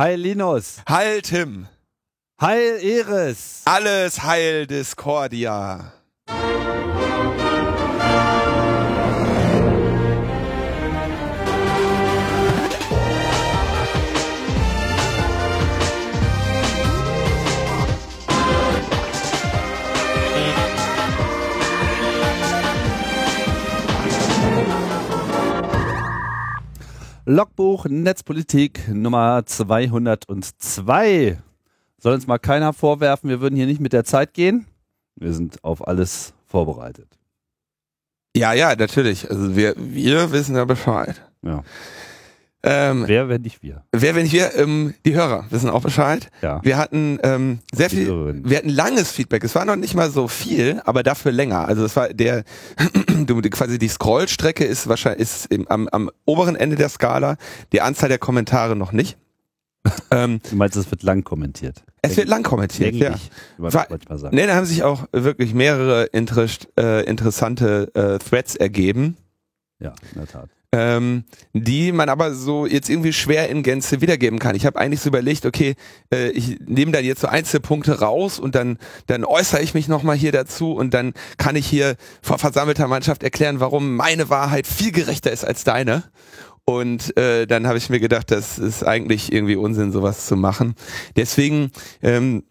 Hi Linus. Heil Tim. Heil Eris. Alles Heil Discordia. Logbuch Netzpolitik Nummer 202. Soll uns mal keiner vorwerfen, wir würden hier nicht mit der Zeit gehen. Wir sind auf alles vorbereitet. Ja, ja, natürlich. Also wir, wir wissen ja Bescheid. Ja. Ähm, Wer, wenn nicht wir? wer, wenn nicht wir, ähm, die Hörer wissen auch Bescheid. Ja. Wir hatten ähm, sehr viel, Hörerinnen. wir hatten langes Feedback. Es war noch nicht mal so viel, aber dafür länger. Also es war der, du, quasi die Scrollstrecke ist wahrscheinlich ist im, am, am oberen Ende der Skala. Die Anzahl der Kommentare noch nicht. ähm, Du meinst, es wird lang kommentiert. es wird lang kommentiert. Ja. War- manchmal. Nee, da haben sich auch wirklich mehrere interest, äh, interessante äh, Threads ergeben, Ja, in der Tat. Ähm, die man aber so jetzt irgendwie schwer in Gänze wiedergeben kann. Ich habe eigentlich so überlegt, okay, äh, ich nehme dann jetzt so Einzelpunkte raus und dann, dann äußere ich mich nochmal hier dazu und dann kann ich hier vor versammelter Mannschaft erklären, warum meine Wahrheit viel gerechter ist als deine. Und äh, dann habe ich mir gedacht, das ist eigentlich irgendwie Unsinn, sowas zu machen. Deswegen, ähm,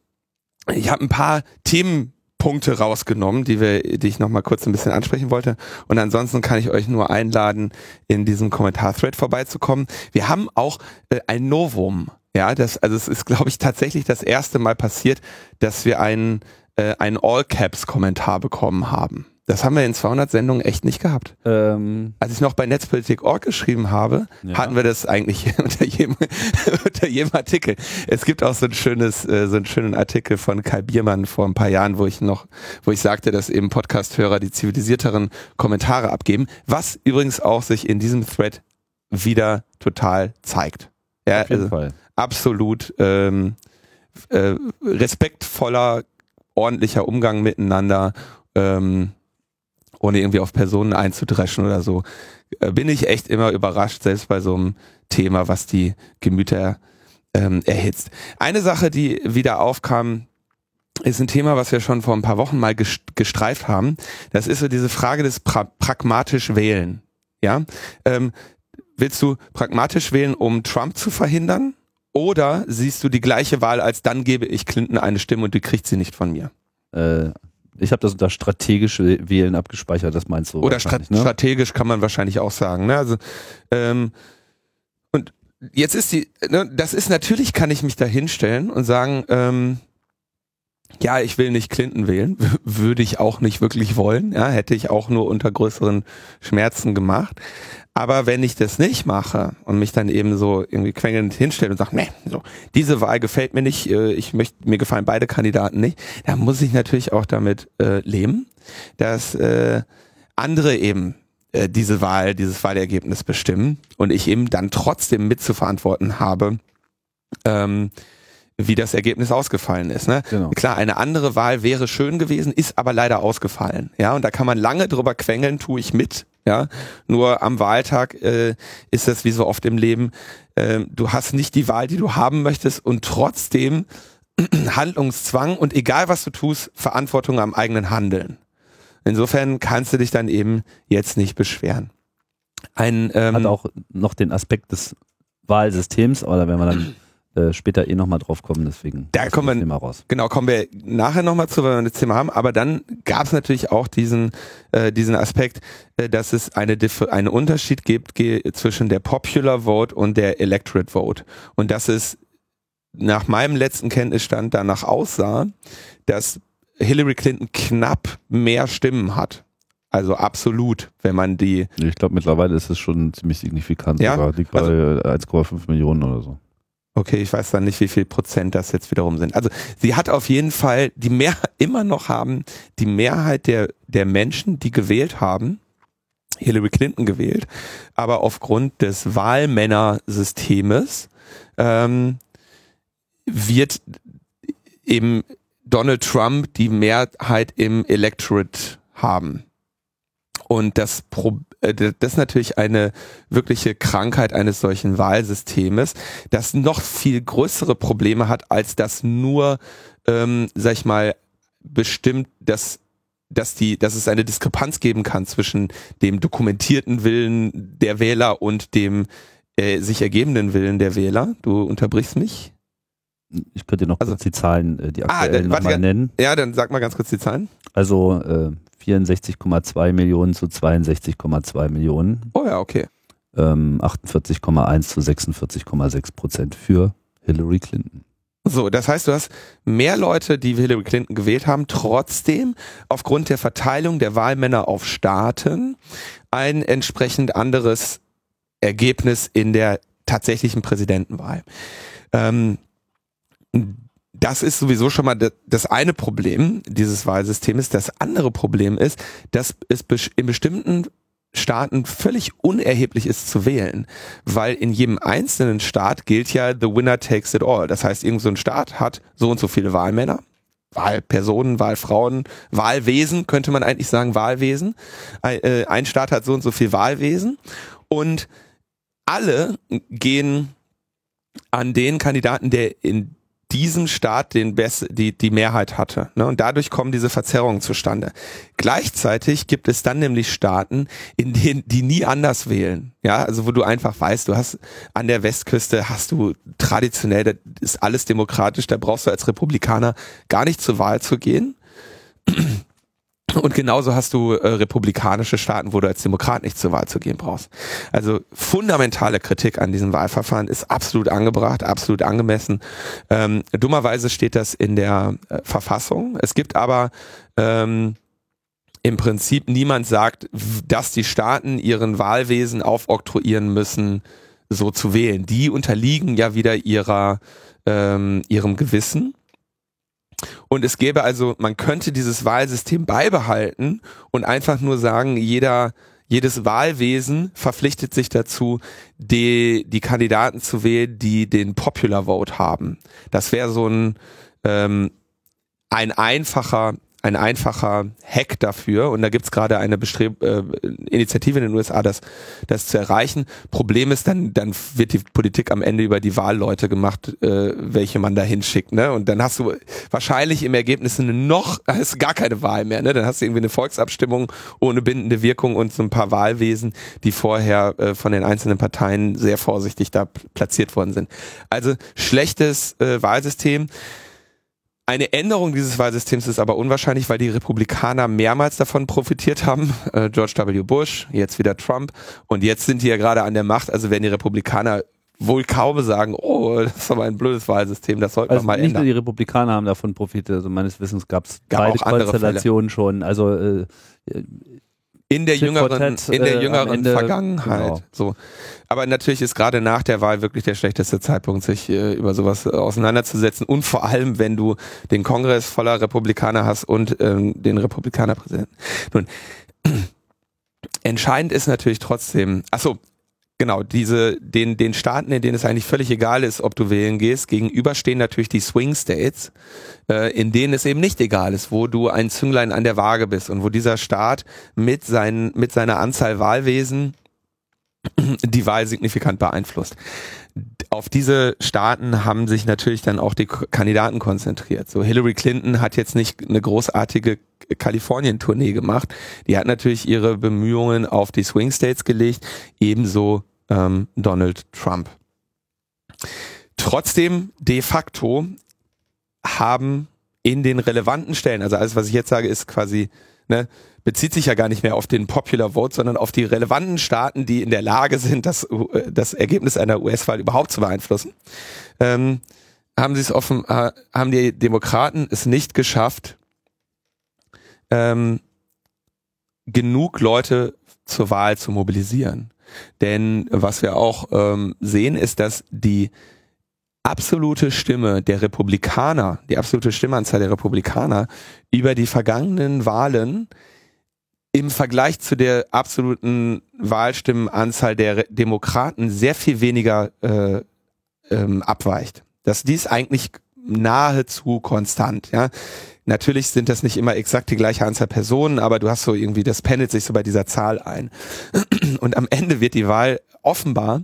ich habe ein paar Themenpunkte rausgenommen, die wir, die ich noch mal kurz ein bisschen ansprechen wollte. Und ansonsten kann ich euch nur einladen, in diesem Kommentar-Thread vorbeizukommen. Wir haben auch äh, ein Novum. Ja, das, also es ist, glaube ich, tatsächlich das erste Mal passiert, dass wir einen, äh, einen All-Caps-Kommentar bekommen haben. Das haben wir in 200 Sendungen echt nicht gehabt. Ähm, Als ich noch bei Netzpolitik.org geschrieben habe, Ja. hatten wir das eigentlich unter jedem, unter jedem Artikel. Es gibt auch so ein schönes, äh, so einen schönen Artikel von Kai Biermann vor ein paar Jahren, wo ich noch, wo ich sagte, dass eben Podcast-Hörer die zivilisierteren Kommentare abgeben, was übrigens auch sich in diesem Thread wieder total zeigt. Ja, auf jeden also Fall. absolut ähm, äh, respektvoller, ordentlicher Umgang miteinander, ähm, ohne irgendwie auf Personen einzudreschen oder so, äh, bin ich echt immer überrascht, selbst bei so einem Thema, was die Gemüter ähm, erhitzt. Eine Sache, die wieder aufkam, ist ein Thema, was wir schon vor ein paar Wochen mal ges- gestreift haben. Das ist so diese Frage des pra pragmatisch Wählen. Ja, ähm, willst du pragmatisch wählen, um Trump zu verhindern? Oder siehst du die gleiche Wahl als dann gebe ich Clinton eine Stimme und die kriegt sie nicht von mir? Äh, ich habe das unter strategische Wählen abgespeichert, das meinst du. Oder stra ne? strategisch kann man wahrscheinlich auch sagen. Ne? Also, ähm, und jetzt ist die, ne, das ist natürlich, kann ich mich da hinstellen und sagen, ähm, ja, ich will nicht Clinton wählen, würde ich auch nicht wirklich wollen, ja, hätte ich auch nur unter größeren Schmerzen gemacht. Aber wenn ich das nicht mache und mich dann eben so irgendwie quengelnd hinstelle und sage, nee, so, diese Wahl gefällt mir nicht, äh, ich möchte, mir gefallen beide Kandidaten nicht, dann muss ich natürlich auch damit äh, leben, dass äh, andere eben äh, diese Wahl, dieses Wahlergebnis bestimmen und ich eben dann trotzdem mitzuverantworten habe, ähm, wie das Ergebnis ausgefallen ist. Ne? Genau. Klar, eine andere Wahl wäre schön gewesen, ist aber leider ausgefallen. Ja, und da kann man lange drüber quengeln, tue ich mit. Ja, nur am Wahltag äh, ist das wie so oft im Leben. Äh, du hast nicht die Wahl, die du haben möchtest und trotzdem Handlungszwang und egal was du tust, Verantwortung am eigenen Handeln. Insofern kannst du dich dann eben jetzt nicht beschweren. Ein ähm, Hat auch noch den Aspekt des Wahlsystems, aber da werden wir dann äh, später eh nochmal drauf kommen, deswegen Da kommen wir Thema raus. Genau, kommen wir nachher nochmal zu, wenn wir das Thema haben. Aber dann gab es natürlich auch diesen, äh, diesen Aspekt, äh, dass es eine einen Unterschied gibt zwischen der Popular Vote und der Electorate Vote. Und dass es nach meinem letzten Kenntnisstand danach aussah, dass Hillary Clinton knapp mehr Stimmen hat. Also absolut, wenn man die Ich glaube, mittlerweile ist es schon ziemlich signifikant. Ja? sogar. Liegt bei äh, 1,5 Millionen oder so. Okay, ich weiß dann nicht, wie viel Prozent das jetzt wiederum sind. Also sie hat auf jeden Fall die mehr immer noch haben die Mehrheit der der Menschen, die gewählt haben, Hillary Clinton gewählt, aber aufgrund des Wahlmännersystemes ähm, wird eben Donald Trump die Mehrheit im Electorate haben. Und das, Pro das ist natürlich eine wirkliche Krankheit eines solchen Wahlsystemes, das noch viel größere Probleme hat, als das nur, ähm, sag ich mal, bestimmt, dass dass die, dass es eine Diskrepanz geben kann zwischen dem dokumentierten Willen der Wähler und dem äh, sich ergebenden Willen der Wähler. Du unterbrichst mich. Ich könnte dir noch Also- kurz die Zahlen, äh, die Ah, aktuellen äh, warte, nochmal nennen. Ja, dann sag mal ganz kurz die Zahlen. Also äh, 64,2 Millionen zu 62,2 Millionen, Oh ja, okay. ähm, 48,1 zu 46,6 Prozent für Hillary Clinton. So, das heißt, du hast mehr Leute, die Hillary Clinton gewählt haben, trotzdem aufgrund der Verteilung der Wahlmänner auf Staaten ein entsprechend anderes Ergebnis in der tatsächlichen Präsidentenwahl. Ähm, das ist sowieso schon mal das- eine Problem dieses Wahlsystems. Das andere Problem ist, dass es in bestimmten Staaten völlig unerheblich ist zu wählen, weil in jedem einzelnen Staat gilt ja the winner takes it all. Das heißt, irgend so ein Staat hat so und so viele Wahlmänner, Wahlpersonen, Wahlfrauen, Wahlwesen, könnte man eigentlich sagen, Wahlwesen. Ein, äh, ein Staat hat so und so viel Wahlwesen und alle gehen an den Kandidaten, der in diesem Staat den Best, die, die Mehrheit hatte. Ne? Und dadurch kommen diese Verzerrungen zustande. Gleichzeitig gibt es dann nämlich Staaten, in denen die nie anders wählen. Ja, also wo du einfach weißt, du hast an der Westküste hast du traditionell, da ist alles demokratisch, da brauchst du als Republikaner gar nicht zur Wahl zu gehen. Und genauso hast du äh, republikanische Staaten, wo du als Demokrat nicht zur Wahl zu gehen brauchst. Also fundamentale Kritik an diesem Wahlverfahren ist absolut angebracht, absolut angemessen. Ähm, dummerweise steht das in der äh, Verfassung. Es gibt aber ähm, im Prinzip niemand sagt, dass die Staaten ihren Wahlwesen aufoktroyieren müssen, so zu wählen. Die unterliegen ja wieder ihrer ähm, ihrem Gewissen. Und es gäbe also, man könnte dieses Wahlsystem beibehalten und einfach nur sagen, jeder, jedes Wahlwesen verpflichtet sich dazu, die, die Kandidaten zu wählen, die den Popular Vote haben. Das wäre so ein, ähm, ein einfacher, ein einfacher Hack dafür. Und da gibt's gerade eine Bestreb äh, Initiative in den USA, das, das zu erreichen. Problem ist, dann, dann wird die Politik am Ende über die Wahlleute gemacht, äh, welche man da hinschickt. Ne? Und dann hast du wahrscheinlich im Ergebnis eine noch, du gar keine Wahl mehr. Ne? Dann hast du irgendwie eine Volksabstimmung ohne bindende Wirkung und so ein paar Wahlwesen, die vorher äh, von den einzelnen Parteien sehr vorsichtig da platziert worden sind. Also schlechtes äh, Wahlsystem. Eine Änderung dieses Wahlsystems ist aber unwahrscheinlich, weil die Republikaner mehrmals davon profitiert haben. Äh, George W. Bush, jetzt wieder Trump und jetzt sind die ja gerade an der Macht. Also werden die Republikaner wohl kaum sagen, oh, das ist aber ein blödes Wahlsystem, das sollten Also wir mal nicht nur ändern. die Republikaner haben davon profitiert, also meines Wissens gab es beide Konstellationen schon. Also äh, In der jüngeren, tat, in der äh, jüngeren Ende, Vergangenheit. genau. So. Aber natürlich ist gerade nach der Wahl wirklich der schlechteste Zeitpunkt, sich äh, über sowas äh, auseinanderzusetzen. Und vor allem, wenn du den Kongress voller Republikaner hast und ähm, den Republikanerpräsidenten. Nun, entscheidend ist natürlich trotzdem, ach so, genau, diese, den, den Staaten, in denen es eigentlich völlig egal ist, ob du wählen gehst, gegenüberstehen natürlich die Swing States, äh, in denen es eben nicht egal ist, wo du ein Zünglein an der Waage bist und wo dieser Staat mit, seinen, mit seiner Anzahl Wahlwesen die Wahl signifikant beeinflusst. Auf diese Staaten haben sich natürlich dann auch die Kandidaten konzentriert. So Hillary Clinton hat jetzt nicht eine großartige Kalifornien-Tournee gemacht. Die hat natürlich ihre Bemühungen auf die Swing States gelegt, ebenso ähm, Donald Trump. Trotzdem de facto haben in den relevanten Stellen, also alles, was ich jetzt sage, ist quasi, ne, bezieht sich ja gar nicht mehr auf den Popular Vote, sondern auf die relevanten Staaten, die in der Lage sind, das, äh, das Ergebnis einer US-Wahl überhaupt zu beeinflussen. Ähm, haben sie es offen, äh, haben die Demokraten es nicht geschafft, ähm, genug Leute zur Wahl zu mobilisieren. Denn was wir auch ähm, sehen, ist, dass die absolute Stimme der Republikaner, die absolute Stimmanzahl der Republikaner über die vergangenen Wahlen im Vergleich zu der absoluten Wahlstimmenanzahl der Demokraten sehr viel weniger äh, ähm, abweicht. Dass dies eigentlich nahezu konstant, ja. Natürlich sind das nicht immer exakt die gleiche Anzahl Personen, aber du hast so irgendwie, das pendelt sich so bei dieser Zahl ein. Und am Ende wird die Wahl offenbar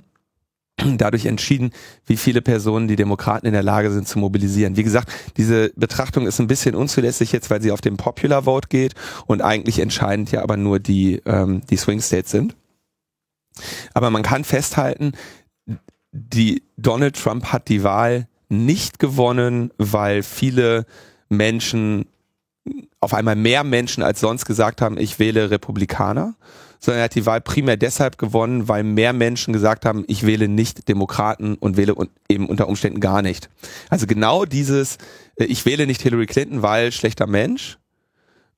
dadurch entschieden, wie viele Personen die Demokraten in der Lage sind zu mobilisieren. Wie gesagt, diese Betrachtung ist ein bisschen unzulässig jetzt, weil sie auf den Popular Vote geht und eigentlich entscheidend ja aber nur die, ähm, die Swing States sind. Aber man kann festhalten, die Donald Trump hat die Wahl nicht gewonnen, weil viele Menschen auf einmal mehr Menschen als sonst gesagt haben, ich wähle Republikaner, sondern er hat die Wahl primär deshalb gewonnen, weil mehr Menschen gesagt haben, ich wähle nicht Demokraten und wähle eben unter Umständen gar nicht. Also genau dieses, äh, ich wähle nicht Hillary Clinton, weil schlechter Mensch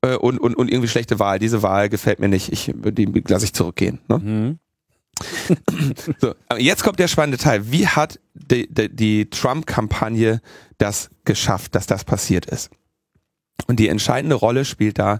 äh, und, und, und irgendwie schlechte Wahl. Diese Wahl gefällt mir nicht, ich, die lasse ich zurückgehen. Ne? Mhm. so, jetzt kommt der spannende Teil. Wie hat die, die, die Trump-Kampagne das geschafft, dass das passiert ist? Und die entscheidende Rolle spielt da,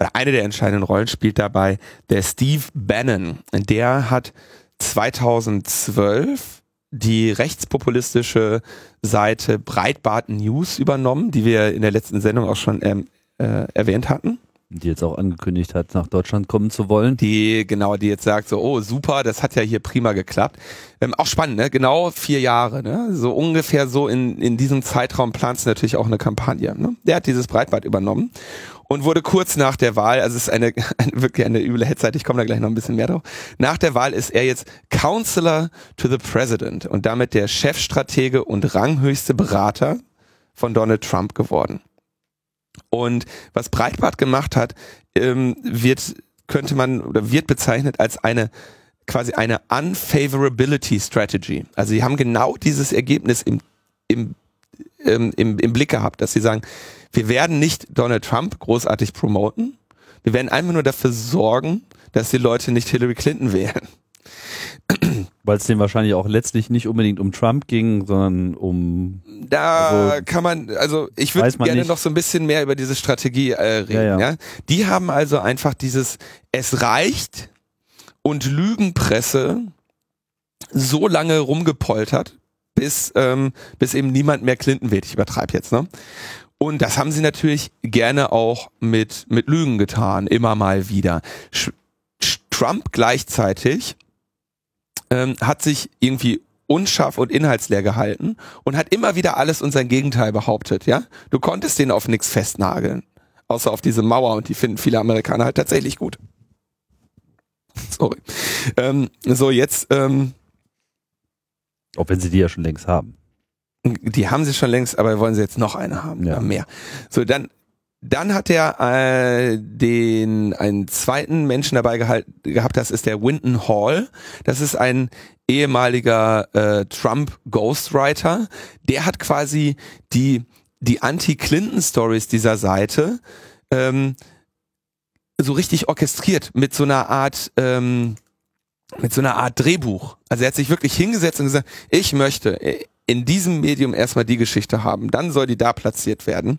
oder eine der entscheidenden Rollen spielt dabei der Steve Bannon. Der hat 2012 die rechtspopulistische Seite Breitbart News übernommen, die wir in der letzten Sendung auch schon ähm, äh, erwähnt hatten die jetzt auch angekündigt hat, nach Deutschland kommen zu wollen. Die, genau, die jetzt sagt so, oh super, das hat ja hier prima geklappt. Ähm, auch spannend, ne? Genau vier Jahre, ne? So ungefähr so in, in diesem Zeitraum plant sie natürlich auch eine Kampagne. Ne? Der hat dieses Breitbart übernommen und wurde kurz nach der Wahl, also es ist eine, eine wirklich eine üble Hetzeit, ich komme da gleich noch ein bisschen mehr drauf. Nach der Wahl ist er jetzt Counselor to the President und damit der Chefstratege und ranghöchste Berater von Donald Trump geworden. Und was Breitbart gemacht hat, ähm, wird, könnte man oder wird bezeichnet als eine quasi eine Unfavorability Strategy. Also sie haben genau dieses Ergebnis im, im, ähm, im, im Blick gehabt, dass sie sagen, wir werden nicht Donald Trump großartig promoten, wir werden einfach nur dafür sorgen, dass die Leute nicht Hillary Clinton wählen. Weil es dem wahrscheinlich auch letztlich nicht unbedingt um Trump ging, sondern um. Da also, kann man, also ich würde gerne nicht. noch so ein bisschen mehr über diese Strategie äh, reden. Ja, ja. ja, Die haben also einfach dieses Es reicht und Lügenpresse so lange rumgepoltert, bis, ähm, bis eben niemand mehr Clinton wählt. Ich übertreibe jetzt, ne? Und das haben sie natürlich gerne auch mit, mit Lügen getan, immer mal wieder. Sch Trump gleichzeitig ähm, hat sich irgendwie unscharf und inhaltsleer gehalten und hat immer wieder alles und sein Gegenteil behauptet, ja? Du konntest den auf nichts festnageln. Außer auf diese Mauer und die finden viele Amerikaner halt tatsächlich gut. Sorry. Ähm, so, jetzt. Ähm, Auch wenn sie die ja schon längst haben. Die haben sie schon längst, aber wollen sie jetzt noch eine haben? Ja. Mehr. So, dann dann hat er äh, den einen zweiten Menschen dabei gehalten, gehabt, das ist der Winton Hall. Das ist ein ehemaliger äh, Trump Ghostwriter. Der hat quasi die die Anti-Clinton-Stories dieser Seite ähm, so richtig orchestriert mit so einer Art ähm, mit so einer Art Drehbuch. Also er hat sich wirklich hingesetzt und gesagt, ich möchte in diesem Medium erstmal die Geschichte haben, dann soll die da platziert werden.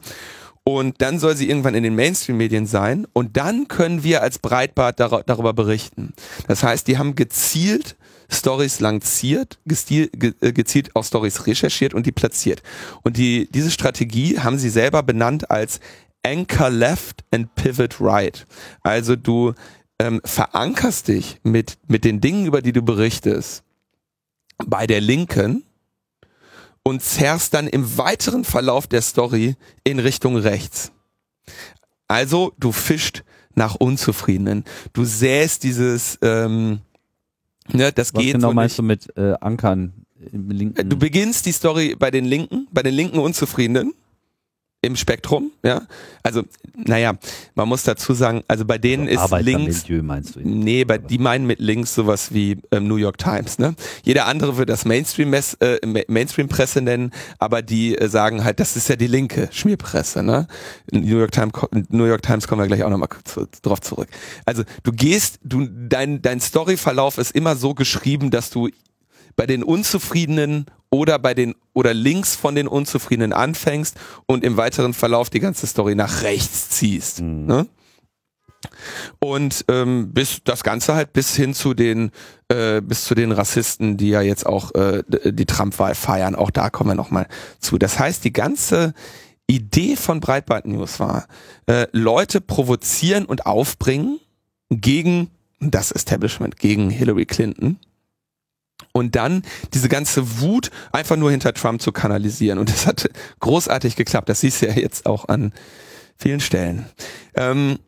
Und dann soll sie irgendwann in den Mainstream-Medien sein. Und dann können wir als Breitbart dar darüber berichten. Das heißt, die haben gezielt Stories lanciert, äh, gezielt auch Stories recherchiert und die platziert. Und die, diese Strategie haben sie selber benannt als Anchor Left and Pivot Right. Also du ähm, verankerst dich mit, mit den Dingen, über die du berichtest, bei der Linken und zerrst dann im weiteren Verlauf der Story in Richtung rechts. Also du fischt nach Unzufriedenen. Du säst dieses, ähm, ne, das Was geht genau so meinst du mit äh, Ankern im linken? Du beginnst die Story bei den Linken, bei den linken Unzufriedenen im Spektrum, ja. Also, naja, man muss dazu sagen, also bei denen also ist links. meinst du? Nee, bei, die meinen mit links sowas wie ähm, New York Times, ne? Jeder andere würde das Mainstream äh, Mainstream-Presse nennen, aber die äh, sagen halt, das ist ja die linke Schmierpresse, ne? New York Times, New York Times kommen wir gleich auch nochmal zu, drauf zurück. Also du gehst, du, dein, dein Storyverlauf ist immer so geschrieben, dass du bei den Unzufriedenen oder bei den oder links von den Unzufriedenen anfängst und im weiteren Verlauf die ganze Story nach rechts ziehst. Mhm. Ne? Und ähm, bis das Ganze halt bis hin zu den äh, bis zu den Rassisten, die ja jetzt auch äh, die Trump-Wahl feiern, auch da kommen wir nochmal zu. Das heißt, die ganze Idee von Breitbart News war, äh, Leute provozieren und aufbringen gegen das Establishment, gegen Hillary Clinton und dann diese ganze Wut einfach nur hinter Trump zu kanalisieren. Und das hat großartig geklappt. Das siehst du ja jetzt auch an vielen Stellen. Ähm,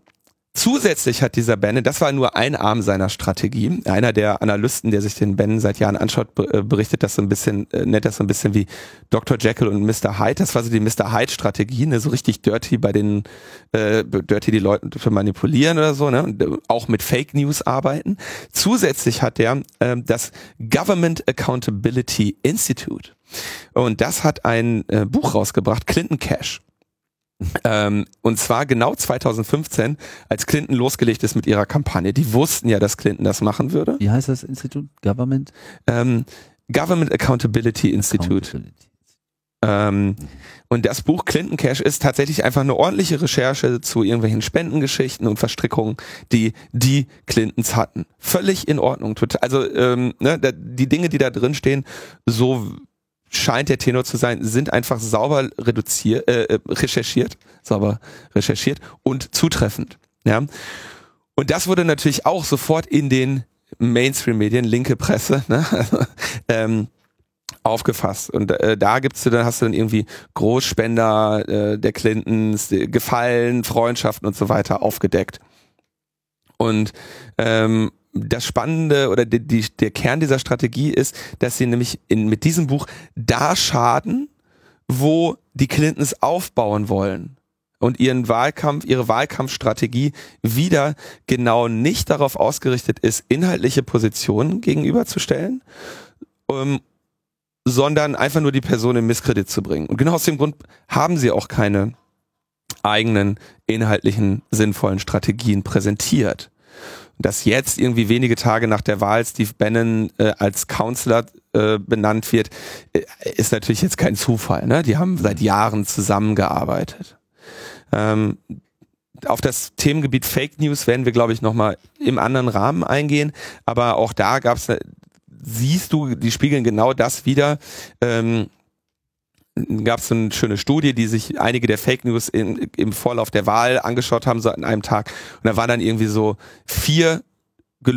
Zusätzlich hat dieser Bannon, das war nur ein Arm seiner Strategie. Einer der Analysten, der sich den Bannon seit Jahren anschaut, äh, berichtet das so ein bisschen, äh, nennt das so ein bisschen wie Dr. Jekyll und Mr. Hyde. Das war so die Mr. Hyde-Strategie, ne? so richtig dirty bei den, äh, dirty die Leute zu manipulieren oder so, ne? Und äh, auch mit Fake News arbeiten. Zusätzlich hat er äh, das Government Accountability Institute. Und das hat ein äh, Buch rausgebracht, Clinton Cash. Ähm, und zwar genau 2015, als Clinton losgelegt ist mit ihrer Kampagne. Die wussten ja, dass Clinton das machen würde. Wie heißt das Institut? Government? Ähm, Government Accountability Institute. Accountability. Ähm, und das Buch Clinton Cash ist tatsächlich einfach eine ordentliche Recherche zu irgendwelchen Spendengeschichten und Verstrickungen, die die Clintons hatten. Völlig in Ordnung. Also ähm, ne, die Dinge, die da drin stehen, so scheint der Tenor zu sein, sind einfach sauber reduziert, äh, äh, recherchiert, sauber recherchiert und zutreffend. Ja. Und das wurde natürlich auch sofort in den Mainstream-Medien, linke Presse, ne, ähm, aufgefasst. Und äh, da gibt's dann hast du dann irgendwie Großspender äh, der Clintons, Gefallen, Freundschaften und so weiter aufgedeckt. Und ähm, das Spannende oder die, die, der Kern dieser Strategie ist, dass sie nämlich in, mit diesem Buch da schaden, wo die Clintons aufbauen wollen und ihren Wahlkampf, ihre Wahlkampfstrategie wieder genau nicht darauf ausgerichtet ist, inhaltliche Positionen gegenüberzustellen, ähm, sondern einfach nur die Person in Misskredit zu bringen. Und genau aus dem Grund haben sie auch keine eigenen inhaltlichen sinnvollen Strategien präsentiert dass jetzt irgendwie wenige Tage nach der Wahl Steve Bannon äh, als Counselor äh, benannt wird, äh, ist natürlich jetzt kein Zufall. Ne? Die haben seit Jahren zusammengearbeitet. Ähm, auf das Themengebiet Fake News werden wir, glaube ich, nochmal im anderen Rahmen eingehen. Aber auch da gab es, siehst du, die spiegeln genau das wieder. Ähm, gab es eine schöne Studie, die sich einige der Fake News in, im Vorlauf der Wahl angeschaut haben, so an einem Tag. Und da waren dann irgendwie so vier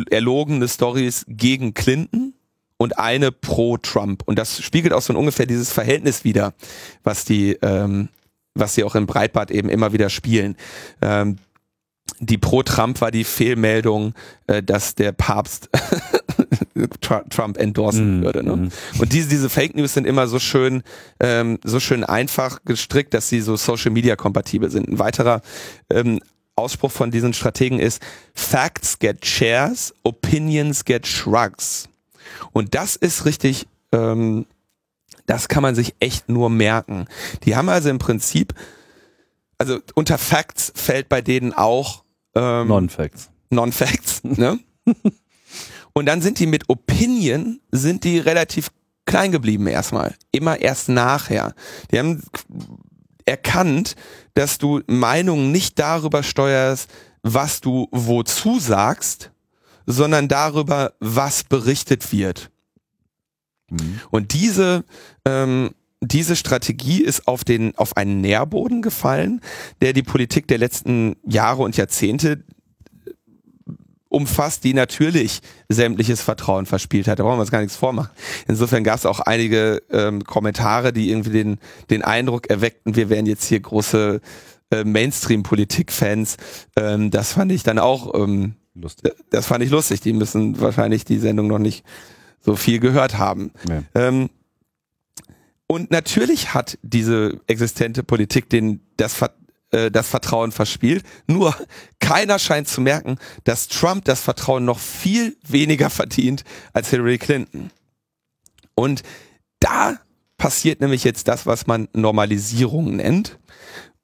erlogene Stories gegen Clinton und eine pro Trump. Und das spiegelt auch so ungefähr dieses Verhältnis wieder, was die, ähm, was sie auch in Breitbart eben immer wieder spielen. Ähm, die pro Trump war die Fehlmeldung, äh, dass der Papst Trump endorsen mm, würde. Ne? Mm. Und diese, diese Fake News sind immer so schön, ähm, so schön einfach gestrickt, dass sie so Social Media kompatibel sind. Ein weiterer ähm, Ausspruch von diesen Strategen ist, Facts get shares, Opinions get shrugs. Und das ist richtig, ähm, das kann man sich echt nur merken. Die haben also im Prinzip, also unter Facts fällt bei denen auch ähm, Non-Facts. Non-Facts, ne? Und dann sind die mit Opinion, sind die relativ klein geblieben erstmal. Immer erst nachher. Die haben erkannt, dass du Meinungen nicht darüber steuerst, was du wozu sagst, sondern darüber, was berichtet wird. Mhm. Und diese, ähm, diese Strategie ist auf den, auf einen Nährboden gefallen, der die Politik der letzten Jahre und Jahrzehnte umfasst, die natürlich sämtliches Vertrauen verspielt hat. Da brauchen wir uns gar nichts vormachen. Insofern gab es auch einige ähm, Kommentare, die irgendwie den, den Eindruck erweckten, wir wären jetzt hier große äh, Mainstream-Politik-Fans. Ähm, das fand ich dann auch ähm, lustig. Das fand ich lustig. Die müssen wahrscheinlich die Sendung noch nicht so viel gehört haben. Ja. Ähm, und natürlich hat diese existente Politik den, das, äh, das Vertrauen verspielt. Nur keiner scheint zu merken, dass Trump das Vertrauen noch viel weniger verdient als Hillary Clinton. Und da passiert nämlich jetzt das, was man Normalisierung nennt,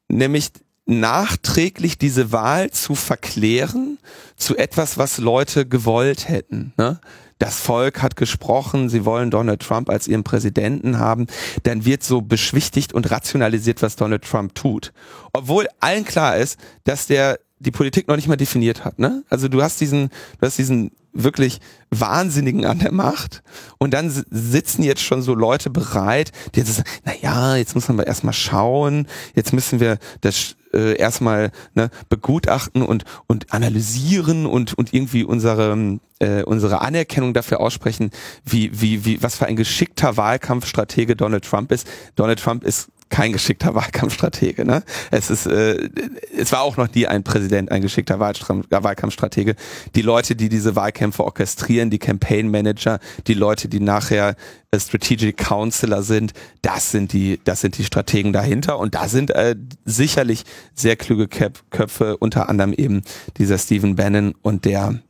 nämlich nachträglich diese Wahl zu verklären zu etwas, was Leute gewollt hätten. Ne? Das Volk hat gesprochen, sie wollen Donald Trump als ihren Präsidenten haben, dann wird so beschwichtigt und rationalisiert, was Donald Trump tut. Obwohl allen klar ist, dass der die Politik noch nicht mal definiert hat. Ne? Also du hast diesen, du hast diesen wirklich Wahnsinnigen an der Macht und dann sitzen jetzt schon so Leute bereit, die jetzt sagen, na ja, jetzt müssen wir erstmal schauen, jetzt müssen wir das äh, erstmal ne, begutachten und und analysieren und und irgendwie unsere äh, unsere Anerkennung dafür aussprechen, wie wie wie was für ein geschickter Wahlkampfstratege Donald Trump ist. Donald Trump ist kein geschickter Wahlkampfstratege. Ne? Es ist, äh, es war auch noch nie ein Präsident ein geschickter Wahlkampfstratege. Die Leute, die diese Wahlkämpfe orchestrieren, die Campaign Manager, die Leute, die nachher äh, Strategic Counselor sind, das sind die, das sind die Strategen dahinter. Und da sind äh, sicherlich sehr kluge Köpfe, unter anderem eben dieser Stephen Bannon und der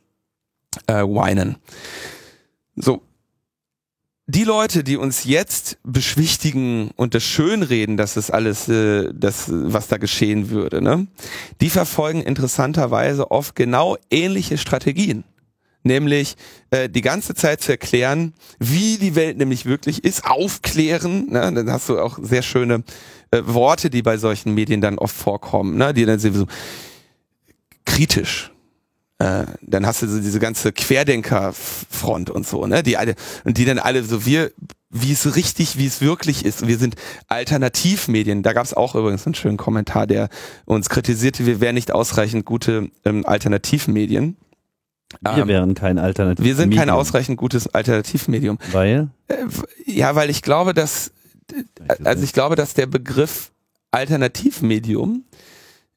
äh, Winan. So, die Leute, die uns jetzt beschwichtigen und das schönreden, dass es alles, äh, das, was da geschehen würde, ne, die verfolgen interessanterweise oft genau ähnliche Strategien. Nämlich äh, die ganze Zeit zu erklären, wie die Welt nämlich wirklich ist, aufklären. Ne? Dann hast du auch sehr schöne äh, Worte, die bei solchen Medien dann oft vorkommen, ne? die dann so kritisch äh, dann hast du so diese ganze Querdenkerfront und so, ne? Die alle und die dann alle so wir wie es richtig, wie es wirklich ist. Wir sind Alternativmedien. Da gab es auch übrigens einen schönen Kommentar, der uns kritisierte, wir wären nicht ausreichend gute ähm, Alternativmedien. Wir ähm, wären kein Alternativmedium. Wir sind kein ausreichend gutes Alternativmedium. Weil? Äh, ja, weil ich glaube, dass also ich glaube, dass der Begriff Alternativmedium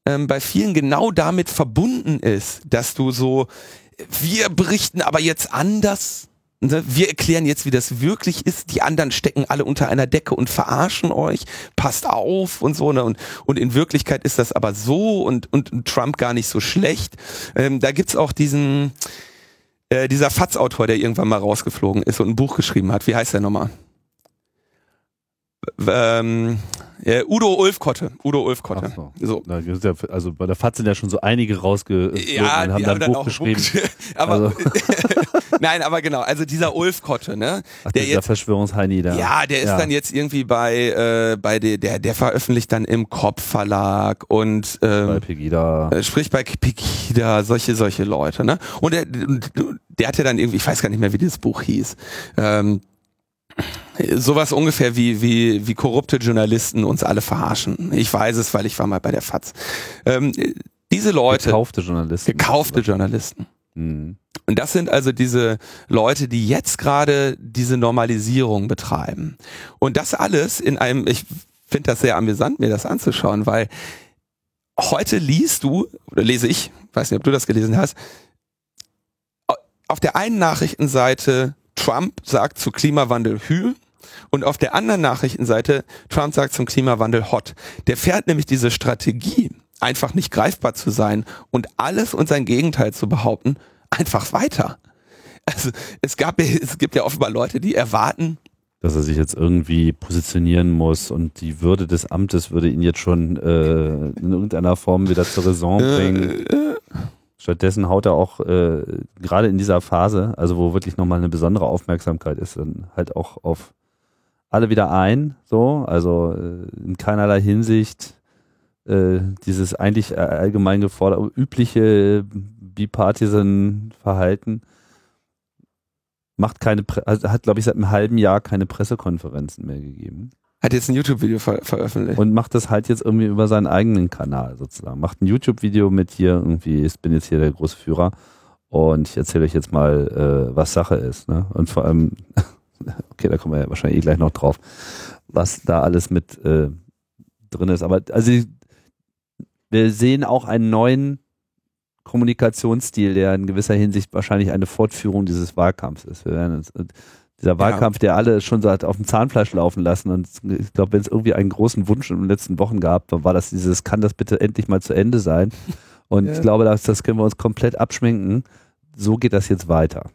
ähm, bei vielen genau damit verbunden ist, dass du so, wir berichten aber jetzt anders. Ne? Wir erklären jetzt, wie das wirklich ist. Die anderen stecken alle unter einer Decke und verarschen euch. Passt auf und so. Ne? Und, und in Wirklichkeit ist das aber so und, und, Trump gar nicht so schlecht. Ähm, da gibt's auch diesen, äh, dieser Fatz-Autor, der irgendwann mal rausgeflogen ist und ein Buch geschrieben hat. Wie heißt der nochmal? Ähm, äh, Udo Ulfkotte. Udo Ulfkotte. So. so. Ja, also bei der FAZ sind ja schon so einige rausgeflogen ja, und haben dann ein Buch geschrieben. aber, also. Nein, aber genau, also dieser Ulfkotte, ne? Ach, der dieser jetzt, Verschwörungsheini da. Ja, der ist ja. dann jetzt irgendwie bei, äh, bei der, der, der veröffentlicht dann im Kopf Verlag und ähm, bei Pegida. Äh, sprich bei Pegida, solche, solche Leute, ne? Und der, der hatte dann irgendwie, ich weiß gar nicht mehr, wie dieses Buch hieß. Ähm, sowas ungefähr wie, wie, wie korrupte Journalisten uns alle verarschen. Ich weiß es, weil ich war mal bei der FAZ. Ähm, diese Leute. Gekaufte Journalisten. Gekaufte Journalisten. Mhm. Und das sind also diese Leute, die jetzt gerade diese Normalisierung betreiben. Und das alles in einem, ich finde das sehr amüsant, mir das anzuschauen, weil heute liest du, oder lese ich, weiß nicht, ob du das gelesen hast, auf der einen Nachrichtenseite Trump sagt zu Klimawandel Hü und auf der anderen Nachrichtenseite Trump sagt zum Klimawandel Hot. Der fährt nämlich diese Strategie, einfach nicht greifbar zu sein und alles und sein Gegenteil zu behaupten, einfach weiter. Also es gab es gibt ja offenbar Leute, die erwarten, dass er sich jetzt irgendwie positionieren muss und die Würde des Amtes würde ihn jetzt schon äh, in irgendeiner Form wieder zur Raison äh, bringen. Stattdessen haut er auch äh, gerade in dieser Phase, also wo wirklich nochmal eine besondere Aufmerksamkeit ist, dann halt auch auf alle wieder ein, so, also äh, in keinerlei Hinsicht äh, dieses eigentlich allgemein geforderte, übliche Bipartisan-Verhalten macht keine, also hat glaube ich seit einem halben Jahr keine Pressekonferenzen mehr gegeben. Hat jetzt ein YouTube-Video ver veröffentlicht. Und macht das halt jetzt irgendwie über seinen eigenen Kanal sozusagen. Macht ein YouTube-Video mit hier irgendwie, ich bin jetzt hier der große Führer und ich erzähle euch jetzt mal, äh, was Sache ist. Ne? Und vor allem, okay, da kommen wir ja wahrscheinlich eh gleich noch drauf, was da alles mit äh, drin ist. Aber also wir sehen auch einen neuen Kommunikationsstil, der in gewisser Hinsicht wahrscheinlich eine Fortführung dieses Wahlkampfs ist. Wir werden uns, dieser Wahlkampf, ja. der alle schon so hat auf dem Zahnfleisch laufen lassen. Und ich glaube, wenn es irgendwie einen großen Wunsch in den letzten Wochen gab, dann war das dieses, kann das bitte endlich mal zu Ende sein? Und ja. ich glaube, das, das können wir uns komplett abschminken. So geht das jetzt weiter.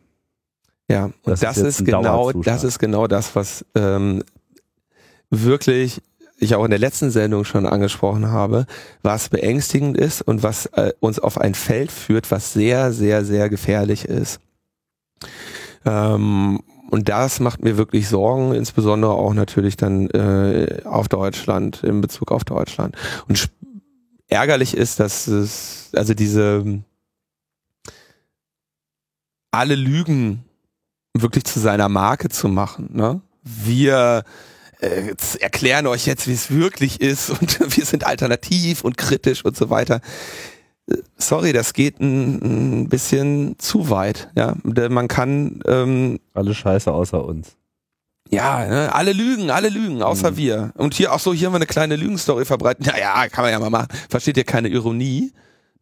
Ja, und das, das ist, ist genau, das ist genau das, was ähm, wirklich ich auch in der letzten Sendung schon angesprochen habe, was beängstigend ist und was äh, uns auf ein Feld führt, was sehr, sehr, sehr gefährlich ist. Ähm, und das macht mir wirklich Sorgen, insbesondere auch natürlich dann äh, auf Deutschland, in Bezug auf Deutschland. Und ärgerlich ist, dass es, also diese alle Lügen wirklich zu seiner Marke zu machen. Ne? Wir äh, erklären euch jetzt, wie es wirklich ist und wir sind alternativ und kritisch und so weiter. Sorry, das geht ein, ein bisschen zu weit. Ja, man kann ähm, alle Scheiße außer uns. Ja, ne? alle lügen, alle lügen, außer mhm. wir. Und hier auch so, hier haben wir eine kleine Lügenstory verbreitet. Ja, ja, kann man ja mal machen. Versteht ihr keine Ironie?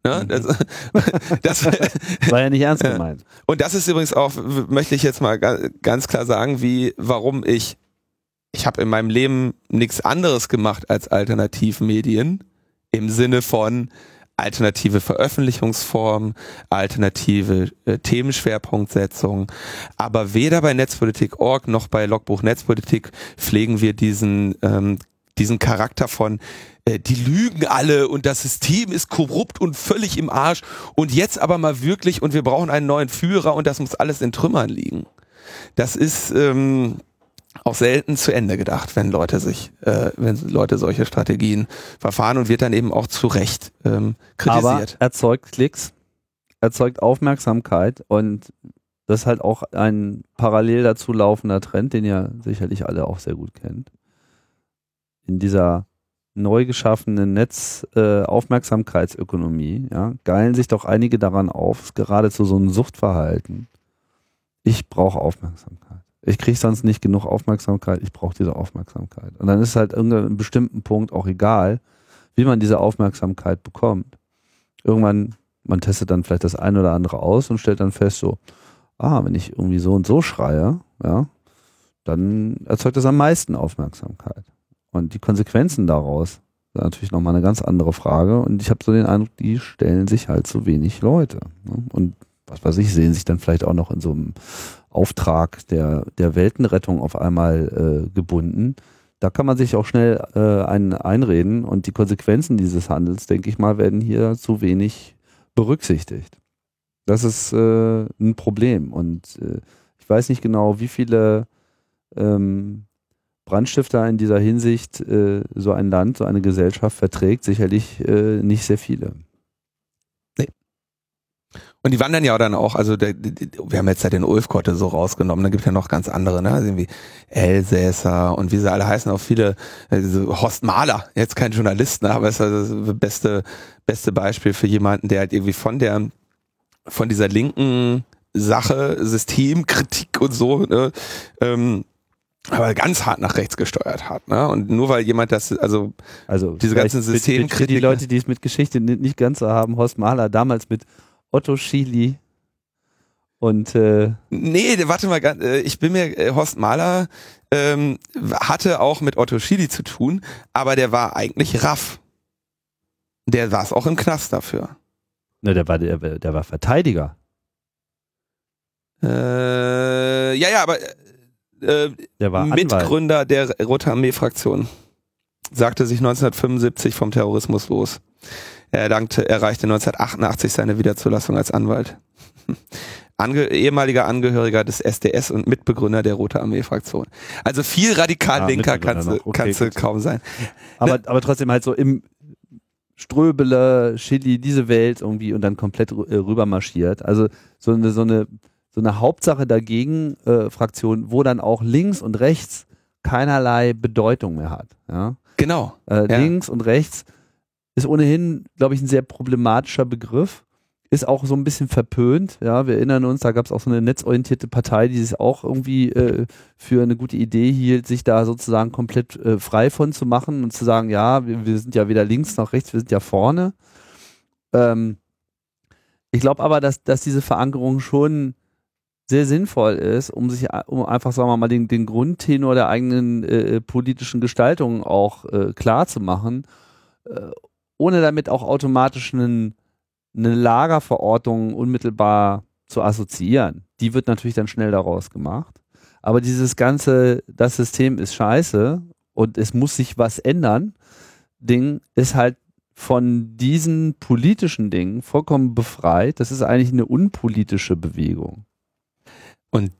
Ne? Mhm. Das, das, war ja nicht ernst gemeint. Und das ist übrigens auch, möchte ich jetzt mal ganz klar sagen, wie, warum ich, ich habe in meinem Leben nichts anderes gemacht als Alternativmedien im Sinne von, alternative Veröffentlichungsformen, alternative äh, Themenschwerpunktsetzung. Aber weder bei Netzpolitik.org noch bei Logbuch Netzpolitik pflegen wir diesen, ähm, diesen Charakter von äh, die lügen alle und das System ist korrupt und völlig im Arsch und jetzt aber mal wirklich und wir brauchen einen neuen Führer und das muss alles in Trümmern liegen. Das ist ähm, auch selten zu Ende gedacht, wenn Leute sich, äh, wenn Leute solche Strategien verfahren und wird dann eben auch zu Recht ähm, kritisiert. Aber erzeugt Klicks, erzeugt Aufmerksamkeit und das ist halt auch ein parallel dazu laufender Trend, den ihr sicherlich alle auch sehr gut kennt. In dieser neu geschaffenen Netzaufmerksamkeitsökonomie, äh, ja, geilen sich doch einige daran auf, geradezu so ein Suchtverhalten. Ich brauche Aufmerksamkeit ich kriege sonst nicht genug Aufmerksamkeit, ich brauche diese Aufmerksamkeit. Und dann ist halt irgendein bestimmten Punkt auch egal, wie man diese Aufmerksamkeit bekommt. Irgendwann, man testet dann vielleicht das eine oder andere aus und stellt dann fest, so, ah, wenn ich irgendwie so und so schreie, ja, dann erzeugt das am meisten Aufmerksamkeit. Und die Konsequenzen daraus sind natürlich nochmal eine ganz andere Frage. Und ich habe so den Eindruck, die stellen sich halt zu wenig Leute. Ne? Und was weiß ich, sehen sich dann vielleicht auch noch in so einem Auftrag der, der Weltenrettung auf einmal äh, gebunden. Da kann man sich auch schnell äh, ein, einreden und die Konsequenzen dieses Handels, denke ich mal, werden hier zu wenig berücksichtigt. Das ist äh, ein Problem und äh, ich weiß nicht genau, wie viele ähm, Brandstifter in dieser Hinsicht äh, so ein Land, so eine Gesellschaft verträgt. Sicherlich äh, nicht sehr viele. Und die wandern ja dann auch, also der, wir haben jetzt ja den Ulfkotte so rausgenommen, da gibt ja noch ganz andere, ne? Also irgendwie Elsässer und wie sie alle heißen, auch viele, also Horst Mahler, jetzt kein Journalist, ne? aber ist also das beste, beste Beispiel für jemanden, der halt irgendwie von der, von dieser linken Sache, Systemkritik und so, ne? ähm, aber ganz hart nach rechts gesteuert hat. Ne? Und nur weil jemand das, also, also diese ganzen Systemkritik. Die Leute, die es mit Geschichte nicht ganz so haben, Horst Mahler damals mit Otto Schili und äh nee, warte mal, äh, ich bin mir äh, Horst Mahler ähm, hatte auch mit Otto Schili zu tun, aber der war eigentlich raff. Der war es auch im Knast dafür. Ne, der war der, der war Verteidiger. Äh, ja, ja, aber äh, der war Mitgründer Anwalt. der Rote Armee Fraktion. Sagte sich 1975 vom Terrorismus los. Er erlangte, erreichte 1988 seine Wiederzulassung als Anwalt. Ange ehemaliger Angehöriger des SDS und Mitbegründer der Rote Armee-Fraktion. Also viel radikal ah, linker kannst, okay, du kaum sein. Aber, aber trotzdem halt so im Ströbele, Chili, diese Welt irgendwie und dann komplett äh, rüber marschiert. Also so eine, so eine, so eine Hauptsache dagegen äh, Fraktion, wo dann auch links und rechts keinerlei Bedeutung mehr hat. Ja? Genau. Äh, ja. Links und rechts ist ohnehin, glaube ich, ein sehr problematischer Begriff. Ist auch so ein bisschen verpönt. Ja, wir erinnern uns, da gab es auch so eine netzorientierte Partei, die sich auch irgendwie äh, für eine gute Idee hielt, sich da sozusagen komplett äh, frei von zu machen und zu sagen, ja, wir, wir, sind ja weder links noch rechts, wir sind ja vorne. Ähm, ich glaube aber, dass, dass diese Verankerung schon sehr sinnvoll ist, um sich, um einfach, sagen wir mal, den, den Grundtenor der eigenen äh, politischen Gestaltung auch äh, klar zu machen äh, ohne damit auch automatisch einen, eine Lagerverortung unmittelbar zu assoziieren. Die wird natürlich dann schnell daraus gemacht. Aber dieses ganze, das System ist scheiße und es muss sich was ändern, Ding ist halt von diesen politischen Dingen vollkommen befreit. Das ist eigentlich eine unpolitische Bewegung. Und,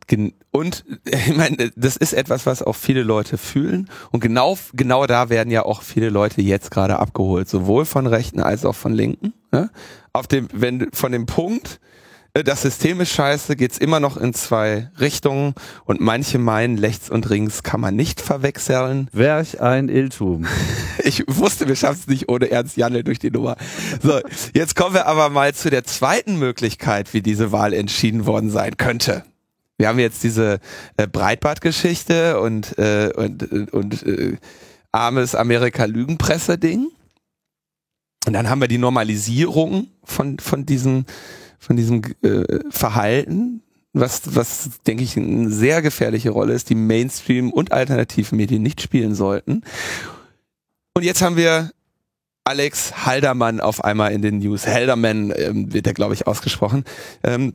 und ich meine, das ist etwas, was auch viele Leute fühlen. Und genau, genau da werden ja auch viele Leute jetzt gerade abgeholt, sowohl von Rechten als auch von Linken. Ne? Auf dem, wenn von dem Punkt, äh, das System ist scheiße, geht's immer noch in zwei Richtungen und manche meinen, rechts und links kann man nicht verwechseln. Welch ein Irrtum. Ich wusste, wir schaffen es nicht ohne Ernst Janne durch die Nummer. So, jetzt kommen wir aber mal zu der zweiten Möglichkeit, wie diese Wahl entschieden worden sein könnte wir haben jetzt diese äh, Breitbart-Geschichte und, äh, und, äh, und äh, armes Amerika-Lügenpresse-Ding. Und dann haben wir die Normalisierung von, von diesem, von diesem äh, Verhalten, was, was, denke ich, eine sehr gefährliche Rolle ist, die Mainstream- und alternativen Medien nicht spielen sollten. Und jetzt haben wir Alex Haldermann auf einmal in den News. Halderman ähm, wird der, glaube ich, ausgesprochen. Ähm,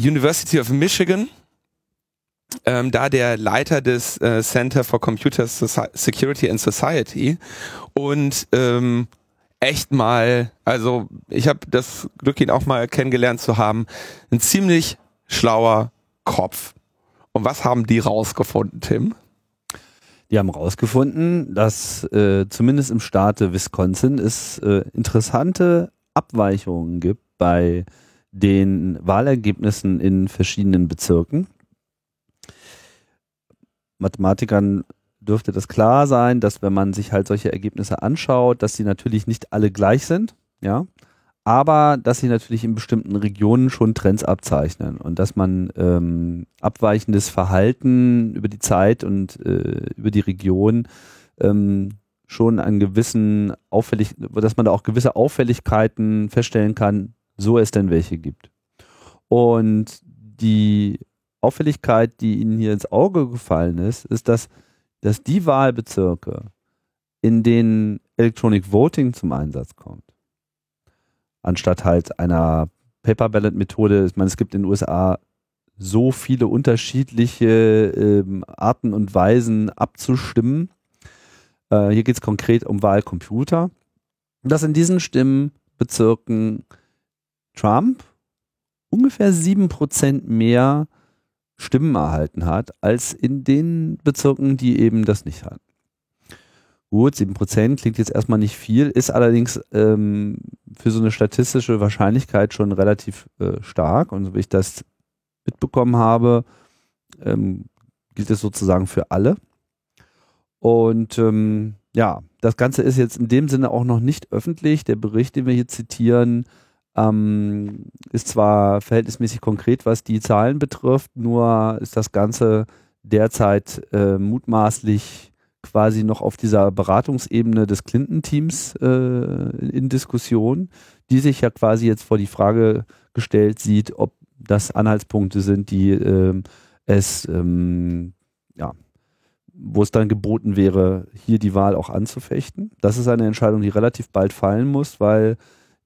University of Michigan ähm, da der Leiter des äh, Center for Computer Security and Society und ähm, echt mal, also ich habe das Glück, ihn auch mal kennengelernt zu haben, ein ziemlich schlauer Kopf. Und was haben die rausgefunden, Tim? Die haben rausgefunden, dass äh, zumindest im Staate Wisconsin es äh, interessante Abweichungen gibt bei den Wahlergebnissen in verschiedenen Bezirken. Mathematikern dürfte das klar sein, dass wenn man sich halt solche Ergebnisse anschaut, dass sie natürlich nicht alle gleich sind, ja, aber dass sie natürlich in bestimmten Regionen schon Trends abzeichnen und dass man ähm, abweichendes Verhalten über die Zeit und äh, über die Region ähm, schon an gewissen auffällig, dass man da auch gewisse Auffälligkeiten feststellen kann, so es denn welche gibt. Und die Auffälligkeit, die Ihnen hier ins Auge gefallen ist, ist, dass, dass die Wahlbezirke, in denen Electronic Voting zum Einsatz kommt, anstatt halt einer Paper Ballot Methode, ich meine, es gibt in den USA so viele unterschiedliche ähm, Arten und Weisen abzustimmen. Äh, hier geht es konkret um Wahlcomputer. Dass in diesen Stimmbezirken Trump ungefähr sieben Prozent mehr Stimmen erhalten hat, als in den Bezirken, die eben das nicht hatten. Gut, 7% klingt jetzt erstmal nicht viel, ist allerdings ähm, für so eine statistische Wahrscheinlichkeit schon relativ äh, stark. Und so wie ich das mitbekommen habe, ähm, gilt es sozusagen für alle. Und ähm, ja, das Ganze ist jetzt in dem Sinne auch noch nicht öffentlich. Der Bericht, den wir hier zitieren, ähm, ist zwar verhältnismäßig konkret, was die Zahlen betrifft, nur ist das Ganze derzeit äh, mutmaßlich quasi noch auf dieser Beratungsebene des Clinton-Teams äh, in Diskussion, die sich ja quasi jetzt vor die Frage gestellt sieht, ob das Anhaltspunkte sind, die äh, es ähm, ja, wo es dann geboten wäre, hier die Wahl auch anzufechten. Das ist eine Entscheidung, die relativ bald fallen muss, weil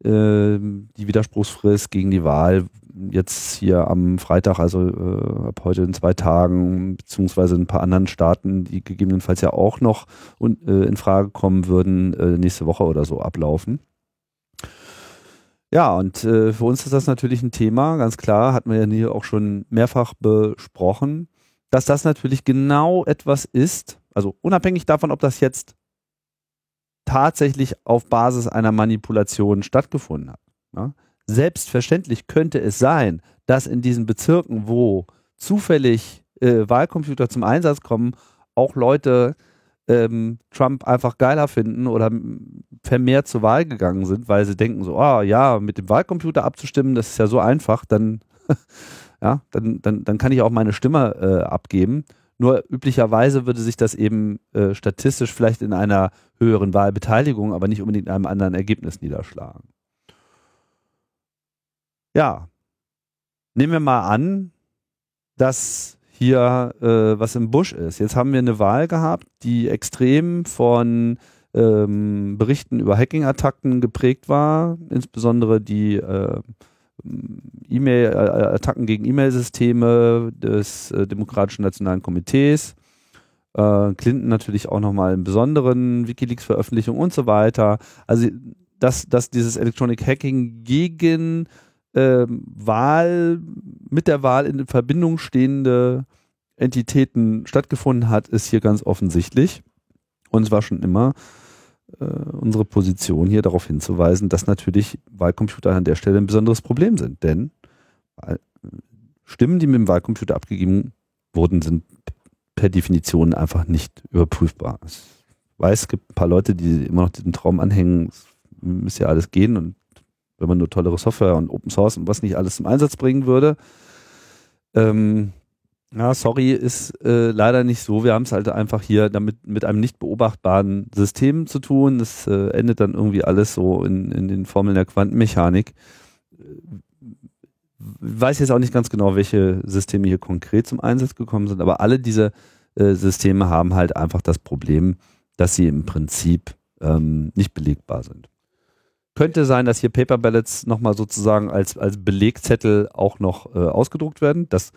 die Widerspruchsfrist gegen die Wahl jetzt hier am Freitag, also äh, ab heute in zwei Tagen, beziehungsweise in ein paar anderen Staaten, die gegebenenfalls ja auch noch un, äh, in Frage kommen würden, äh, nächste Woche oder so ablaufen. Ja, und äh, für uns ist das natürlich ein Thema, ganz klar, hatten wir ja hier auch schon mehrfach besprochen, dass das natürlich genau etwas ist, also unabhängig davon, ob das jetzt tatsächlich auf Basis einer Manipulation stattgefunden hat. Ja? Selbstverständlich könnte es sein, dass in diesen Bezirken, wo zufällig äh, Wahlcomputer zum Einsatz kommen, auch Leute ähm, Trump einfach geiler finden oder vermehrt zur Wahl gegangen sind, weil sie denken so, ah oh, ja, mit dem Wahlcomputer abzustimmen, das ist ja so einfach, dann, ja, dann, dann, dann kann ich auch meine Stimme äh, abgeben. Nur üblicherweise würde sich das eben äh, statistisch vielleicht in einer höheren Wahlbeteiligung, aber nicht unbedingt in einem anderen Ergebnis niederschlagen. Ja, nehmen wir mal an, dass hier äh, was im Busch ist. Jetzt haben wir eine Wahl gehabt, die extrem von ähm, Berichten über Hacking-Attacken geprägt war, insbesondere die äh, E-Mail-Attacken gegen E-Mail-Systeme des äh, Demokratischen Nationalen Komitees. Äh, Clinton natürlich auch nochmal im besonderen Wikileaks-Veröffentlichung und so weiter. Also, dass, dass dieses Electronic Hacking gegen ähm, Wahl, mit der Wahl in Verbindung stehende Entitäten stattgefunden hat, ist hier ganz offensichtlich. Und es war schon immer äh, unsere Position hier darauf hinzuweisen, dass natürlich Wahlcomputer an der Stelle ein besonderes Problem sind. Denn äh, Stimmen, die mit dem Wahlcomputer abgegeben wurden, sind per Definition einfach nicht überprüfbar. Ich weiß, es gibt ein paar Leute, die immer noch diesen Traum anhängen, es müsste ja alles gehen und wenn man nur tollere Software und Open Source und was nicht alles zum Einsatz bringen würde. Ähm, ja, sorry, ist äh, leider nicht so. Wir haben es halt einfach hier damit mit einem nicht beobachtbaren System zu tun. Das äh, endet dann irgendwie alles so in, in den Formeln der Quantenmechanik. Ich weiß jetzt auch nicht ganz genau, welche Systeme hier konkret zum Einsatz gekommen sind, aber alle diese äh, Systeme haben halt einfach das Problem, dass sie im Prinzip ähm, nicht belegbar sind. Könnte sein, dass hier Paper Ballots nochmal sozusagen als, als Belegzettel auch noch äh, ausgedruckt werden. Das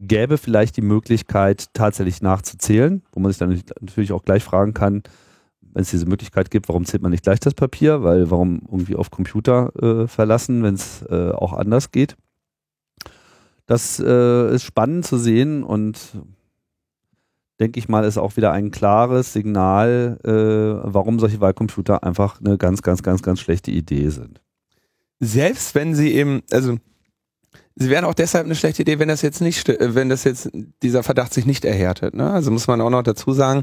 gäbe vielleicht die Möglichkeit, tatsächlich nachzuzählen, wo man sich dann natürlich auch gleich fragen kann, wenn es diese Möglichkeit gibt, warum zählt man nicht gleich das Papier? Weil warum irgendwie auf Computer äh, verlassen, wenn es äh, auch anders geht? Das äh, ist spannend zu sehen und denke ich mal, ist auch wieder ein klares Signal, äh, warum solche Wahlcomputer einfach eine ganz, ganz, ganz, ganz schlechte Idee sind. Selbst wenn sie eben, also sie wären auch deshalb eine schlechte Idee, wenn das jetzt nicht, wenn das jetzt dieser Verdacht sich nicht erhärtet. Ne? Also muss man auch noch dazu sagen,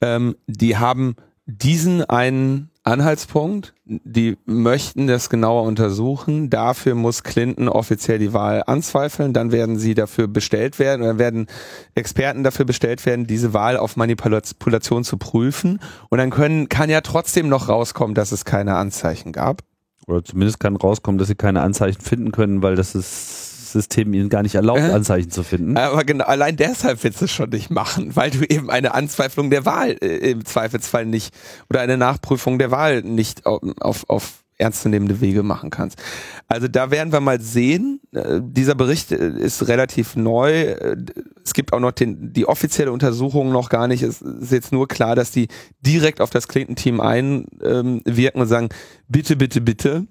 ähm, die haben diesen einen Anhaltspunkt. Die möchten das genauer untersuchen. Dafür muss Clinton offiziell die Wahl anzweifeln. Dann werden sie dafür bestellt werden, oder werden Experten dafür bestellt werden, diese Wahl auf Manipulation zu prüfen. Und dann können, kann ja trotzdem noch rauskommen, dass es keine Anzeichen gab. Oder zumindest kann rauskommen, dass sie keine Anzeichen finden können, weil das ist System ihnen gar nicht erlaubt, äh, Anzeichen zu finden. Aber genau, allein deshalb willst du es schon nicht machen, weil du eben eine Anzweiflung der Wahl äh, im Zweifelsfall nicht oder eine Nachprüfung der Wahl nicht auf, auf, auf ernstzunehmende Wege machen kannst. Also da werden wir mal sehen. Äh, dieser Bericht äh, ist relativ neu. Äh, es gibt auch noch den, die offizielle Untersuchung noch gar nicht. Es ist jetzt nur klar, dass die direkt auf das Clinton-Team einwirken und sagen, bitte, bitte, bitte,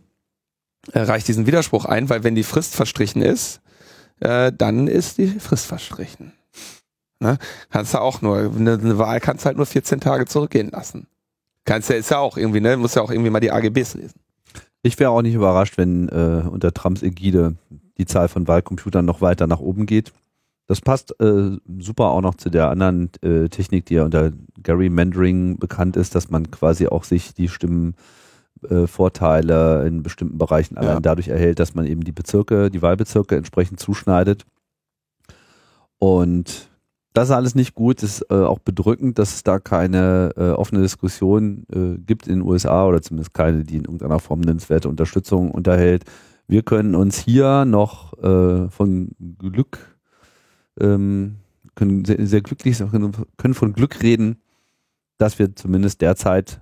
reicht diesen Widerspruch ein, weil wenn die Frist verstrichen ist, dann ist die Frist verstrichen. Ne? Kannst du auch nur, eine, eine Wahl kannst du halt nur 14 Tage zurückgehen lassen. Kannst ja, ist ja auch irgendwie, ne, muss ja auch irgendwie mal die AGBs lesen. Ich wäre auch nicht überrascht, wenn äh, unter Trumps Ägide die Zahl von Wahlcomputern noch weiter nach oben geht. Das passt äh, super auch noch zu der anderen äh, Technik, die ja unter Gary Mandering bekannt ist, dass man quasi auch sich die Stimmen äh, in bestimmten Bereichen allein ja. dadurch erhält, dass man eben die Bezirke, die Wahlbezirke entsprechend zuschneidet. Und das ist alles nicht gut. Es ist äh, auch bedrückend, dass es da keine äh, offene Diskussion äh, gibt in den USA oder zumindest keine, die in irgendeiner Form nennenswerte Unterstützung unterhält. Wir können uns hier noch äh, von Glück, ähm, können sehr, sehr glücklich, können von Glück reden, dass wir zumindest derzeit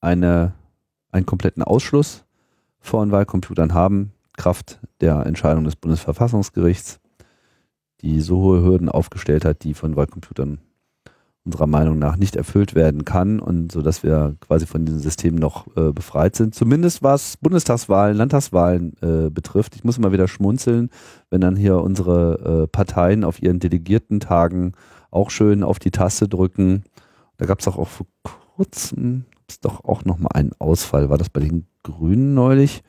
eine einen kompletten Ausschluss von Wahlcomputern haben, Kraft der Entscheidung des Bundesverfassungsgerichts, die so hohe Hürden aufgestellt hat, die von Wahlcomputern unserer Meinung nach nicht erfüllt werden kann und so dass wir quasi von diesem System noch äh, befreit sind. Zumindest was Bundestagswahlen, Landtagswahlen äh, betrifft. Ich muss immer wieder schmunzeln, wenn dann hier unsere äh, Parteien auf ihren Delegiertentagen auch schön auf die Taste drücken. Da gab es auch, auch vor kurzem, doch auch nochmal einen Ausfall. War das bei den Grünen neulich?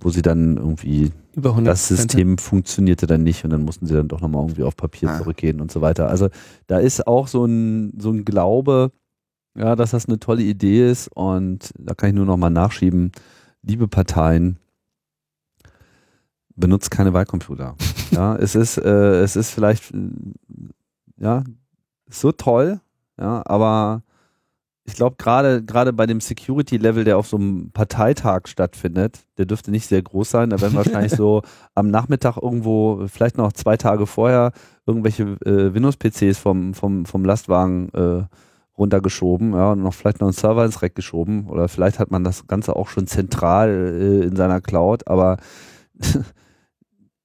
Wo sie dann irgendwie, das System funktionierte dann nicht und dann mussten sie dann doch nochmal irgendwie auf Papier ah. zurückgehen und so weiter. Also da ist auch so ein, so ein Glaube, ja, dass das eine tolle Idee ist und da kann ich nur nochmal nachschieben. Liebe Parteien, benutzt keine Wahlcomputer. ja, es ist, äh, es ist vielleicht, ja, so toll, ja, aber ich glaube, gerade gerade bei dem Security-Level, der auf so einem Parteitag stattfindet, der dürfte nicht sehr groß sein. Da werden wahrscheinlich so am Nachmittag irgendwo, vielleicht noch zwei Tage vorher, irgendwelche äh, Windows-PCs vom, vom, vom Lastwagen äh, runtergeschoben, ja, und noch vielleicht noch einen Server ins Rack geschoben. Oder vielleicht hat man das Ganze auch schon zentral äh, in seiner Cloud, aber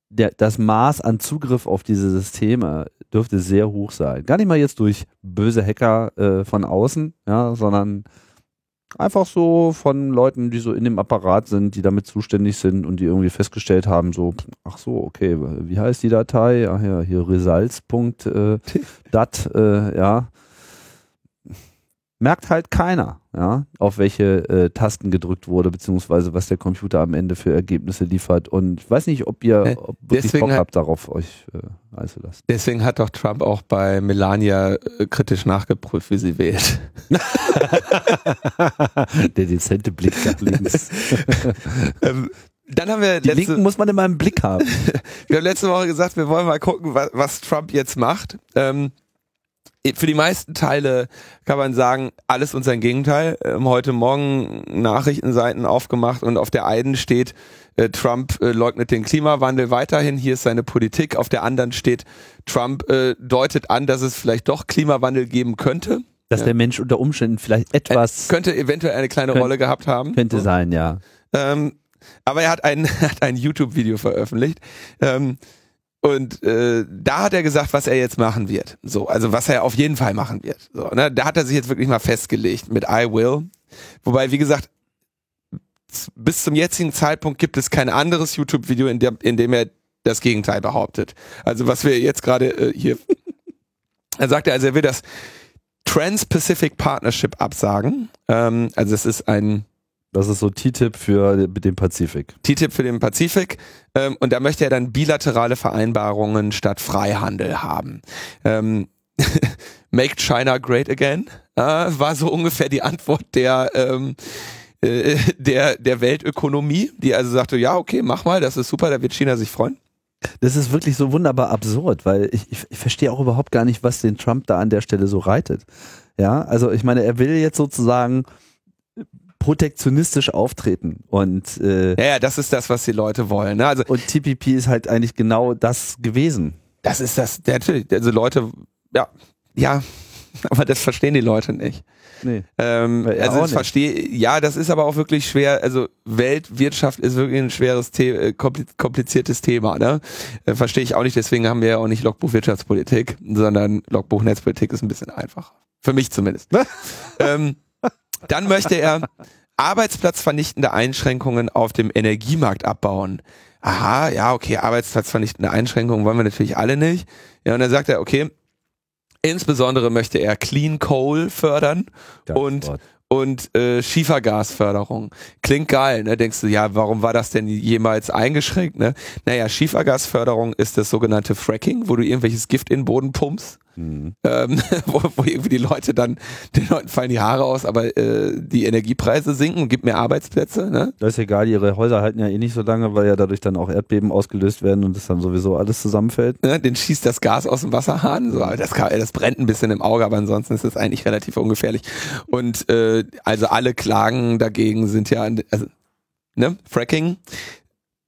der, das Maß an Zugriff auf diese Systeme dürfte sehr hoch sein. Gar nicht mal jetzt durch böse Hacker äh, von außen, ja, sondern Einfach so von Leuten, die so in dem Apparat sind, die damit zuständig sind und die irgendwie festgestellt haben, so, ach so, okay, wie heißt die Datei? Ach ja, hier results.dat, äh, ja merkt halt keiner, ja, auf welche äh, Tasten gedrückt wurde, beziehungsweise was der Computer am Ende für Ergebnisse liefert. Und ich weiß nicht, ob ihr Äh, ob wirklich deswegen Bock hat- habt, darauf euch äh, einzulassen. Deswegen hat doch Trump auch bei Melania äh, kritisch nachgeprüft, wie sie wählt. der dezente Blick nach links. Ähm, dann haben wir Die letzte, Linken muss man immer im Blick haben. wir haben letzte Woche gesagt, wir wollen mal gucken, was, was Trump jetzt macht. Ähm, für die meisten Teile kann man sagen, alles und sein Gegenteil. Ähm, heute Morgen Nachrichtenseiten aufgemacht und auf der einen steht, äh, Trump äh, leugnet den Klimawandel weiterhin, hier ist seine Politik. Auf der anderen steht, Trump äh, deutet an, dass es vielleicht doch Klimawandel geben könnte. Dass Ja. der Mensch unter Umständen vielleicht etwas Könnte eventuell eine kleine Könnt- Rolle gehabt haben. könnte sein, ja. Ähm, aber er hat ein, hat ein YouTube-Video veröffentlicht. Ähm, und äh, da hat er gesagt, was er jetzt machen wird. So, also was er auf jeden Fall machen wird. So, ne? Da hat er sich jetzt wirklich mal festgelegt mit I will. Wobei, wie gesagt, bis zum jetzigen Zeitpunkt gibt es kein anderes YouTube-Video, in, dem- in dem er das Gegenteil behauptet. Also was wir jetzt gerade äh, hier. er sagte also, er will das Trans-Pacific Partnership absagen. Ähm, also es ist ein Das ist so TTIP für den Pazifik. TTIP für den Pazifik ähm, und da möchte er dann bilaterale Vereinbarungen statt Freihandel haben. Ähm, Make China great again äh, war so ungefähr die Antwort der ähm, äh, der der Weltökonomie, die also sagte, ja okay, mach mal, das ist super, da wird China sich freuen. Das ist wirklich so wunderbar absurd, weil ich, ich, ich verstehe auch überhaupt gar nicht, was den Trump da an der Stelle so reitet. Ja, also ich meine, er will jetzt sozusagen protektionistisch auftreten und äh, Ja, ja, das ist das, was die Leute wollen. Ne? Also und TPP ist halt eigentlich genau das gewesen. das ist das, natürlich, also Leute, ja, ja, aber das verstehen die Leute nicht. Nee. Ähm, Ja, also ich verstehe, ja, das ist aber auch wirklich schwer, also Weltwirtschaft ist wirklich ein schweres, The äh, kompli- kompliziertes Thema, ne? Äh, verstehe ich auch nicht, deswegen haben wir ja auch nicht Logbuch Wirtschaftspolitik, sondern Logbuch Netzpolitik ist ein bisschen einfacher. Für mich zumindest. ähm, dann möchte er arbeitsplatzvernichtende Einschränkungen auf dem Energiemarkt abbauen. Aha, ja, okay, arbeitsplatzvernichtende Einschränkungen wollen wir natürlich alle nicht. Ja, und dann sagt er, okay, insbesondere möchte er Clean Coal fördern Geiles Und- Wort. und äh, Schiefergasförderung. Klingt geil, ne? Denkst du, ja, warum war das denn jemals eingeschränkt, ne? Naja, Schiefergasförderung ist das sogenannte Fracking, wo du irgendwelches Gift in den Boden pumpst, Mhm. ähm, wo, wo irgendwie die Leute dann, den Leuten fallen die Haare aus, aber äh, die Energiepreise sinken und gibt mehr Arbeitsplätze, ne? Das ist egal, ihre Häuser halten ja eh nicht so lange, weil ja dadurch dann auch Erdbeben ausgelöst werden und das dann sowieso alles zusammenfällt. ne? Den schießt das Gas aus dem Wasserhahn, so, aber das, das brennt ein bisschen im Auge, aber ansonsten ist es eigentlich relativ ungefährlich. Und äh, also alle Klagen dagegen sind ja, also, ne, Fracking,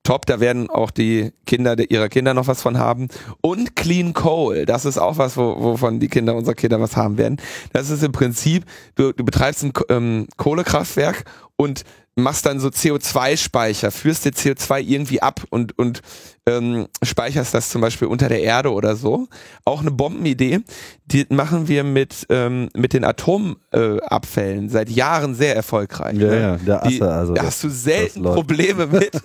top, da werden auch die Kinder der, ihrer Kinder noch was von haben. Und Clean Coal, das ist auch was, wo, wovon die Kinder unserer Kinder was haben werden. Das ist im Prinzip, du, du betreibst ein ähm, Kohlekraftwerk und machst dann so CO2-Speicher, führst dir CO2 irgendwie ab und, und ähm, speicherst das zum Beispiel unter der Erde oder so. Auch eine Bombenidee. Die machen wir mit, ähm, mit den Atomabfällen äh, seit Jahren sehr erfolgreich. ne? der Die, Asse, also. da hast du selten. Probleme mit.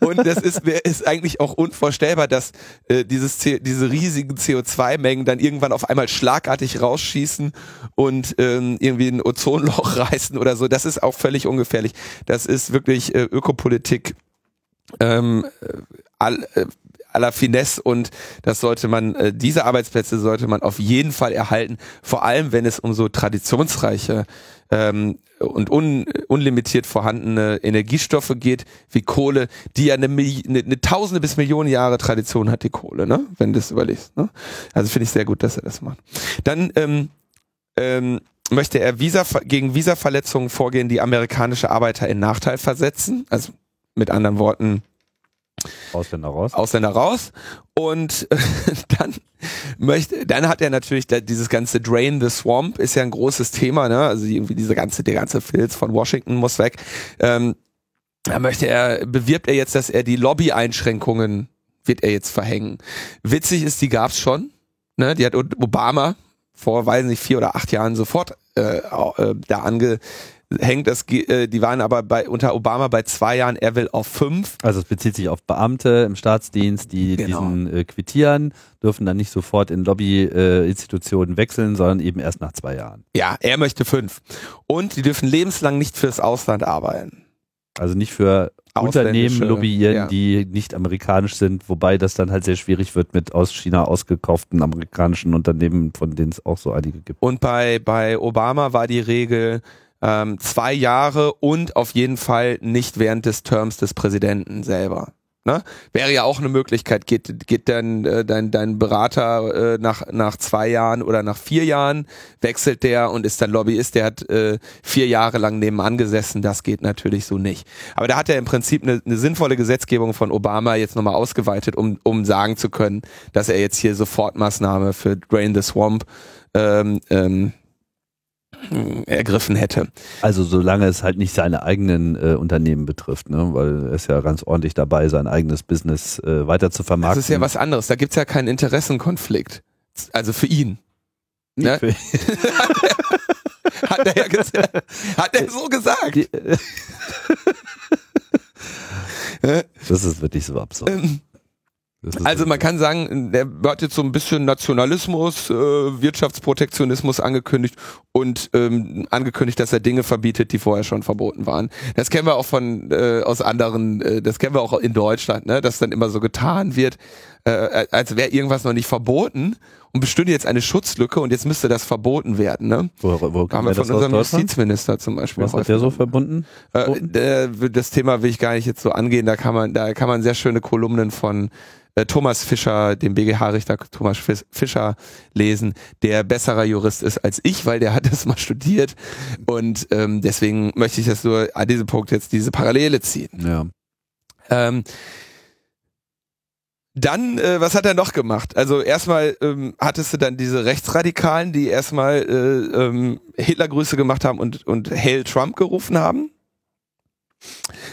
Und das ist, ist eigentlich auch unvorstellbar, dass äh, dieses diese riesigen CO2-Mengen dann irgendwann auf einmal schlagartig rausschießen und ähm, irgendwie ein Ozonloch reißen oder so. Das ist auch völlig ungefährlich. Das ist wirklich äh, Ökopolitik ähm, äh, all, äh, aller Finesse und das sollte man, äh, diese Arbeitsplätze sollte man auf jeden Fall erhalten, vor allem wenn es um so traditionsreiche ähm, und un, unlimitiert vorhandene Energiestoffe geht, wie Kohle, die ja eine, eine, eine tausende bis Millionen Jahre Tradition hat, die Kohle, ne? wenn du das überlegst. Ne? Also finde ich sehr gut, dass er das macht. Dann ähm, ähm, möchte er Visa, gegen Visaverletzungen vorgehen, die amerikanische Arbeiter in Nachteil versetzen. Also mit anderen Worten, Ausländer raus. Ausländer raus und äh, dann möchte, dann hat er natürlich da, dieses ganze Drain the Swamp ist ja ein großes Thema, ne? Also irgendwie diese ganze, der ganze Filz von Washington muss weg. Ähm, da möchte er, bewirbt er jetzt, dass er die Lobby-Einschränkungen wird er jetzt verhängen. Witzig ist, die gab's schon, ne? Die hat Obama vor, weiß nicht, vier oder acht Jahren sofort äh, äh, da ange hängt das, äh, die waren aber bei unter Obama bei zwei Jahren, er will auf fünf. Also es bezieht sich auf Beamte im Staatsdienst, die genau. diesen äh, quittieren, dürfen dann nicht sofort in Lobbyinstitutionen äh, wechseln, sondern eben erst nach zwei Jahren. Ja, er möchte fünf. Und die dürfen lebenslang nicht fürs Ausland arbeiten. Also nicht für Unternehmen lobbyieren, ja. die nicht amerikanisch sind, wobei das dann halt sehr schwierig wird mit aus China ausgekauften amerikanischen Unternehmen, von denen es auch so einige gibt. Und bei, bei Obama war die Regel, ähm, zwei Jahre und auf jeden Fall nicht während des Terms des Präsidenten selber. Ne? Wäre ja auch eine Möglichkeit, geht, geht dann äh, dein, dein Berater äh, nach, nach zwei Jahren oder nach vier Jahren, wechselt der und ist dann Lobbyist, der hat äh, vier Jahre lang nebenan gesessen, das geht natürlich so nicht. Aber da hat er im Prinzip eine, eine sinnvolle Gesetzgebung von Obama jetzt nochmal ausgeweitet, um, um sagen zu können, dass er jetzt hier Sofortmaßnahme für Drain the Swamp ähm, ähm, ergriffen hätte. Also solange es halt nicht seine eigenen äh, Unternehmen betrifft, ne? weil er ist ja ganz ordentlich dabei, sein eigenes Business äh, weiter zu vermarkten. Das ist ja was anderes, da gibt's ja keinen Interessenkonflikt. Also für ihn. Ne? Für hat, er, ja gesagt, hat er so gesagt. das ist wirklich so absurd. Ähm, also man kann sagen, der hat jetzt so ein bisschen Nationalismus, äh, Wirtschaftsprotektionismus angekündigt und ähm, angekündigt, dass er Dinge verbietet, die vorher schon verboten waren. Das kennen wir auch von äh, aus anderen, äh, das kennen wir auch in Deutschland, ne, dass dann immer so getan wird, äh, als wäre irgendwas noch nicht verboten und bestünde jetzt eine Schutzlücke und jetzt müsste das verboten werden. Ne? Wo, wo haben wir von unserem Justizminister zum Beispiel. Was hat der so verbunden? Äh, das Thema will ich gar nicht jetzt so angehen. Da kann man, da kann man sehr schöne Kolumnen von äh, Thomas Fischer, dem BGH-Richter Thomas Fischer lesen, der besserer Jurist ist als ich, weil der hat das mal studiert und ähm, deswegen möchte ich das nur an diesem Punkt jetzt diese Parallele ziehen. Ja. Ähm, dann, äh, was hat er noch gemacht? Also erstmal ähm, hattest du dann diese Rechtsradikalen, die erstmal äh, ähm, Hitlergrüße gemacht haben und, und Hail Trump gerufen haben.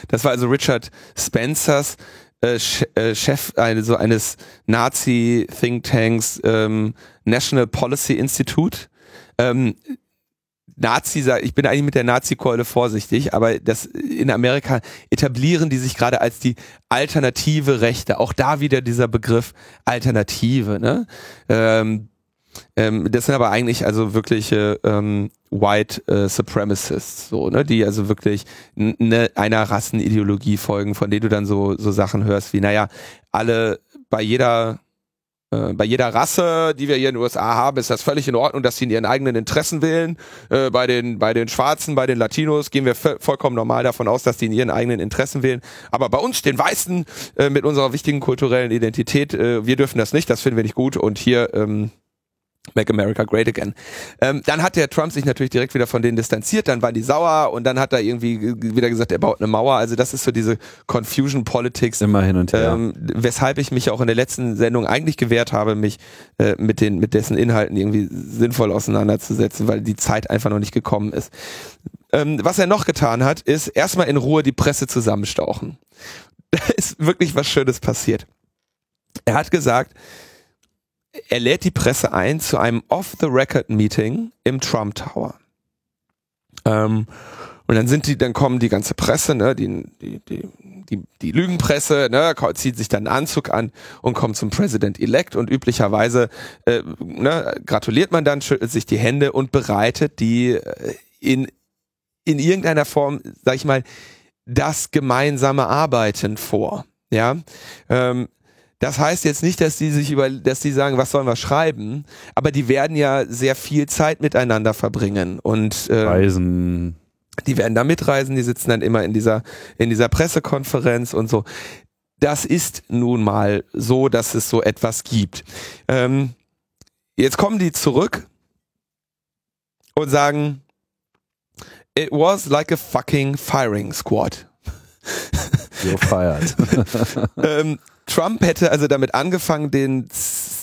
Das war also Richard Spencers äh, äh, Chef also eines Nazi-Thinktanks ähm, National Policy Institute. Ähm, Nazi, ich bin eigentlich mit der Nazi-Keule vorsichtig, aber das in Amerika etablieren die sich gerade als die alternative Rechte. Auch da wieder dieser Begriff Alternative. Ne? Ähm, ähm, das sind aber eigentlich also wirkliche ähm, White äh, Supremacists, so, ne, die also wirklich ne, einer Rassenideologie folgen, von denen du dann so, so Sachen hörst wie, naja, alle bei jeder bei jeder Rasse, die wir hier in den USA haben, ist das völlig in Ordnung, dass sie in ihren eigenen Interessen wählen. Äh, bei den bei den Schwarzen, bei den Latinos gehen wir vollkommen normal davon aus, dass die in ihren eigenen Interessen wählen. Aber bei uns, den Weißen, äh, mit unserer wichtigen kulturellen Identität, äh, wir dürfen das nicht. Das finden wir nicht gut. Und hier ähm, Make America Great Again. Ähm, dann hat der Trump sich natürlich direkt wieder von denen distanziert, dann waren die sauer und dann hat er irgendwie wieder gesagt, er baut eine Mauer. Also das ist so diese Confusion Politics. Immer hin und her. Ähm, weshalb ich mich auch in der letzten Sendung eigentlich gewehrt habe, mich äh, mit den mit dessen Inhalten irgendwie sinnvoll auseinanderzusetzen, weil die Zeit einfach noch nicht gekommen ist. Ähm, was er noch getan hat, ist erstmal in Ruhe die Presse zusammenstauchen. Da ist wirklich was Schönes passiert. Er hat gesagt, er lädt die Presse ein zu einem Off-the-Record-Meeting im Trump Tower. Ähm, und dann sind die, dann kommen die ganze Presse, ne, die, die, die, die, die Lügenpresse, ne, zieht sich dann einen Anzug an und kommt zum President-elect und üblicherweise äh, ne, gratuliert man dann, schüttelt sich die Hände und bereitet die äh, in, in irgendeiner Form, sag ich mal, das gemeinsame Arbeiten vor. Ja, ähm, das heißt jetzt nicht, dass die sich über, dass die sagen, was sollen wir schreiben, aber die werden ja sehr viel Zeit miteinander verbringen und äh, Reisen. Die werden da mitreisen, die sitzen dann immer in dieser in dieser Pressekonferenz und so. Das ist nun mal so, dass es so etwas gibt. Ähm, jetzt kommen die zurück und sagen, it was like a fucking firing squad. You're fired. ähm, Trump hätte also damit angefangen, den,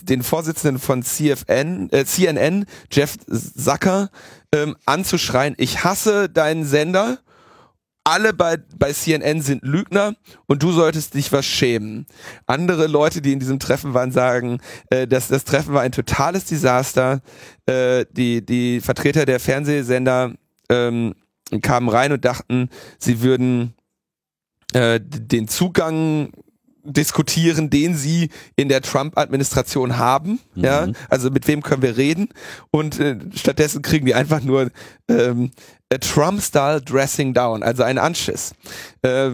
den Vorsitzenden von CFN, äh, CNN, Jeff Zucker, ähm, anzuschreien, ich hasse deinen Sender, alle bei, bei CNN sind Lügner und du solltest dich was schämen. Andere Leute, die in diesem Treffen waren, sagen, äh, dass das Treffen war ein totales Desaster. Äh, die, die Vertreter der Fernsehsender ähm, kamen rein und dachten, sie würden äh, den Zugang diskutieren, den sie in der Trump-Administration haben. Mhm. Ja, also mit wem können wir reden? Und äh, stattdessen kriegen die einfach nur ähm, Trump-Style Dressing Down, also einen Anschiss. Äh,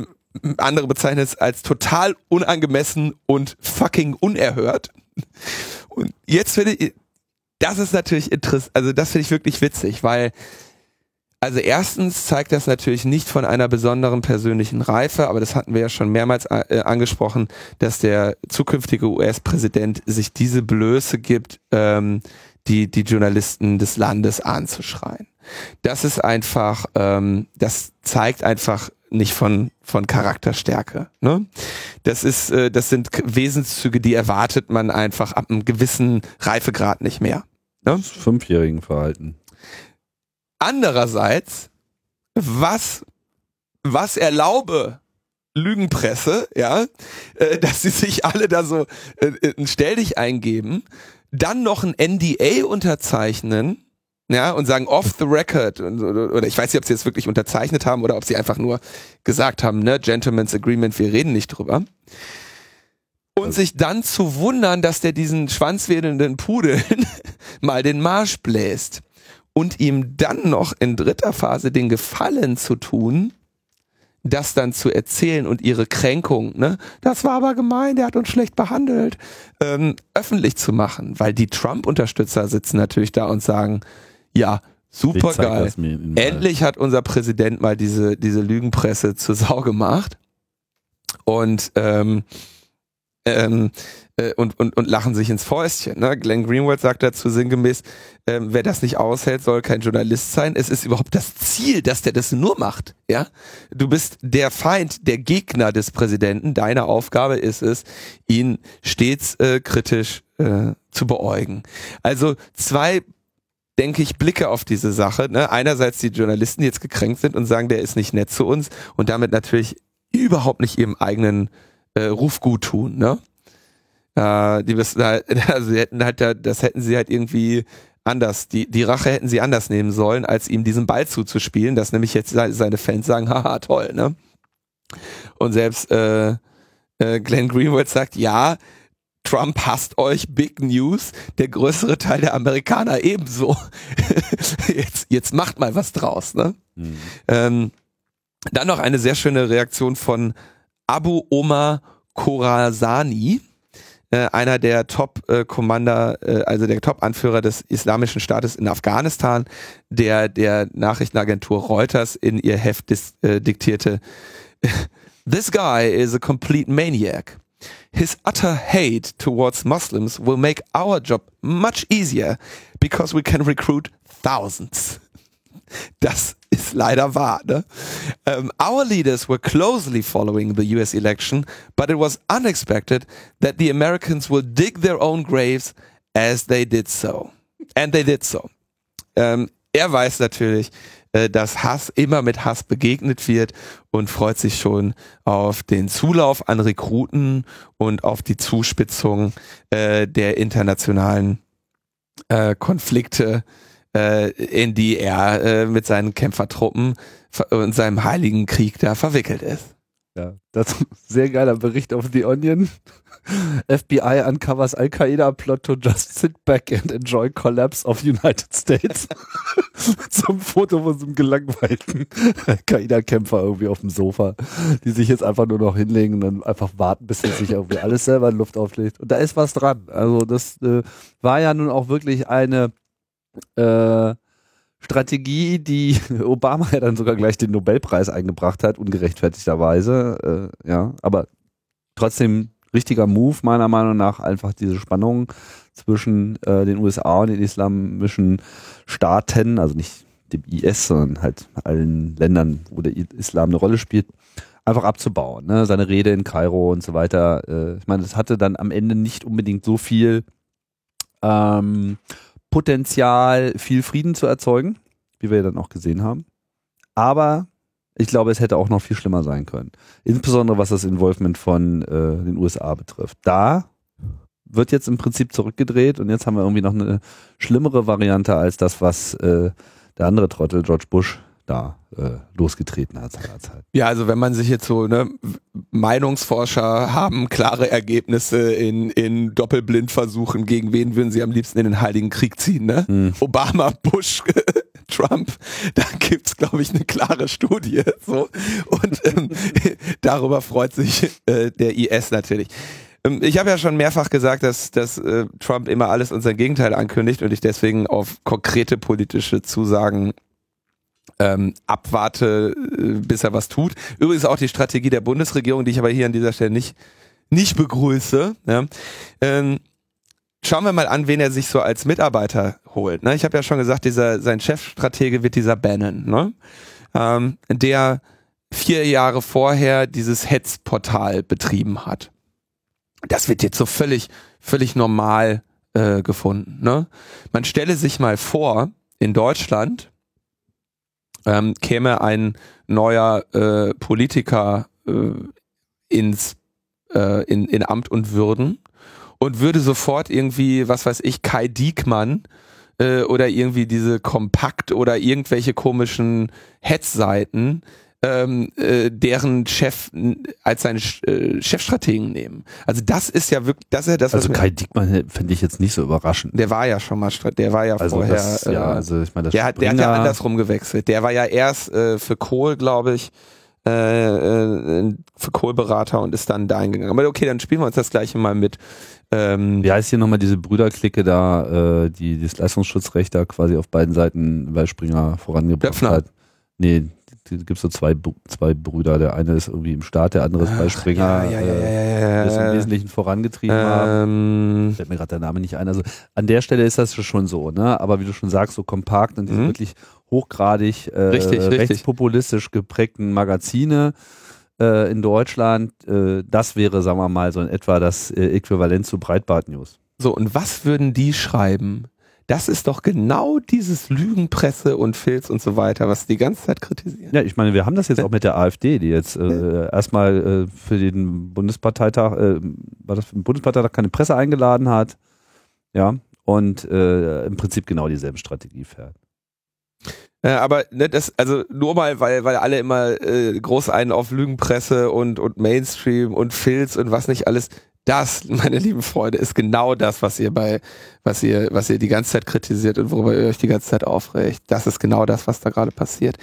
andere bezeichnen es als total unangemessen und fucking unerhört. Und jetzt finde ich, das ist natürlich interessant, also das finde ich wirklich witzig, weil also erstens zeigt das natürlich nicht von einer besonderen persönlichen Reife, aber das hatten wir ja schon mehrmals äh, angesprochen, dass der zukünftige US-Präsident sich diese Blöße gibt, ähm, die, die Journalisten des Landes anzuschreien. Das ist einfach, ähm, das zeigt einfach nicht von von Charakterstärke. Ne? Das ist, äh, das sind Wesenszüge, die erwartet man einfach ab einem gewissen Reifegrad nicht mehr. Ne? Fünfjährigen Verhalten. Andererseits, was, was erlaube Lügenpresse, ja, äh, dass sie sich alle da so äh, ein Stelldich eingeben, dann noch ein NDA unterzeichnen, ja, und sagen off the record, oder ich weiß nicht, ob sie es wirklich unterzeichnet haben oder ob sie einfach nur gesagt haben, ne, Gentleman's Agreement, wir reden nicht drüber. Und sich dann zu wundern, dass der diesen schwanzwedelnden Pudeln mal den Marsch bläst und ihm dann noch in dritter Phase den Gefallen zu tun, das dann zu erzählen und ihre Kränkung, ne, das war aber gemein, der hat uns schlecht behandelt, ähm, öffentlich zu machen, weil die Trump-Unterstützer sitzen natürlich da und sagen, ja, super geil, endlich hat unser Präsident mal diese diese Lügenpresse zur Sau gemacht. Und ähm, ähm, äh, und, und, und lachen sich ins Fäustchen. Ne? Glenn Greenwald sagt dazu sinngemäß, ähm, wer das nicht aushält, soll kein Journalist sein. Es ist überhaupt das Ziel, dass der das nur macht. Ja, Du bist der Feind, der Gegner des Präsidenten. Deine Aufgabe ist es, ihn stets äh, kritisch äh, zu beäugen. Also zwei denke ich, Blicke auf diese Sache. Ne? Einerseits die Journalisten, die jetzt gekränkt sind und sagen, der ist nicht nett zu uns und damit natürlich überhaupt nicht ihrem eigenen äh, Ruf gut tun. Ne? Äh, die wissen halt, also sie hätten halt, das hätten sie halt irgendwie anders, die, die Rache hätten sie anders nehmen sollen, als ihm diesen Ball zuzuspielen, dass nämlich jetzt seine Fans sagen, haha, toll, ne? Und selbst äh, äh, Glenn Greenwald sagt, ja, Trump hasst euch, Big News, der größere Teil der Amerikaner ebenso. jetzt, jetzt macht mal was draus, ne? Mhm. Ähm, dann noch eine sehr schöne Reaktion von Abu Omar Khorazani, äh, einer der Top-Commander, äh, also der Top-Anführer des Islamischen Staates in Afghanistan, der der Nachrichtenagentur Reuters in ihr Heft dis, äh, diktierte, This guy is a complete maniac. His utter hate towards Muslims will make our job much easier because we can recruit thousands. Das ist leider wahr. Ne? Um, our leaders were closely following the US election, but it was unexpected that the Americans will dig their own graves as they did so. And they did so. Um, er weiß natürlich, äh, dass Hass immer mit Hass begegnet wird und freut sich schon auf den Zulauf an Rekruten und auf die Zuspitzung äh, der internationalen äh, Konflikte äh, in die er äh, mit seinen Kämpfertruppen und seinem heiligen Krieg da verwickelt ist. Ja, das ist ein sehr geiler Bericht auf The Onion. FBI uncovers Al-Qaeda plot to just sit back and enjoy collapse of United States. Zum Foto von so einem gelangweilten Al-Qaeda-Kämpfer irgendwie auf dem Sofa, die sich jetzt einfach nur noch hinlegen und dann einfach warten, bis sich irgendwie alles selber in Luft auflegt. Und da ist was dran. Also das äh, war ja nun auch wirklich eine äh, Strategie, die Obama ja dann sogar gleich den Nobelpreis eingebracht hat, ungerechtfertigterweise. Äh, ja, aber trotzdem richtiger Move meiner Meinung nach, einfach diese Spannung zwischen äh, den USA und den islamischen Staaten, also nicht dem IS, sondern halt allen Ländern, wo der Islam eine Rolle spielt, einfach abzubauen. Ne? Seine Rede in Kairo und so weiter. Äh, ich meine, das hatte dann am Ende nicht unbedingt so viel ähm, Potenzial, viel Frieden zu erzeugen, wie wir dann auch gesehen haben. Aber Ich glaube, es hätte auch noch viel schlimmer sein können. Insbesondere was das Involvement von äh, den USA betrifft. Da wird jetzt im Prinzip zurückgedreht und jetzt haben wir irgendwie noch eine schlimmere Variante als das, was äh, der andere Trottel, George Bush, da äh, losgetreten hat seinerzeit. Ja, also wenn man sich jetzt so, ne, Meinungsforscher haben klare Ergebnisse in, in Doppelblindversuchen, gegen wen würden sie am liebsten in den Heiligen Krieg ziehen, ne? Hm. Obama, Bush, Trump, da gibt's glaube ich, eine klare Studie. So. Und ähm, darüber freut sich äh, der IS natürlich. Ähm, ich habe ja schon mehrfach gesagt, dass, dass äh, Trump immer alles und sein Gegenteil ankündigt und ich deswegen auf konkrete politische Zusagen ähm, abwarte, äh, bis er was tut. Übrigens auch die Strategie der Bundesregierung, die ich aber hier an dieser Stelle nicht, nicht begrüße. Ja. Ähm, schauen wir mal an, wen er sich so als Mitarbeiter holt. Ne? Ich habe ja schon gesagt, dieser sein Chefstratege wird dieser Bannon, ne? ähm, der vier Jahre vorher dieses Hetzportal betrieben hat. Das wird jetzt so völlig, völlig normal äh, gefunden. Ne? Man stelle sich mal vor, in Deutschland ähm, käme ein neuer äh, Politiker äh, ins äh, in, in Amt und Würden und würde sofort irgendwie, was weiß ich, Kai Diekmann äh, oder irgendwie diese Kompakt oder irgendwelche komischen Hetzseiten ähm, äh, deren Chef als seine äh, Chefstrategen nehmen. Also das ist ja wirklich, das ist ja das. Also Kai Diekmann finde ich jetzt nicht so überraschend. Der war ja schon mal, der war ja also vorher. Das, ja, äh, also ich meine, der, hat, der hat ja andersrum gewechselt. Der war ja erst äh, für Kohl, glaube ich, äh, äh, für Kohlberater und ist dann dahin gegangen. Aber okay, dann spielen wir uns das gleiche mal mit. Ähm, Wie heißt hier nochmal diese Brüderklicke da, äh, die das Leistungsschutzrecht da quasi auf beiden Seiten bei Springer vorangebracht Döpfner. hat? Nee, gibt es so zwei, zwei Brüder. Der eine ist irgendwie im Staat, der andere ist bei Springer. Ja, ja, ja, äh, ja, ja, das im Wesentlichen vorangetrieben ähm. Fällt mir gerade der Name nicht ein. Also an der Stelle ist das schon so, ne? Aber wie du schon sagst, so kompakt und diese mhm. wirklich hochgradig äh, richtig, rechtspopulistisch geprägten Magazine äh, in Deutschland, äh, das wäre, sagen wir mal, so in etwa das äh, Äquivalent zu Breitbart News. So, und was würden die schreiben? Das ist doch genau dieses Lügenpresse und Filz und so weiter, was die ganze Zeit kritisieren. Ja, ich meine, wir haben das jetzt auch mit der AfD, die jetzt äh, erstmal äh, für den Bundesparteitag, äh, war das für den Bundesparteitag keine Presse eingeladen hat, ja, und äh, im Prinzip genau dieselbe Strategie fährt. Ja, aber ne, das, also nur mal, weil, weil alle immer äh, groß einen auf Lügenpresse und, und Mainstream und Filz und was nicht alles. Das, meine lieben Freunde, ist genau das, was ihr bei, was ihr, was ihr die ganze Zeit kritisiert und worüber ihr euch die ganze Zeit aufregt. Das ist genau das, was da gerade passiert.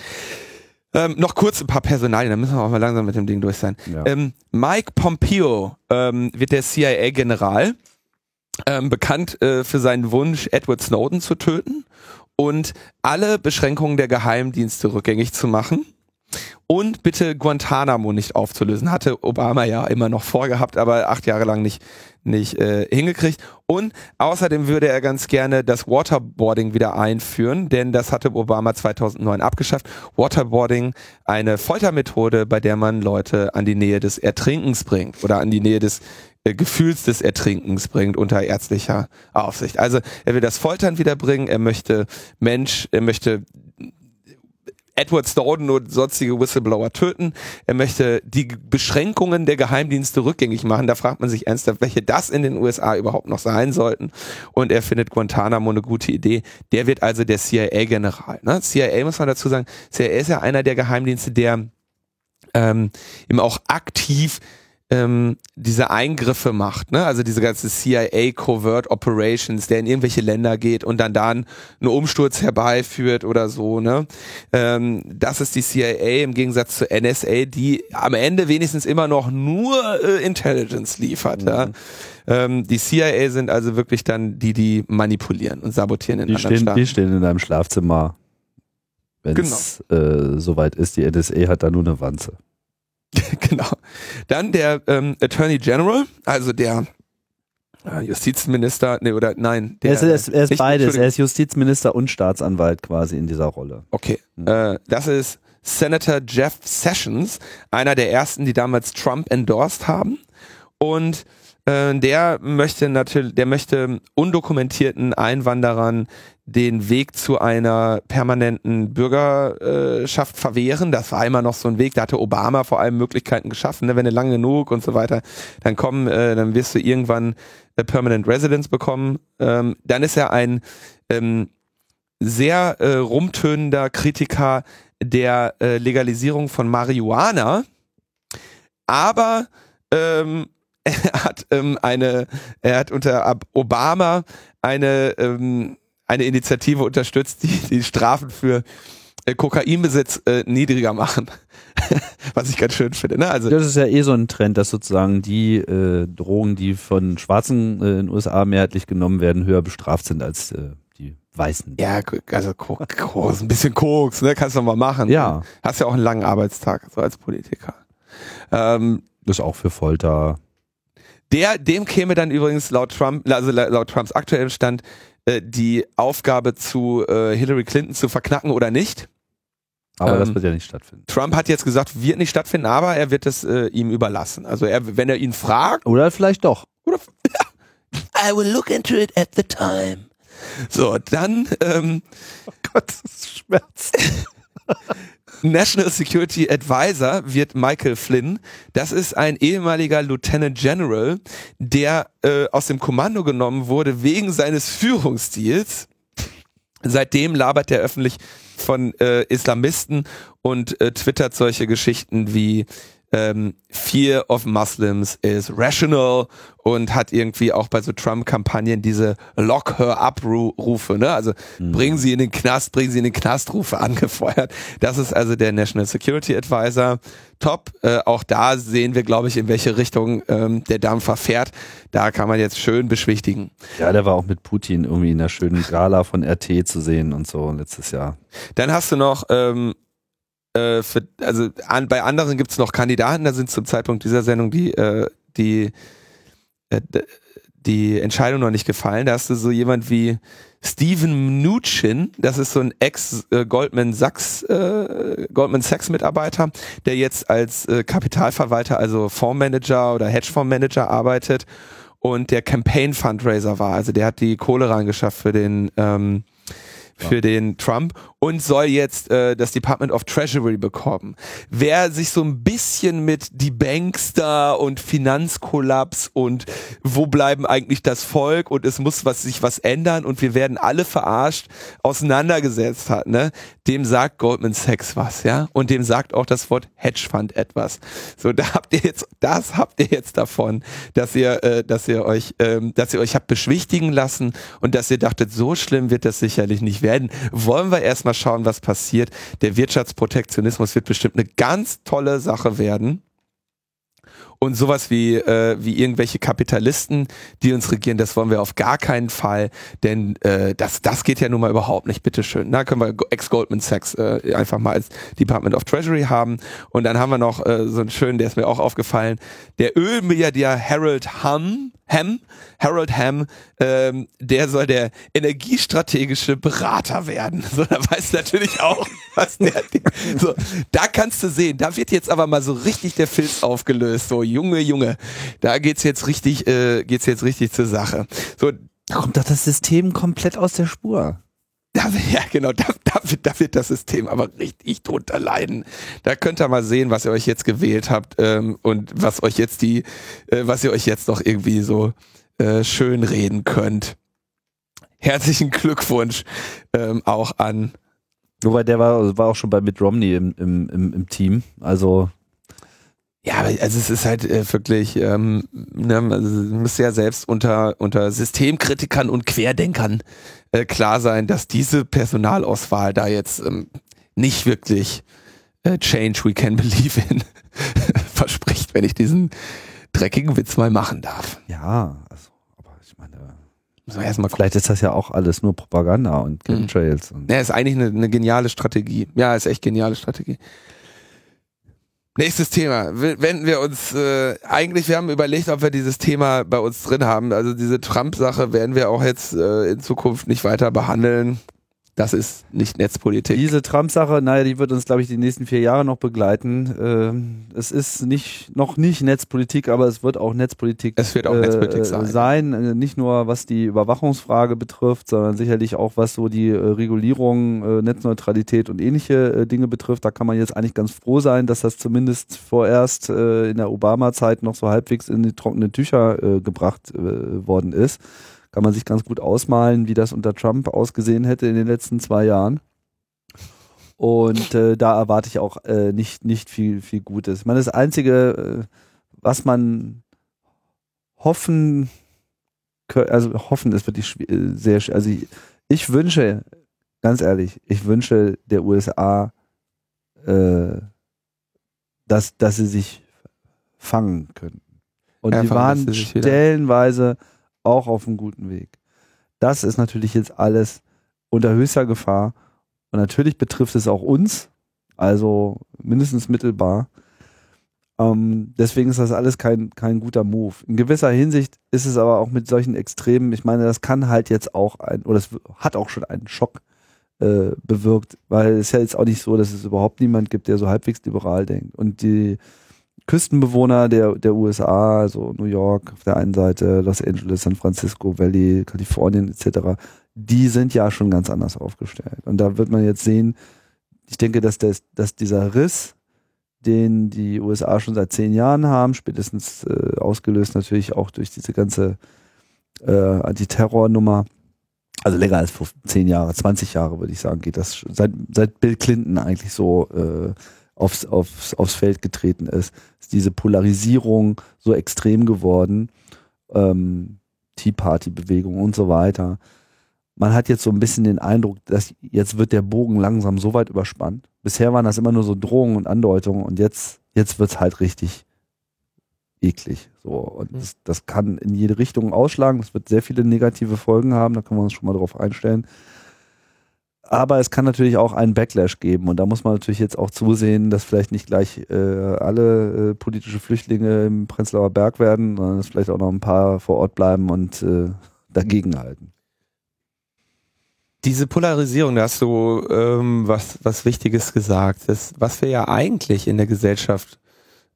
Ähm, noch kurz ein paar Personalien, dann müssen wir auch mal langsam mit dem Ding durch sein. Ja. Ähm, Mike Pompeo ähm, wird der CIA-General, ähm, bekannt äh, für seinen Wunsch, Edward Snowden zu töten und alle Beschränkungen der Geheimdienste rückgängig zu machen und bitte Guantanamo nicht aufzulösen. Hatte Obama ja immer noch vorgehabt, aber acht Jahre lang nicht, nicht äh, hingekriegt. Und außerdem würde er ganz gerne das Waterboarding wieder einführen, denn das hatte Obama 2009 abgeschafft. Waterboarding, eine Foltermethode, bei der man Leute an die Nähe des Ertrinkens bringt oder an die Nähe des äh, Gefühls des Ertrinkens bringt unter ärztlicher Aufsicht. Also er will das Foltern wiederbringen, er möchte Mensch, er möchte Edward Snowden und sonstige Whistleblower töten. Er möchte die Beschränkungen der Geheimdienste rückgängig machen. Da fragt man sich ernsthaft, welche das in den USA überhaupt noch sein sollten. Und er findet Guantanamo eine gute Idee. Der wird also der CIA-General. Ne? CIA muss man dazu sagen, CIA ist ja einer der Geheimdienste, der ähm, eben auch aktiv ähm, diese Eingriffe macht, ne? Also diese ganze CIA Covert Operations, der in irgendwelche Länder geht und dann da einen Umsturz herbeiführt oder so, ne? Ähm, das ist die CIA im Gegensatz zur NSA, die am Ende wenigstens immer noch nur äh, Intelligence liefert, mhm. ja? Ähm, die CIA sind also wirklich dann die, die manipulieren und sabotieren in die anderen stehen, Staaten. Die stehen in deinem Schlafzimmer, wenn es genau. äh, soweit ist. Die NSA hat da nur eine Wanze. genau. Dann der ähm, Attorney General, also der äh, Justizminister, nee, oder nein. Der, er ist, er ist, er ist beides, er ist Justizminister und Staatsanwalt quasi in dieser Rolle. Okay, mhm. äh, das ist Senator Jeff Sessions, einer der ersten, die damals Trump endorsed haben. Und Äh, der möchte natürlich, der möchte undokumentierten Einwanderern den Weg zu einer permanenten Bürgerschaft verwehren. Das war immer noch so ein Weg, da hatte Obama vor allem Möglichkeiten geschaffen, ne? wenn du lang genug und so weiter, dann kommen, äh, dann wirst du irgendwann äh, Permanent Residence bekommen. Ähm, dann ist er ein ähm, sehr äh, rumtönender Kritiker der äh, Legalisierung von Marihuana, aber ähm, er hat ähm, eine, er hat unter Obama eine ähm, eine Initiative unterstützt, die die Strafen für äh, Kokainbesitz äh, niedriger machen. Was ich ganz schön finde. Ne? Also das ist ja eh so ein Trend, dass sozusagen die äh, Drogen, die von Schwarzen äh, in den USA mehrheitlich genommen werden, höher bestraft sind als äh, die Weißen. Ja, also Koks, ein bisschen Koks, ne? kannst du mal machen. Ja. Hast ja auch einen langen Arbeitstag, so als Politiker. Ähm, das ist auch für Folter. Der, dem käme dann übrigens laut Trump, also laut Trumps aktuellem Stand, äh, die Aufgabe zu äh, Hillary Clinton zu verknacken oder nicht. Aber ähm, das wird ja nicht stattfinden. Trump hat jetzt gesagt, wird nicht stattfinden, aber er wird es äh, ihm überlassen. Also er, wenn er ihn fragt. Oder vielleicht doch. Oder, I will look into it at the time. So, dann. Ähm, oh Gott, das schmerzt. National Security Advisor wird Michael Flynn. Das ist ein ehemaliger Lieutenant General, der äh, aus dem Kommando genommen wurde wegen seines Führungsstils. Seitdem labert er öffentlich von äh, Islamisten und äh, twittert solche Geschichten wie ähm, Fear of Muslims is rational und hat irgendwie auch bei so Trump-Kampagnen diese Lock her up Rufe, ne? Also mhm. bringen Sie in den Knast, bringen Sie in den Knast Rufe angefeuert. Das ist also der National Security Advisor. Top. Äh, auch da sehen wir, glaube ich, in welche Richtung ähm, der Dampfer fährt. Da kann man jetzt schön beschwichtigen. Ja, der war auch mit Putin irgendwie in der schönen Gala von RT zu sehen und so letztes Jahr. Dann hast du noch ähm, äh, für, also an, bei anderen gibt es noch Kandidaten, da sind zum Zeitpunkt dieser Sendung die, äh, die, äh, die Entscheidung noch nicht gefallen. Da hast du so jemand wie Steven Mnuchin, das ist so ein Ex-Goldman äh, Sachs, äh, Goldman Sachs Mitarbeiter, der jetzt als äh, Kapitalverwalter, also Fondsmanager oder Hedgefondsmanager arbeitet und der Campaign Fundraiser war. Also der hat die Kohle reingeschafft für den ähm, für ja. den Trump und soll jetzt äh, das Department of Treasury bekommen. Wer sich so ein bisschen mit die Bankster und Finanzkollaps und wo bleiben eigentlich das Volk und es muss was sich was ändern und wir werden alle verarscht auseinandergesetzt hat, ne? Dem sagt Goldman Sachs was, ja? Und dem sagt auch das Wort Hedgefund etwas. So, da habt ihr jetzt, das habt ihr jetzt davon, dass ihr, äh, dass ihr euch, ähm, dass ihr euch habt beschwichtigen lassen und dass ihr dachtet, so schlimm wird das sicherlich nicht werden. Wollen wir erstmal mal schauen, was passiert. Der Wirtschaftsprotektionismus wird bestimmt eine ganz tolle Sache werden. Und sowas wie, äh, wie irgendwelche Kapitalisten, die uns regieren, das wollen wir auf gar keinen Fall, denn äh, das, das geht ja nun mal überhaupt nicht, bitteschön. Da können wir Ex-Goldman Sachs äh, einfach mal als Department of Treasury haben. Und dann haben wir noch äh, so einen schönen, der ist mir auch aufgefallen, der Ölmilliardär Harold Hum, Ham, Harold Ham, ähm, der soll der energiestrategische Berater werden. So, da weiß natürlich auch, was der. So, da kannst du sehen, da wird jetzt aber mal so richtig der Filz aufgelöst. So, Junge, Junge, da geht's jetzt richtig, äh, geht's jetzt richtig zur Sache. So, da kommt doch das System komplett aus der Spur. Da, ja, genau, da, da, wird, da wird das System aber richtig drunter leiden. Da könnt ihr mal sehen, was ihr euch jetzt gewählt habt ähm, und was euch jetzt die, äh, was ihr euch jetzt noch irgendwie so äh, schön reden könnt. Herzlichen Glückwunsch ähm, auch an. Wobei der war, war auch schon bei Mitt Romney im, im, im, im Team. Also ja, also es ist halt äh, wirklich, ähm, ne, also muss ja selbst unter, unter Systemkritikern und Querdenkern äh, klar sein, dass diese Personalauswahl da jetzt ähm, nicht wirklich äh, Change we can believe in verspricht, wenn ich diesen dreckigen Witz mal machen darf. Ja, also, aber ich meine, so erstmal vielleicht ist das ja auch alles nur Propaganda und Chemtrails. Mhm. Ja, ist eigentlich eine, eine geniale Strategie. Ja, ist echt geniale Strategie. Nächstes Thema. Wenden wir uns, äh, eigentlich, wir haben überlegt, ob wir dieses Thema bei uns drin haben. Also diese Trump-Sache werden wir auch jetzt äh, in Zukunft nicht weiter behandeln. Das ist nicht Netzpolitik. Diese Trump-Sache, naja, die wird uns, glaube ich, die nächsten vier Jahre noch begleiten. Ähm, es ist nicht, noch nicht Netzpolitik, aber es wird auch Netzpolitik, es wird auch Netzpolitik äh, sein. sein. Äh, nicht nur was die Überwachungsfrage betrifft, sondern sicherlich auch was so die äh, Regulierung, äh, Netzneutralität und ähnliche äh, Dinge betrifft. Da kann man jetzt eigentlich ganz froh sein, dass das zumindest vorerst äh, in der Obama-Zeit noch so halbwegs in die trockenen Tücher gebracht worden ist kann man sich ganz gut ausmalen, wie das unter Trump ausgesehen hätte in den letzten zwei Jahren. Und äh, da erwarte ich auch äh, nicht, nicht viel, viel Gutes. Ich meine, das Einzige, äh, was man hoffen, also hoffen ist wirklich äh, sehr, also ich, ich wünsche, ganz ehrlich, ich wünsche der USA, äh, dass, dass sie sich fangen können. Und die waren stellenweise auch auf einem guten Weg. Das ist natürlich jetzt alles unter höchster Gefahr. Und natürlich betrifft es auch uns, also mindestens mittelbar. Ähm, deswegen ist das alles kein, kein guter Move. In gewisser Hinsicht ist es aber auch mit solchen Extremen, ich meine, das kann halt jetzt auch ein, oder es hat auch schon einen Schock äh, bewirkt, weil es ja jetzt auch nicht so, dass es überhaupt niemand gibt, der so halbwegs liberal denkt. Und die, Küstenbewohner der, der USA, also New York auf der einen Seite, Los Angeles, San Francisco Valley, Kalifornien etc., die sind ja schon ganz anders aufgestellt. Und da wird man jetzt sehen, ich denke, dass, das, dass dieser Riss, den die USA schon seit zehn Jahren haben, spätestens äh, ausgelöst natürlich auch durch diese ganze äh, Antiterror-Nummer, also länger als zehn Jahre, 20 Jahre würde ich sagen, geht das seit, seit Bill Clinton eigentlich so äh, aufs, aufs, aufs Feld getreten ist, ist diese Polarisierung so extrem geworden, ähm, Tea Party Bewegung und so weiter. Man hat jetzt so ein bisschen den Eindruck, dass jetzt wird der Bogen langsam so weit überspannt. Bisher waren das immer nur so Drohungen und Andeutungen und jetzt, jetzt wird's halt richtig eklig. So. Und mhm. das, das kann in jede Richtung ausschlagen. Das wird sehr viele negative Folgen haben, da können wir uns schon mal drauf einstellen. Aber es kann natürlich auch einen Backlash geben und da muss man natürlich jetzt auch zusehen, dass vielleicht nicht gleich äh, alle äh, politische Flüchtlinge im Prenzlauer Berg werden, sondern dass vielleicht auch noch ein paar vor Ort bleiben und äh, dagegenhalten. Diese Polarisierung, da hast du ähm, was, was Wichtiges gesagt. Das, was wir ja eigentlich in der Gesellschaft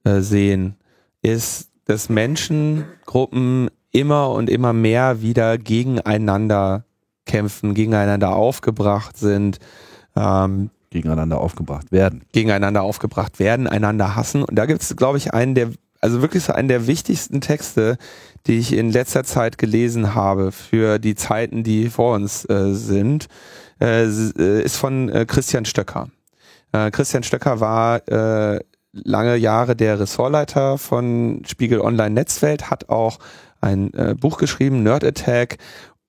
äh, sehen, ist, dass Menschengruppen immer und immer mehr wieder gegeneinander kämpfen, gegeneinander aufgebracht sind. Ähm, gegeneinander aufgebracht werden. Gegeneinander aufgebracht werden, einander hassen. Und da gibt es, glaube ich, einen der, also wirklich so einen der wichtigsten Texte, die ich in letzter Zeit gelesen habe für die Zeiten, die vor uns äh, sind, äh, äh ist von äh, Christian Stöcker. Äh, Christian Stöcker war äh, lange Jahre der Ressortleiter von Spiegel Online Netzwelt, hat auch ein äh, Buch geschrieben, Nerd Attack,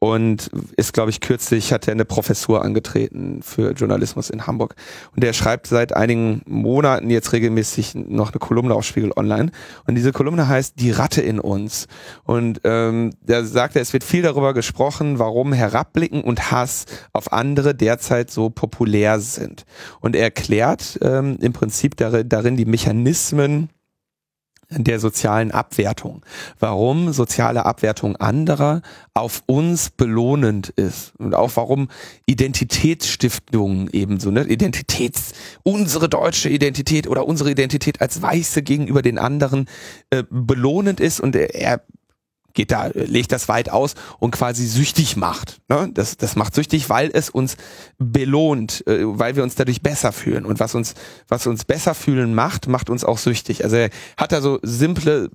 und ist, glaube ich, kürzlich hat er eine Professur angetreten für Journalismus in Hamburg. Und der schreibt seit einigen Monaten jetzt regelmäßig noch eine Kolumne auf Spiegel Online. Und diese Kolumne heißt Die Ratte in uns. Und ähm, da sagt er, es wird viel darüber gesprochen, warum Herabblicken und Hass auf andere derzeit so populär sind. Und er erklärt ähm, im Prinzip darin die Mechanismen, der sozialen Abwertung. Warum soziale Abwertung anderer auf uns belohnend ist und auch warum Identitätsstiftung ebenso, ne? Identitäts, unsere deutsche Identität oder unsere Identität als Weiße gegenüber den anderen äh, belohnend ist und er, er geht da, legt das weit aus und quasi süchtig macht. Ne? Das, das macht süchtig, weil es uns belohnt, äh, weil wir uns dadurch besser fühlen. Und was uns, was uns besser fühlen macht, macht uns auch süchtig. Also er hat da so simple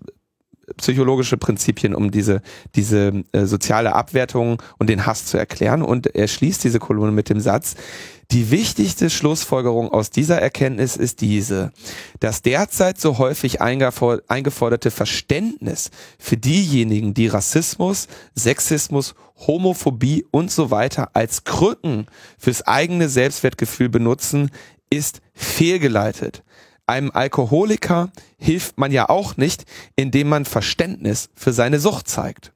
psychologische Prinzipien, um diese, diese äh, soziale Abwertung und den Hass zu erklären. Und er schließt diese Kolumne mit dem Satz, die wichtigste Schlussfolgerung aus dieser Erkenntnis ist diese. Das derzeit so häufig eingeforderte Verständnis für diejenigen, die Rassismus, Sexismus, Homophobie und so weiter als Krücken fürs eigene Selbstwertgefühl benutzen, ist fehlgeleitet. Einem Alkoholiker hilft man ja auch nicht, indem man Verständnis für seine Sucht zeigt.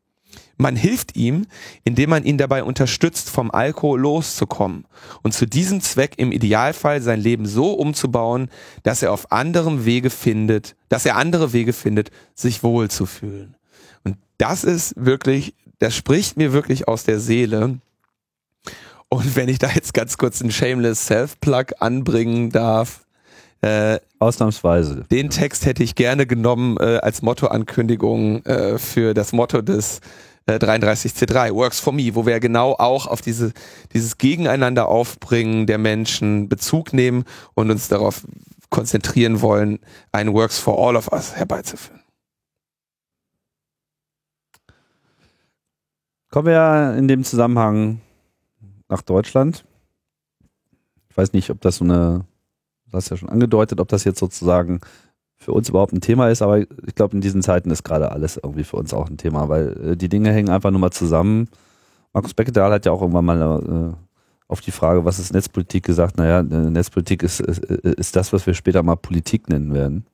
Man hilft ihm, indem man ihn dabei unterstützt, vom Alkohol loszukommen und zu diesem Zweck im Idealfall sein Leben so umzubauen, dass er auf anderem Wege findet, dass er andere Wege findet, sich wohlzufühlen. Und das ist wirklich, das spricht mir wirklich aus der Seele. Und wenn ich da jetzt ganz kurz einen Shameless Self-Plug anbringen darf, äh, Ausnahmsweise. Den Text hätte ich gerne genommen äh, als Mottoankündigung äh, für das Motto des äh, 33C3, Works for Me, wo wir genau auch auf diese, dieses Gegeneinander aufbringen der Menschen Bezug nehmen und uns darauf konzentrieren wollen, ein Works for All of Us herbeizuführen. Kommen wir in dem Zusammenhang nach Deutschland. Ich weiß nicht, ob das so eine du hast ja schon angedeutet, ob das jetzt sozusagen für uns überhaupt ein Thema ist, aber ich glaube, in diesen Zeiten ist gerade alles irgendwie für uns auch ein Thema, weil äh, die Dinge hängen einfach nur mal zusammen. Markus Beckedahl hat ja auch irgendwann mal äh, auf die Frage, was ist Netzpolitik, gesagt, naja, äh, Netzpolitik ist, ist, ist das, was wir später mal Politik nennen werden.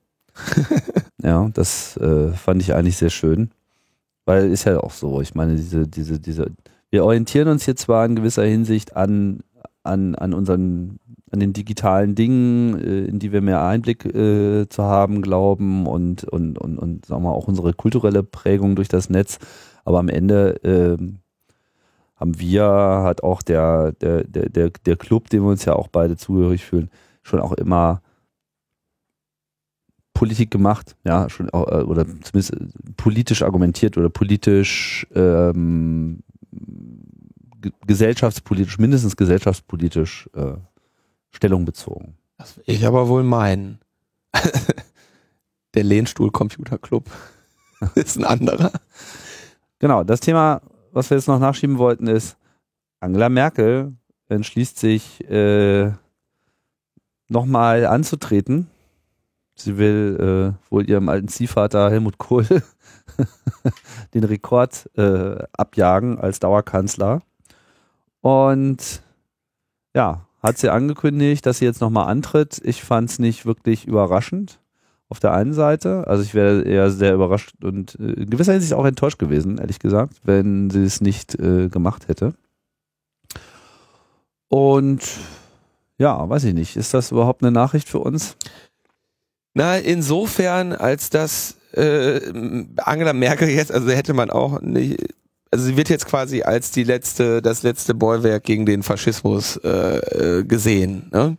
ja, das äh, fand ich eigentlich sehr schön, weil ist ja auch so. Ich meine, diese, diese, diese, wir orientieren uns hier zwar in gewisser Hinsicht an, an, an unseren an den digitalen Dingen, äh, in die wir mehr Einblick äh, zu haben glauben und, und, und, und sagen wir auch unsere kulturelle Prägung durch das Netz. Aber am Ende äh, haben wir, hat auch der, der, der, der, der Club, dem wir uns ja auch beide zugehörig fühlen, schon auch immer Politik gemacht, ja, schon auch, äh, oder zumindest politisch argumentiert oder politisch ähm, gesellschaftspolitisch, mindestens gesellschaftspolitisch äh, Stellung bezogen. Das will ich aber wohl meinen. Der Lehnstuhl Computer Club ist ein anderer. Genau, das Thema, was wir jetzt noch nachschieben wollten, ist, Angela Merkel entschließt sich, äh, nochmal anzutreten. Sie will äh, wohl ihrem alten Ziehvater Helmut Kohl den Rekord äh, abjagen als Dauerkanzler. Und ja, hat sie angekündigt, dass sie jetzt nochmal antritt. Ich fand es nicht wirklich überraschend auf der einen Seite. Also ich wäre eher sehr überrascht und äh, in gewisser Hinsicht auch enttäuscht gewesen, ehrlich gesagt, wenn sie es nicht äh, gemacht hätte. Und ja, weiß ich nicht. Ist das überhaupt eine Nachricht für uns? Na, insofern, als dass äh, Angela Merkel jetzt, also hätte man auch nicht, also sie wird jetzt quasi als die letzte, das letzte Bollwerk gegen den Faschismus äh, äh, gesehen. Ne?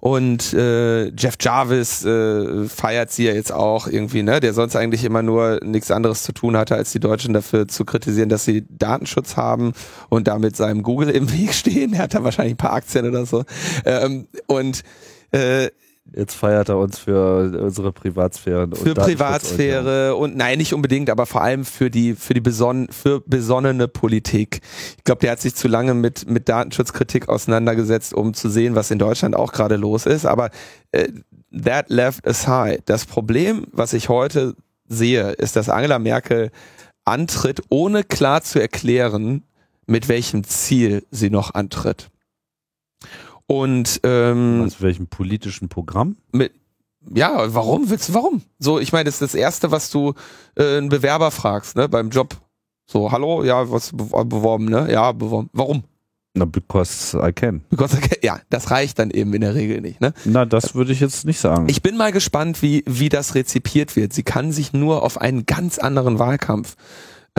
Und äh, Jeff Jarvis äh, feiert sie ja jetzt auch irgendwie, ne? Der sonst eigentlich immer nur nichts anderes zu tun hatte, als die Deutschen dafür zu kritisieren, dass sie Datenschutz haben und damit seinem Google im Weg stehen. Er hat da wahrscheinlich ein paar Aktien oder so. Ähm, und äh, Jetzt feiert er uns für unsere Privatsphäre. Für Privatsphäre und, nein, nicht unbedingt, aber vor allem für die für die beson für besonnene Politik. Ich glaube, der hat sich zu lange mit mit Datenschutzkritik auseinandergesetzt, um zu sehen, was in Deutschland auch gerade los ist. Aber äh, that left aside. Das Problem, was ich heute sehe, ist, dass Angela Merkel antritt, ohne klar zu erklären, mit welchem Ziel sie noch antritt. Und ähm, aus welchem politischen Programm? Mit, ja, warum willst du warum? So, ich meine, das ist das erste, was du äh, einen Bewerber fragst, ne, beim Job. So, hallo, ja, was beworben, ne? Ja, beworben. Warum? Na, because I can. Because I can. Ja, das reicht dann eben in der Regel nicht, ne? Na, das würde ich jetzt nicht sagen. Ich bin mal gespannt, wie, wie das rezipiert wird. Sie kann sich nur auf einen ganz anderen Wahlkampf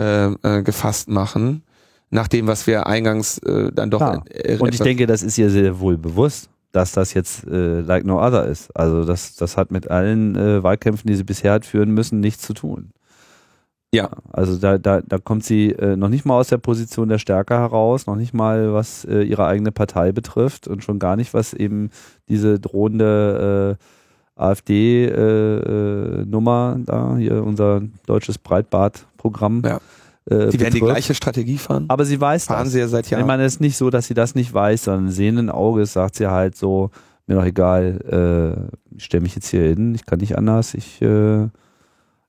äh, äh, gefasst machen nach dem, was wir eingangs äh, dann doch. Ja. Äh, und ich denke, das ist ihr sehr wohl bewusst, dass das jetzt äh, like no other ist. Also das, das hat mit allen äh, Wahlkämpfen, die sie bisher hat führen müssen, nichts zu tun. Ja. Also da, da, da kommt sie äh, noch nicht mal aus der Position der Stärke heraus, noch nicht mal was äh, ihre eigene Partei betrifft und schon gar nicht, was eben diese drohende äh, AfD-Nummer äh, äh, da, hier unser deutsches Breitbart-Programm. Ja äh, sie werden die gleiche Strategie fahren. Aber sie weiß fahren das. sie ja seit Jahren. Ich meine, es ist nicht so, dass sie das nicht weiß, sondern sehenden Auges sagt sie halt so, mir doch egal, äh, ich stelle mich jetzt hier hin, ich kann nicht anders, ich, äh,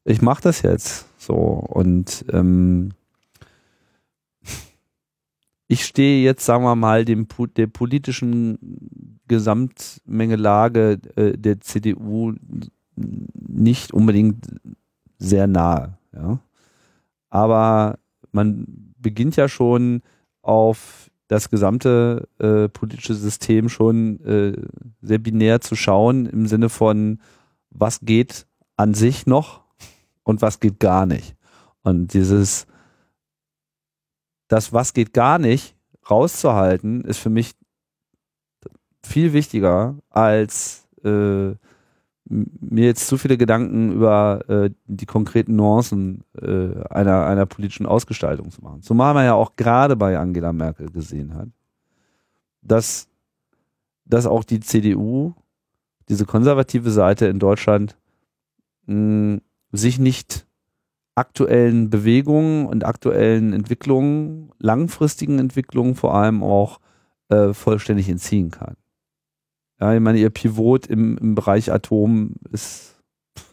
ich mache das jetzt. So. Und ähm, ich stehe jetzt, sagen wir mal, dem, der politischen Gesamtmengelage äh, der CDU nicht unbedingt sehr nahe. Ja? Aber man beginnt ja schon auf das gesamte äh, politische System schon äh, sehr binär zu schauen im Sinne von, was geht an sich noch und was geht gar nicht. Und dieses, das was geht gar nicht, rauszuhalten, ist für mich viel wichtiger, als äh, mir jetzt zu viele Gedanken über äh, die konkreten Nuancen äh, einer, einer politischen Ausgestaltung zu machen. Zumal man ja auch gerade bei Angela Merkel gesehen hat, dass, dass auch die CDU, diese konservative Seite in Deutschland, mh, sich nicht aktuellen Bewegungen und aktuellen Entwicklungen, langfristigen Entwicklungen vor allem auch äh, vollständig entziehen kann. Ja, ich meine, ihr Pivot im, im Bereich Atom ist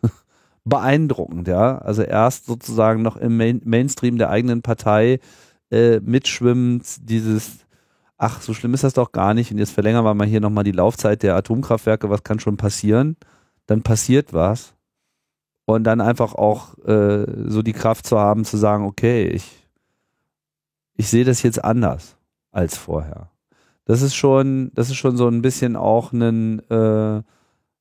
beeindruckend, ja. Also erst sozusagen noch im Main Mainstream der eigenen Partei äh, mitschwimmend dieses, ach, so schlimm ist das doch gar nicht. Und jetzt verlängern wir mal hier nochmal die Laufzeit der Atomkraftwerke, was kann schon passieren? Dann passiert was. Und dann einfach auch äh, so die Kraft zu haben, zu sagen, okay, ich, ich sehe das jetzt anders als vorher das ist schon, das ist schon so ein bisschen auch ein, äh,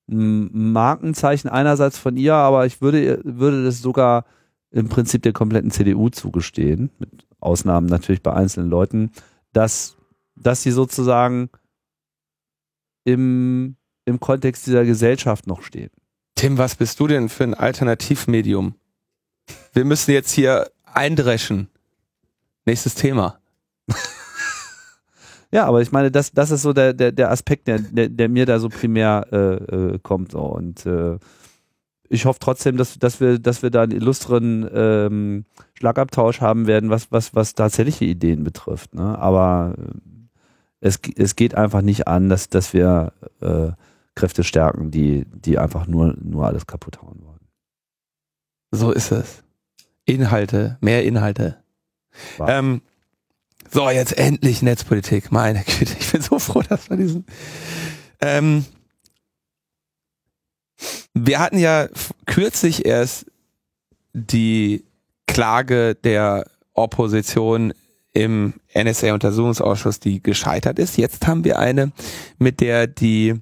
ein Markenzeichen einerseits von ihr, aber ich würde, würde das sogar im Prinzip der kompletten CDU zugestehen, mit Ausnahmen natürlich bei einzelnen Leuten, dass, dass sie sozusagen im, im Kontext dieser Gesellschaft noch stehen. Tim, was bist du denn für ein Alternativmedium? Wir müssen jetzt hier eindreschen. Nächstes Thema. Ja, aber ich meine, das, das ist so der, der, der Aspekt, der, der, der mir da so primär äh, äh, kommt. So. Und äh, ich hoffe trotzdem, dass, dass, wir, dass wir da einen illustren ähm, Schlagabtausch haben werden, was, was, was tatsächliche Ideen betrifft. Ne? Aber äh, es, es geht einfach nicht an, dass, dass wir äh, Kräfte stärken, die, die einfach nur, nur alles kaputt hauen wollen. So ist es. Inhalte, mehr Inhalte. Ähm, so, jetzt endlich Netzpolitik. Meine Güte, ich bin so froh, dass wir diesen. Ähm, wir hatten ja kürzlich erst die Klage der Opposition im NSA-Untersuchungsausschuss, die gescheitert ist. Jetzt haben wir eine, mit der die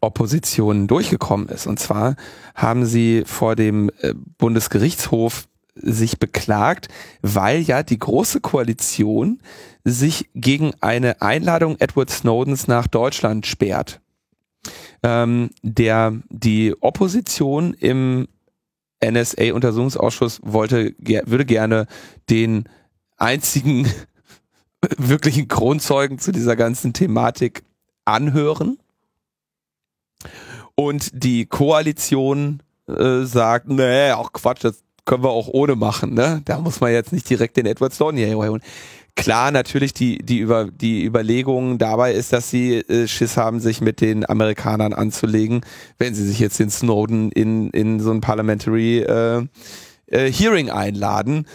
Opposition durchgekommen ist. Und zwar haben sie vor dem äh, Bundesgerichtshof sich beklagt, weil ja die große Koalition sich gegen eine Einladung Edward Snowdens nach Deutschland sperrt. Ähm, der die Opposition im NSA-Untersuchungsausschuss wollte, würde gerne den einzigen wirklichen Kronzeugen zu dieser ganzen Thematik anhören. Und die Koalition äh, sagt, nee, auch Quatsch, das können wir auch ohne machen, ne? Da muss man jetzt nicht direkt den Edward Snowden hier holen. Klar, natürlich die, die, über, die Überlegung dabei ist, dass sie äh, Schiss haben, sich mit den Amerikanern anzulegen, wenn sie sich jetzt den Snowden in, in so ein Parliamentary äh, äh, Hearing einladen.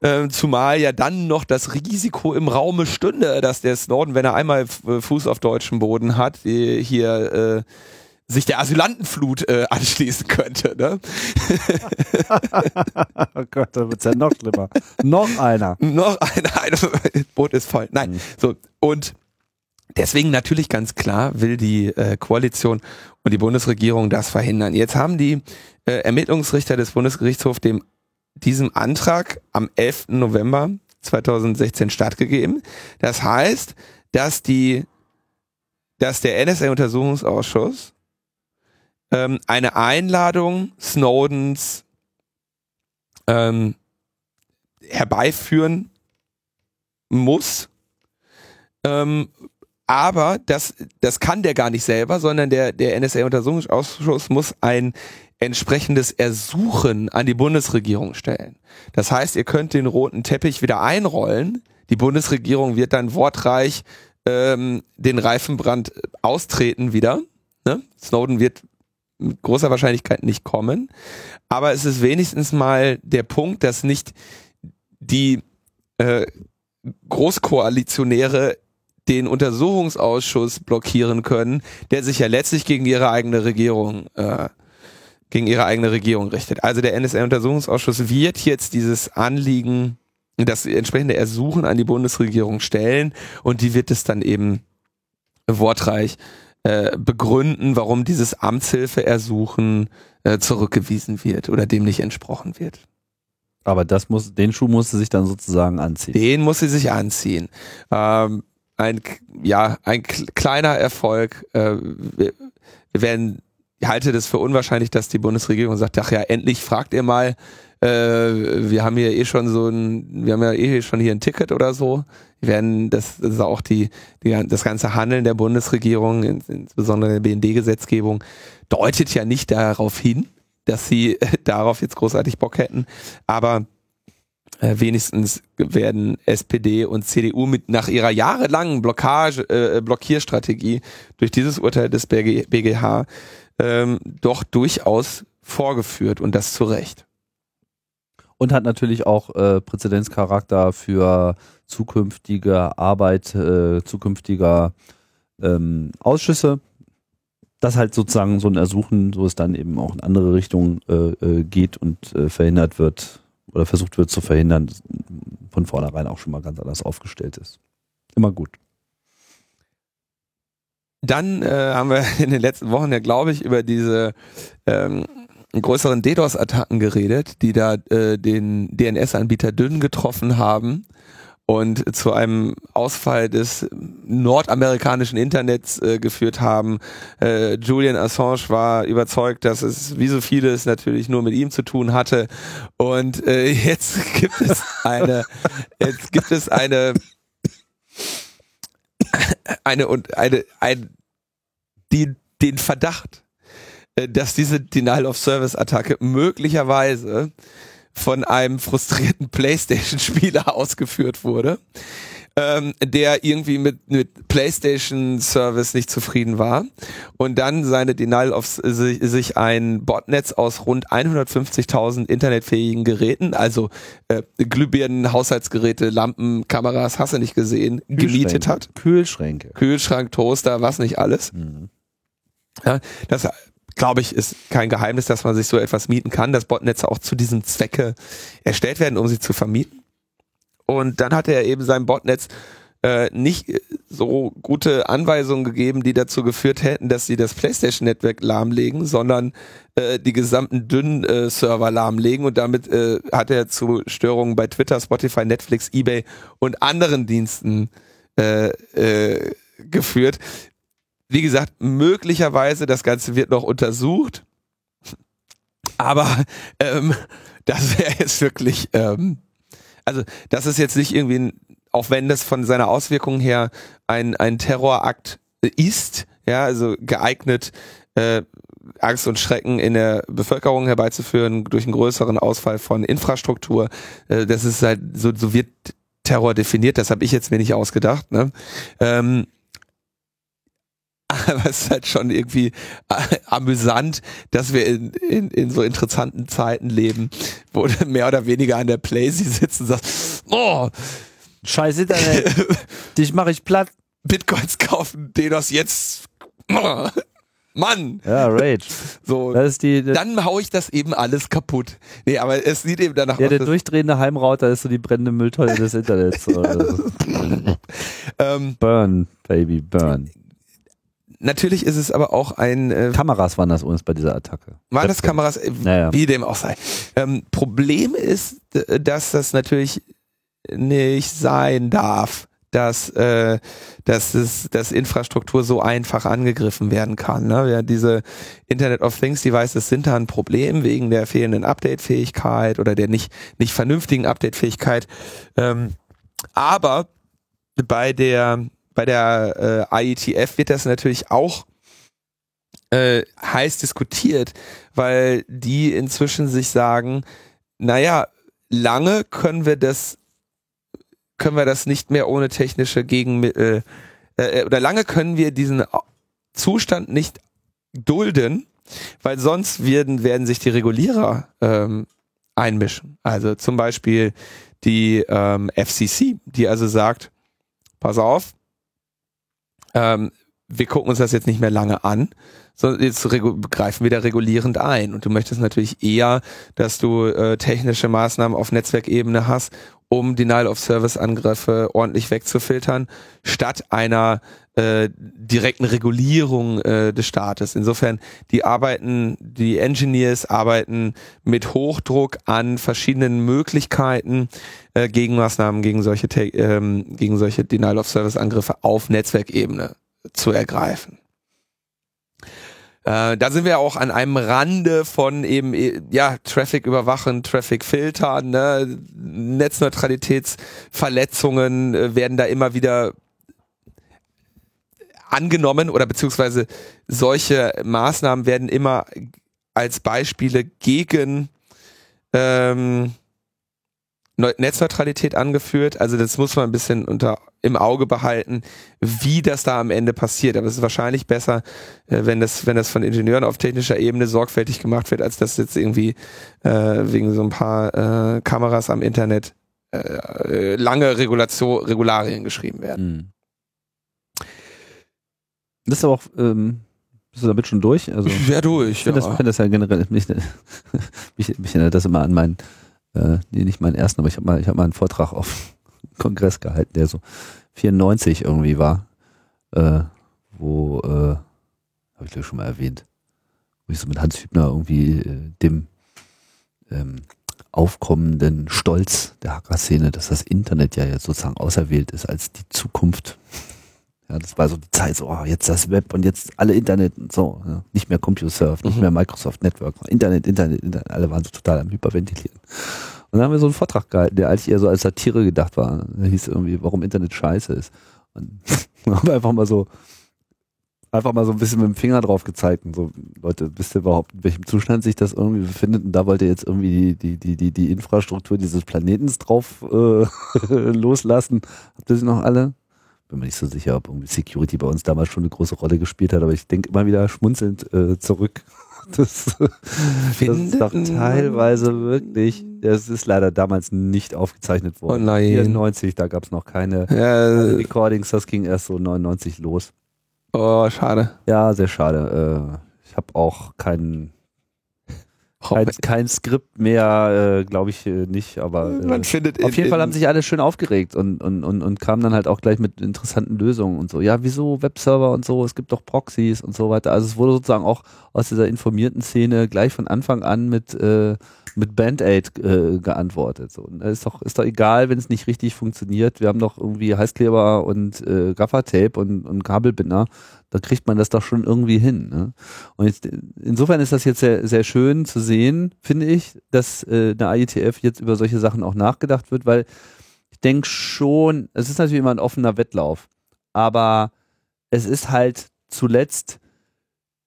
Äh, zumal ja dann noch das Risiko im Raume stünde, dass der Snowden, wenn er einmal Fuß auf deutschem Boden hat, hier äh, sich der Asylantenflut äh, anschließen könnte. Ne? oh Gott, da wird's ja noch schlimmer. noch einer. Noch einer, ein Boot ist voll. Nein, mhm. so und deswegen natürlich ganz klar will die äh, Koalition und die Bundesregierung das verhindern. Jetzt haben die äh, Ermittlungsrichter des Bundesgerichtshofs dem diesem Antrag am 11. November 2016 stattgegeben. Das heißt, dass die dass der NSA-Untersuchungsausschuss ähm, eine Einladung Snowdens ähm, herbeiführen muss. Ähm, aber das, das kann der gar nicht selber, sondern der, der NSA-Untersuchungsausschuss muss ein entsprechendes Ersuchen an die Bundesregierung stellen. Das heißt, ihr könnt den roten Teppich wieder einrollen. Die Bundesregierung wird dann wortreich ähm, den Reifenbrand austreten wieder. Ne? Snowden wird mit großer Wahrscheinlichkeit nicht kommen. Aber es ist wenigstens mal der Punkt, dass nicht die äh, Großkoalitionäre den Untersuchungsausschuss blockieren können, der sich ja letztlich gegen ihre eigene Regierung äh, gegen ihre eigene Regierung richtet. Also der NSA-Untersuchungsausschuss wird jetzt dieses Anliegen, das entsprechende Ersuchen an die Bundesregierung stellen und die wird es dann eben wortreich äh, begründen, warum dieses Amtshilfeersuchen äh, zurückgewiesen wird oder dem nicht entsprochen wird. Aber das muss, den Schuh musste sich dann sozusagen anziehen. Den muss sie sich anziehen. Ähm, ein, ja, ein kleiner Erfolg. Äh, wir, wir werden, ich halte das für unwahrscheinlich, dass die Bundesregierung sagt, ach ja, endlich fragt ihr mal, äh, wir haben hier eh schon so ein, wir haben ja eh schon hier ein Ticket oder so. Wir werden, das, das ist auch die, die, das ganze Handeln der Bundesregierung, insbesondere der BND-Gesetzgebung, deutet ja nicht darauf hin, dass sie darauf jetzt großartig Bock hätten. Aber äh, wenigstens werden SPD und CDU mit nach ihrer jahrelangen Blockage, äh, Blockierstrategie durch dieses Urteil des BG, BGH ähm, doch durchaus vorgeführt und das zu Recht. Und hat natürlich auch äh, Präzedenzcharakter für zukünftige Arbeit, äh, zukünftiger ähm, Ausschüsse. Das halt sozusagen so ein Ersuchen, so es dann eben auch in andere Richtungen äh, äh, geht und äh, verhindert wird, oder versucht wird zu verhindern, von vornherein auch schon mal ganz anders aufgestellt ist. Immer gut. Dann äh, haben wir in den letzten Wochen ja, glaube ich, über diese ähm, größeren DDoS-Attacken geredet, die da äh, den DNS-Anbieter Dünn getroffen haben und zu einem Ausfall des nordamerikanischen Internets äh, geführt haben. Äh, Julian Assange war überzeugt, dass es wie so vieles natürlich nur mit ihm zu tun hatte. Und äh, jetzt gibt es eine, jetzt gibt es eine, eine und eine, ein, die, den Verdacht, dass diese Denial of Service Attacke möglicherweise von einem frustrierten PlayStation-Spieler ausgeführt wurde, ähm, der irgendwie mit, mit PlayStation-Service nicht zufrieden war und dann seine Denial of sich, sich ein Botnetz aus rund 150.000 internetfähigen Geräten, also äh, Glühbirnen, Haushaltsgeräte, Lampen, Kameras, hast du nicht gesehen, gemietet hat. Kühlschränke. Kühlschrank, Toaster, was nicht alles. Mhm. Ja, das glaube ich, ist kein Geheimnis, dass man sich so etwas mieten kann, dass Botnetze auch zu diesem Zwecke erstellt werden, um sie zu vermieten. Und dann hat er eben sein Botnetz äh, nicht so gute Anweisungen gegeben, die dazu geführt hätten, dass sie das PlayStation-Netzwerk lahmlegen, sondern äh, die gesamten dünnen äh, Server lahmlegen und damit äh, hat er zu Störungen bei Twitter, Spotify, Netflix, eBay und anderen Diensten äh, äh, geführt, wie gesagt, möglicherweise, das Ganze wird noch untersucht. Aber ähm, das wäre jetzt wirklich, ähm, also das ist jetzt nicht irgendwie, ein, auch wenn das von seiner Auswirkung her ein, ein Terrorakt ist, ja, also geeignet, äh, Angst und Schrecken in der Bevölkerung herbeizuführen durch einen größeren Ausfall von Infrastruktur. Äh, das ist halt, so, so wird Terror definiert, das habe ich jetzt mir nicht ausgedacht. Ne? Ähm, aber es ist halt schon irgendwie äh, amüsant, dass wir in, in, in so interessanten Zeiten leben, wo du mehr oder weniger an der Playsee sitzt und sagst, oh, scheiß Internet, dich mache ich platt. Bitcoins kaufen, DDoS jetzt, Mann. Ja, Rage. So, das ist die, das dann hau ich das eben alles kaputt. Nee, aber es sieht eben danach aus. Ja, der durchdrehende Heimrauter ist so die brennende Mülltonne des Internets. ähm, burn, Baby, burn. Natürlich ist es aber auch ein. Äh, Kameras waren das uns bei dieser Attacke. Waren das Kameras, äh, naja. wie dem auch sei. Ähm, Problem ist, dass das natürlich nicht sein darf, dass, äh, dass, es, dass Infrastruktur so einfach angegriffen werden kann. Ne? Ja, diese Internet of Things Devices sind da ein Problem wegen der fehlenden Update-Fähigkeit oder der nicht, nicht vernünftigen Update-Fähigkeit. Ähm, aber bei der bei der äh, IETF wird das natürlich auch äh, heiß diskutiert, weil die inzwischen sich sagen, naja, lange können wir das, können wir das nicht mehr ohne technische Gegenmittel, äh, äh, oder lange können wir diesen Zustand nicht dulden, weil sonst werden, werden sich die Regulierer ähm, einmischen. Also zum Beispiel die ähm, FCC, die also sagt, pass auf, ähm, wir gucken uns das jetzt nicht mehr lange an, sondern jetzt greifen wir da regulierend ein. Und du möchtest natürlich eher, dass du äh, technische Maßnahmen auf Netzwerkebene hast, um Denial-of-Service-Angriffe ordentlich wegzufiltern, statt einer äh, direkten Regulierung äh, des Staates. Insofern, die arbeiten, die Engineers arbeiten mit Hochdruck an verschiedenen Möglichkeiten, äh, Gegenmaßnahmen gegen solche, ähm, gegen solche Denial-of-Service-Angriffe auf Netzwerkebene zu ergreifen. Äh, da sind wir auch an einem Rande von eben, äh, ja, Traffic überwachen, Traffic filtern, ne? Netzneutralitätsverletzungen äh, werden da immer wieder angenommen oder beziehungsweise solche Maßnahmen werden immer als Beispiele gegen ähm, Netzneutralität angeführt. Also das muss man ein bisschen unter im Auge behalten, wie das da am Ende passiert. Aber es ist wahrscheinlich besser, äh, wenn das, wenn das von Ingenieuren auf technischer Ebene sorgfältig gemacht wird, als dass jetzt irgendwie äh, wegen so ein paar äh, Kameras am Internet äh, lange Regulation, Regularien geschrieben werden. Mhm. Das ist aber auch, ähm, bist du damit schon durch? Also, ja, durch. Ich finde ja. das, find das ja generell, mich, mich, mich erinnert das immer an meinen äh, nee, nicht meinen ersten, aber ich habe mal, habe mal einen Vortrag auf Kongress gehalten, der so 94 irgendwie war, äh, wo, äh, habe ich glaube schon mal erwähnt, wo ich so mit Hans Hübner irgendwie äh, dem ähm, aufkommenden Stolz der Hacker-Szene, dass das Internet ja jetzt sozusagen auserwählt ist als die Zukunft ja, das war so die Zeit, so, oh, jetzt das Web und jetzt alle Internet und so. Ja. Nicht mehr CompuServe, nicht mhm. mehr Microsoft Network, Internet, Internet, Internet, alle waren so total am Hyperventilieren. Und dann haben wir so einen Vortrag gehalten, der eigentlich eher so als Satire gedacht war. Der hieß irgendwie, warum Internet scheiße ist. Und haben wir einfach mal so, einfach mal so ein bisschen mit dem Finger drauf gezeigt und so, Leute, wisst ihr überhaupt, in welchem Zustand sich das irgendwie befindet? Und da wollt ihr jetzt irgendwie die, die, die, die, die Infrastruktur dieses Planetens drauf äh, loslassen. Habt ihr sie noch alle? Bin mir nicht so sicher, ob irgendwie Security bei uns damals schon eine große Rolle gespielt hat, aber ich denke immer wieder schmunzelnd äh, zurück. Das, das ist doch teilweise wirklich, das ist leider damals nicht aufgezeichnet worden. Oh nein. 94, da gab es noch keine, ja. Recordings, das ging erst so 99 los. Oh, schade. Ja, sehr schade. Äh, ich habe auch keinen kein, kein Skript mehr, äh, glaube ich äh, nicht, aber äh, man findet auf jeden Fall haben sich alle schön aufgeregt und, und, und, und kamen dann halt auch gleich mit interessanten Lösungen und so. Ja, wieso Webserver und so, es gibt doch Proxys und so weiter. Also es wurde sozusagen auch aus dieser informierten Szene gleich von Anfang an mit, äh, mit Band-Aid äh, geantwortet. So. Und ist doch, ist doch egal, wenn es nicht richtig funktioniert. Wir haben doch irgendwie Heißkleber und äh, Gaffertape und, und Kabelbinder da kriegt man das doch schon irgendwie hin. Ne? Und jetzt, insofern ist das jetzt sehr, sehr schön zu sehen, finde ich, dass äh, eine IETF jetzt über solche Sachen auch nachgedacht wird, weil ich denke schon, es ist natürlich immer ein offener Wettlauf, aber es ist halt zuletzt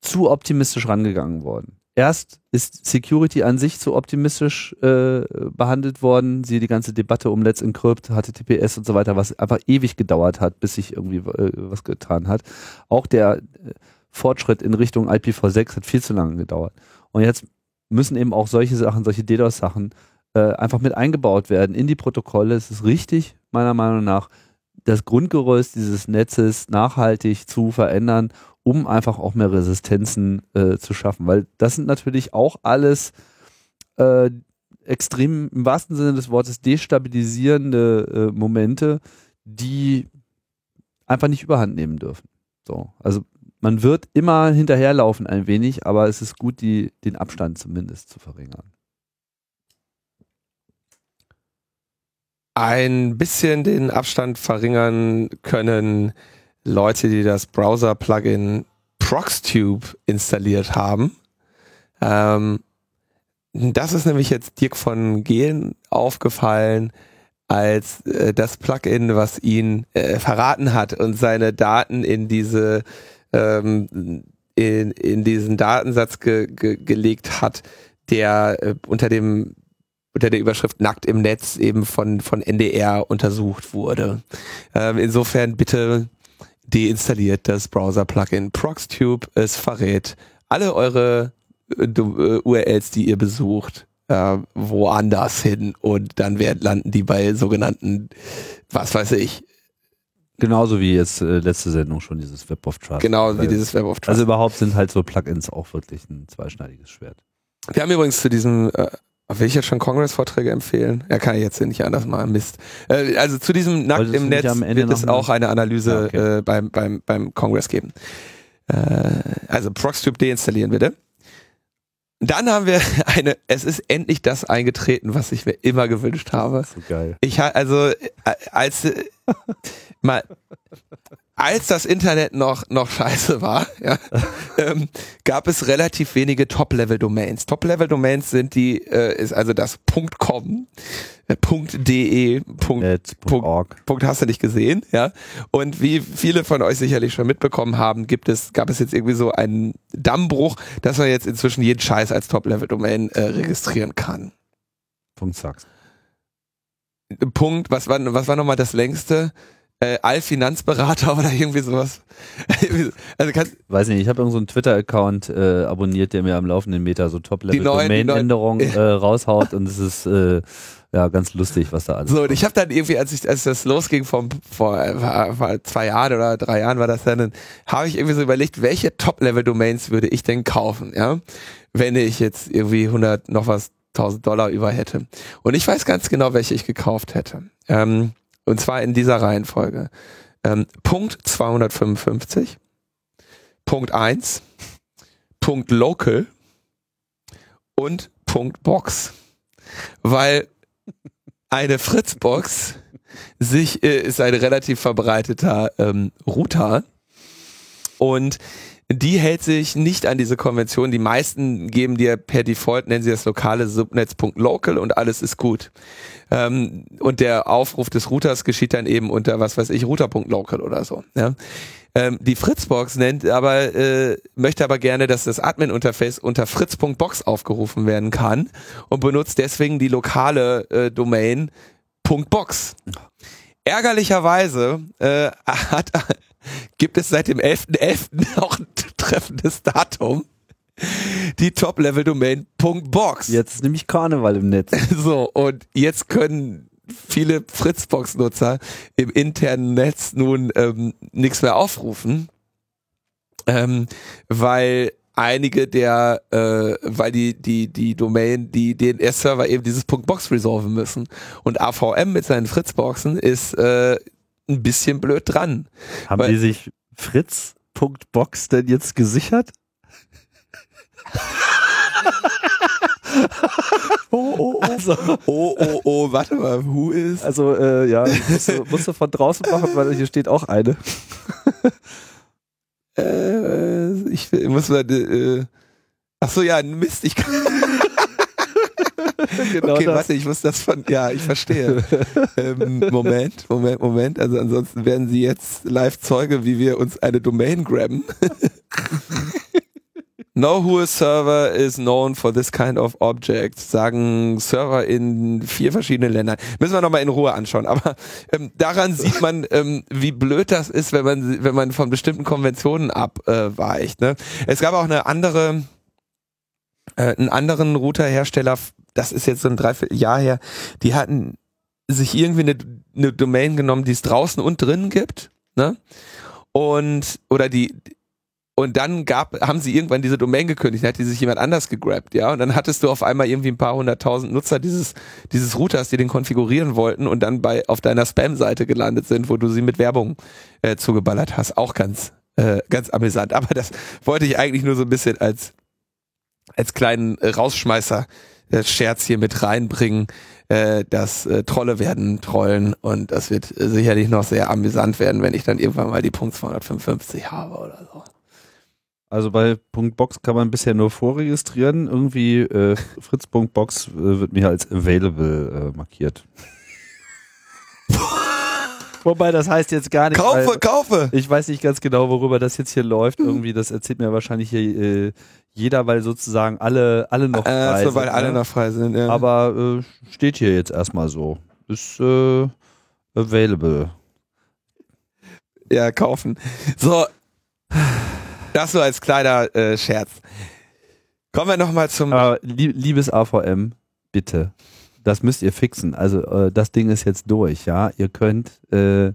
zu optimistisch rangegangen worden. Erst ist Security an sich zu optimistisch äh, behandelt worden, siehe die ganze Debatte um Let's Encrypt, HTTPS und so weiter, was einfach ewig gedauert hat, bis sich irgendwie äh, was getan hat. Auch der äh, Fortschritt in Richtung IPv6 hat viel zu lange gedauert. Und jetzt müssen eben auch solche Sachen, solche DDoS-Sachen äh, einfach mit eingebaut werden in die Protokolle. Es ist richtig, meiner Meinung nach, das Grundgerüst dieses Netzes nachhaltig zu verändern um einfach auch mehr Resistenzen äh, zu schaffen. Weil das sind natürlich auch alles äh, extrem im wahrsten Sinne des Wortes destabilisierende äh, Momente, die einfach nicht überhand nehmen dürfen. So, also man wird immer hinterherlaufen ein wenig, aber es ist gut, die, den Abstand zumindest zu verringern. Ein bisschen den Abstand verringern können Leute, die das Browser-Plugin ProxTube installiert haben. Ähm, das ist nämlich jetzt Dirk von Gehlen aufgefallen als äh, das Plugin, was ihn äh, verraten hat und seine Daten in diese ähm, in, in diesen Datensatz ge, ge, gelegt hat, der äh, unter dem unter der Überschrift Nackt im Netz eben von, von NDR untersucht wurde. Ähm, insofern bitte deinstalliert das Browser-Plugin ProxTube. Es verrät alle eure äh, äh URLs, die ihr besucht, äh, woanders hin und dann werden landen die bei sogenannten, was weiß ich. Genauso wie jetzt äh, letzte Sendung schon dieses Web of Trust. Genau wie dieses Web of Trust. Also überhaupt sind halt so Plugins auch wirklich ein zweischneidiges Schwert. Wir haben übrigens zu diesem äh, Will ich jetzt schon Congress-Vorträge empfehlen? Ja, kann ich jetzt nicht anders machen. Mist. Äh, also zu diesem Nackt im Netz wird es auch eine Analyse Ja, okay. äh, beim, beim, beim Congress geben. Äh, also Proxtube deinstallieren bitte. Dann haben wir eine, es ist endlich das eingetreten, was ich mir immer gewünscht habe. So geil. Ich also äh, als äh, mal als das Internet noch noch scheiße war, ja, ähm, gab es relativ wenige Top-Level-Domains. Top-Level-Domains sind die äh, ist also das .com, äh, .de, Punkt, Net.org. Punkt hast du nicht gesehen, ja. Und wie viele von euch sicherlich schon mitbekommen haben, gibt es, gab es jetzt irgendwie so einen Dammbruch, dass man jetzt inzwischen jeden Scheiß als Top-Level-Domain äh, registrieren kann. Punkt Sachs. Punkt, was war, was war nochmal das längste? Äh, Allfinanzberater oder irgendwie sowas. also kannst, Weiß nicht, ich habe irgendeinen so einen Twitter-Account äh, abonniert, der mir am laufenden Meter so Top-Level-Domain-Änderungen äh, raushaut und es ist äh, ja ganz lustig, was da alles so, und ich habe dann irgendwie, als ich, als das losging vom, vor, äh, war zwei Jahren oder drei Jahren war das dann, dann habe ich irgendwie so überlegt, welche Top-Level-Domains würde ich denn kaufen, ja? Wenn ich jetzt irgendwie 100 noch was 1000 Dollar über hätte. Und ich weiß ganz genau, welche ich gekauft hätte. Ähm, und zwar in dieser Reihenfolge. Ähm, Punkt 255, Punkt 1, Punkt Local und Punkt Box. Weil eine Fritzbox sich äh, ist ein relativ verbreiteter ähm, Router und die hält sich nicht an diese Konvention. Die meisten geben dir per Default, nennen sie das lokale Subnetz.local und alles ist gut. Ähm, und der Aufruf des Routers geschieht dann eben unter, was weiß ich, router.local oder so. Ja. Ähm, die Fritzbox nennt aber, äh, möchte aber gerne, dass das Admin-Interface unter fritz.box aufgerufen werden kann und benutzt deswegen die lokale äh, Domain .box. Ärgerlicherweise äh, hat, gibt es seit dem 11.11. auch ein treffendes Datum. Die Top-Level-Domain .box. Jetzt ist nämlich Karneval im Netz. So, und jetzt können viele Fritzbox-Nutzer im internen Netz nun ähm, nichts mehr aufrufen, ähm, weil einige der, äh, weil die, die, die Domain, die DNS-Server eben dieses .box resolven müssen. Und AVM mit seinen Fritzboxen ist äh, ein bisschen blöd dran. Haben Weil- die sich Fritz.box denn jetzt gesichert? Oh, oh, oh. Also, Oh, oh, oh, warte mal, who is? also äh, ja, musst du, musst du von draußen machen, weil hier steht auch eine. Äh, ich muss mal, äh, ach so, ja, Mist, ich kann, Genau okay, das. warte, ich muss das von, ja, ich verstehe. ähm, Moment, Moment, Moment, also ansonsten werden Sie jetzt live Zeuge, wie wir uns eine Domain grabben. No who server is known for this kind of object, sagen Server in vier verschiedenen Ländern. Müssen wir nochmal in Ruhe anschauen. Aber ähm, daran sieht man, ähm, wie blöd das ist, wenn man, wenn man von bestimmten Konventionen abweicht. ne? Es gab auch eine andere, äh, einen anderen Routerhersteller, das ist jetzt so ein Dreivierteljahr her, die hatten sich irgendwie eine, eine Domain genommen, die es draußen und drinnen gibt, ne? Und, oder die, und dann gab, haben sie irgendwann diese Domain gekündigt, dann hat die sich jemand anders gegrabt, ja. Und dann hattest du auf einmal irgendwie ein paar hunderttausend Nutzer dieses, dieses Routers, die den konfigurieren wollten und dann bei, auf deiner Spam-Seite gelandet sind, wo du sie mit Werbung äh, zugeballert hast. Auch ganz, äh, ganz amüsant. Aber das wollte ich eigentlich nur so ein bisschen als, als kleinen äh, Rausschmeißer Scherz hier mit reinbringen, äh, dass äh, Trolle werden Trollen und das wird äh, sicherlich noch sehr amüsant werden, wenn ich dann irgendwann mal die Punkt 255 habe oder so. Also bei .box kann man bisher nur vorregistrieren. Irgendwie äh, Fritz.box äh, wird mir als available äh, markiert. Wobei das heißt jetzt gar nicht. Kaufe, weil kaufe! ich weiß nicht ganz genau, worüber das jetzt hier läuft. Irgendwie, das erzählt mir wahrscheinlich hier äh, jeder, weil sozusagen alle, alle noch frei Äh, so, weil sind, alle ne? noch frei sind, ja. Aber äh, steht hier jetzt erstmal so. Ist äh, available. ja, kaufen. So, das so als kleiner äh, Scherz. Kommen wir nochmal zum... Aber lieb, liebes AVM, bitte. Das müsst ihr fixen. Also äh, das Ding ist jetzt durch, ja. Ihr könnt äh,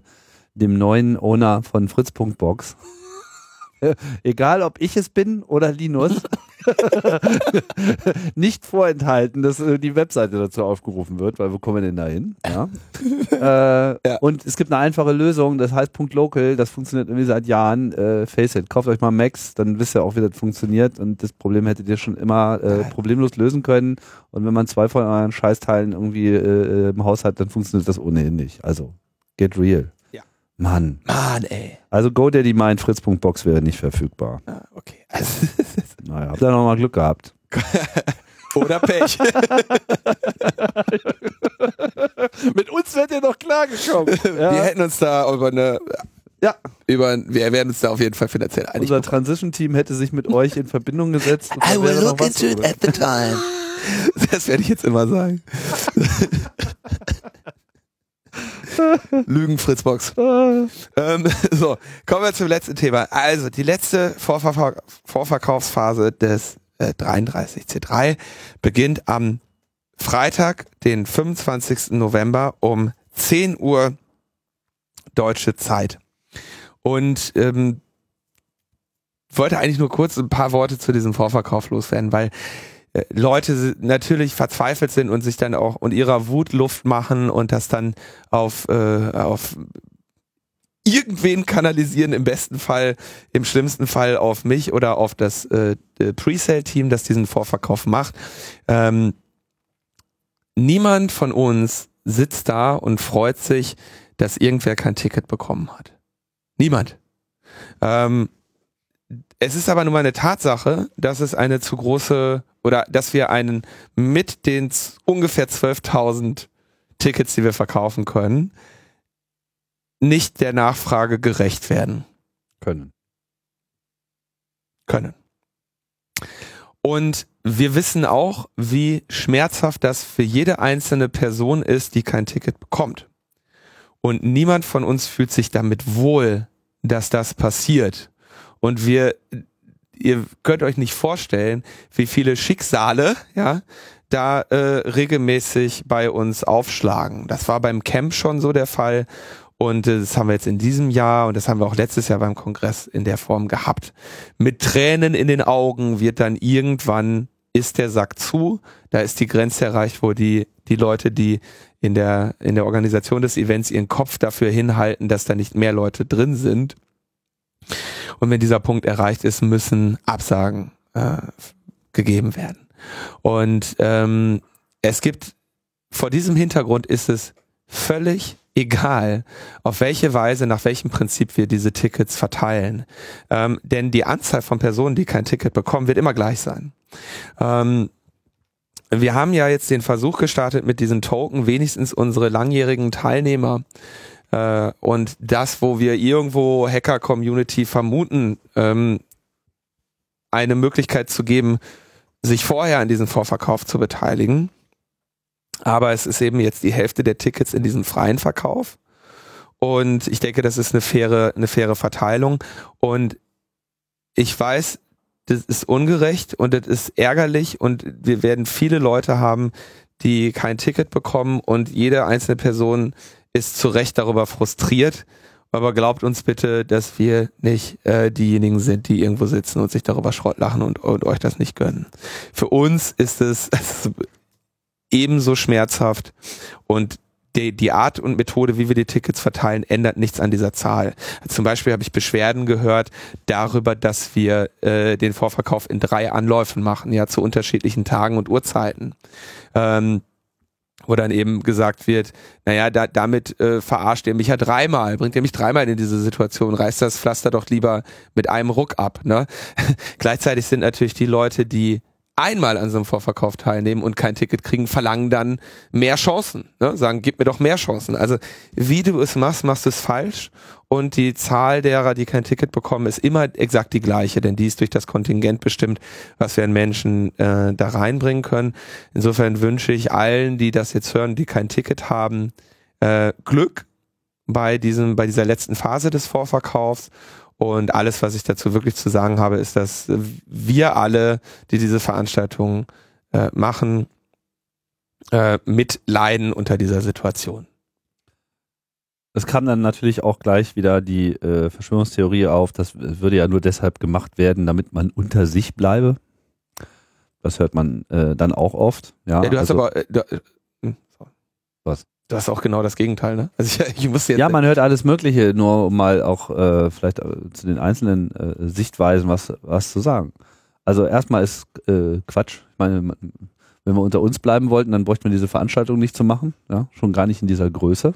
dem neuen Owner von Fritz.box, egal ob ich es bin oder Linus, nicht vorenthalten, dass äh, die Webseite dazu aufgerufen wird, weil wo kommen wir denn da hin? Ja. äh, Ja. Und es gibt eine einfache Lösung, das heißt Punkt Local, das funktioniert irgendwie seit Jahren. Äh, Face it, kauft euch mal Max, dann wisst ihr auch, wie das funktioniert und das Problem hättet ihr schon immer äh, problemlos lösen können. Und wenn man zwei von euren Scheißteilen irgendwie äh, im Haus hat, dann funktioniert das ohnehin nicht. Also, get real. Ja. Mann. Mann, ey. Also GoDaddy meint, Fritz.box wäre nicht verfügbar. Ah, okay. Also, Naja, habt ihr noch mal Glück gehabt. oder Pech. Mit uns werdet ihr noch klargekommen. Wir hätten uns da über eine, Ja, über, wir werden uns da auf jeden Fall finanziell einig. unser Transition-Team hätte sich mit euch in Verbindung gesetzt. und I will look into it at the time. Das werde ich jetzt immer sagen. Lügen, Fritzbox. Ähm, so, kommen wir zum letzten Thema. Also, die letzte Vorverkau Vorverkaufsphase des äh, 33C3 beginnt am Freitag, den 25. November um 10 Uhr deutsche Zeit. Und ähm, wollte eigentlich nur kurz ein paar Worte zu diesem Vorverkauf loswerden, weil Leute si- natürlich verzweifelt sind und sich dann auch und ihrer Wut Luft machen und das dann auf, äh, auf irgendwen kanalisieren, im besten Fall, im schlimmsten Fall auf mich oder auf das äh, äh, Presale-Team, das diesen Vorverkauf macht. Ähm, niemand von uns sitzt da und freut sich, dass irgendwer kein Ticket bekommen hat. Niemand. Ähm, es ist aber nun mal eine Tatsache, dass es eine zu große oder dass wir einen mit den ungefähr 12.000 Tickets, die wir verkaufen können, nicht der Nachfrage gerecht werden können. können. Und wir wissen auch, wie schmerzhaft das für jede einzelne Person ist, die kein Ticket bekommt. Und niemand von uns fühlt sich damit wohl, dass das passiert. Und wir, ihr könnt euch nicht vorstellen, wie viele Schicksale, ja, da äh, regelmäßig bei uns aufschlagen. Das war beim Camp schon so der Fall. Und äh, das haben wir jetzt in diesem Jahr und das haben wir auch letztes Jahr beim Kongress in der Form gehabt. Mit Tränen in den Augen wird dann irgendwann ist der Sack zu. Da ist die Grenze erreicht, wo die, die Leute, die in der, in der Organisation des Events ihren Kopf dafür hinhalten, dass da nicht mehr Leute drin sind. Und wenn dieser Punkt erreicht ist, müssen Absagen äh, gegeben werden. Und ähm, es gibt, vor diesem Hintergrund ist es völlig egal, auf welche Weise, nach welchem Prinzip wir diese Tickets verteilen. Ähm, denn die Anzahl von Personen, die kein Ticket bekommen, wird immer gleich sein. Ähm, wir haben ja jetzt den Versuch gestartet mit diesen Token, wenigstens unsere langjährigen Teilnehmer äh, und das, wo wir irgendwo Hacker-Community vermuten, ähm, eine Möglichkeit zu geben, sich vorher an diesem Vorverkauf zu beteiligen. Aber es ist eben jetzt die Hälfte der Tickets in diesem freien Verkauf. Und ich denke, das ist eine faire, eine faire Verteilung. Und ich weiß, das ist ungerecht und das ist ärgerlich und wir werden viele Leute haben, die kein Ticket bekommen und jede einzelne Person ist zu Recht darüber frustriert. Aber glaubt uns bitte, dass wir nicht äh, diejenigen sind, die irgendwo sitzen und sich darüber Schrott lachen und, und euch das nicht gönnen. Für uns ist es, ebenso schmerzhaft und die, die Art und Methode, wie wir die Tickets verteilen, ändert nichts an dieser Zahl. Zum Beispiel habe ich Beschwerden gehört darüber, dass wir äh, den Vorverkauf in drei Anläufen machen, ja, zu unterschiedlichen Tagen und Uhrzeiten. Ähm, wo dann eben gesagt wird, naja, da, damit äh, verarscht ihr mich ja dreimal, bringt ihr mich dreimal in diese Situation, reißt das Pflaster doch lieber mit einem Ruck ab. Ne? Gleichzeitig sind natürlich die Leute, die einmal an so einem Vorverkauf teilnehmen und kein Ticket kriegen, verlangen dann mehr Chancen. Ne? Sagen, gib mir doch mehr Chancen. Also wie du es machst, machst du es falsch. Und die Zahl derer, die kein Ticket bekommen, ist immer exakt die gleiche, denn die ist durch das Kontingent bestimmt, was wir an Menschen äh, da reinbringen können. Insofern wünsche ich allen, die das jetzt hören, die kein Ticket haben, äh, Glück bei diesem, bei dieser letzten Phase des Vorverkaufs. Und alles, was ich dazu wirklich zu sagen habe, ist, dass wir alle, die diese Veranstaltung äh, machen, äh, mitleiden unter dieser Situation. Es kam dann natürlich auch gleich wieder die äh, Verschwörungstheorie auf, das würde ja nur deshalb gemacht werden, damit man unter sich bleibe. Das hört man äh, dann auch oft. Ja, Ja, du hast also, aber. Äh, du, äh, hm. Was? Du hast auch genau das Gegenteil, ne? Also ich, ich muss jetzt. ja, man hört alles Mögliche, nur um mal auch äh, vielleicht äh, zu den einzelnen äh, Sichtweisen was, was zu sagen. Also erstmal ist äh, Quatsch. Ich meine, wenn wir unter uns bleiben wollten, dann bräuchte man diese Veranstaltung nicht zu machen. Ja, schon gar nicht in dieser Größe.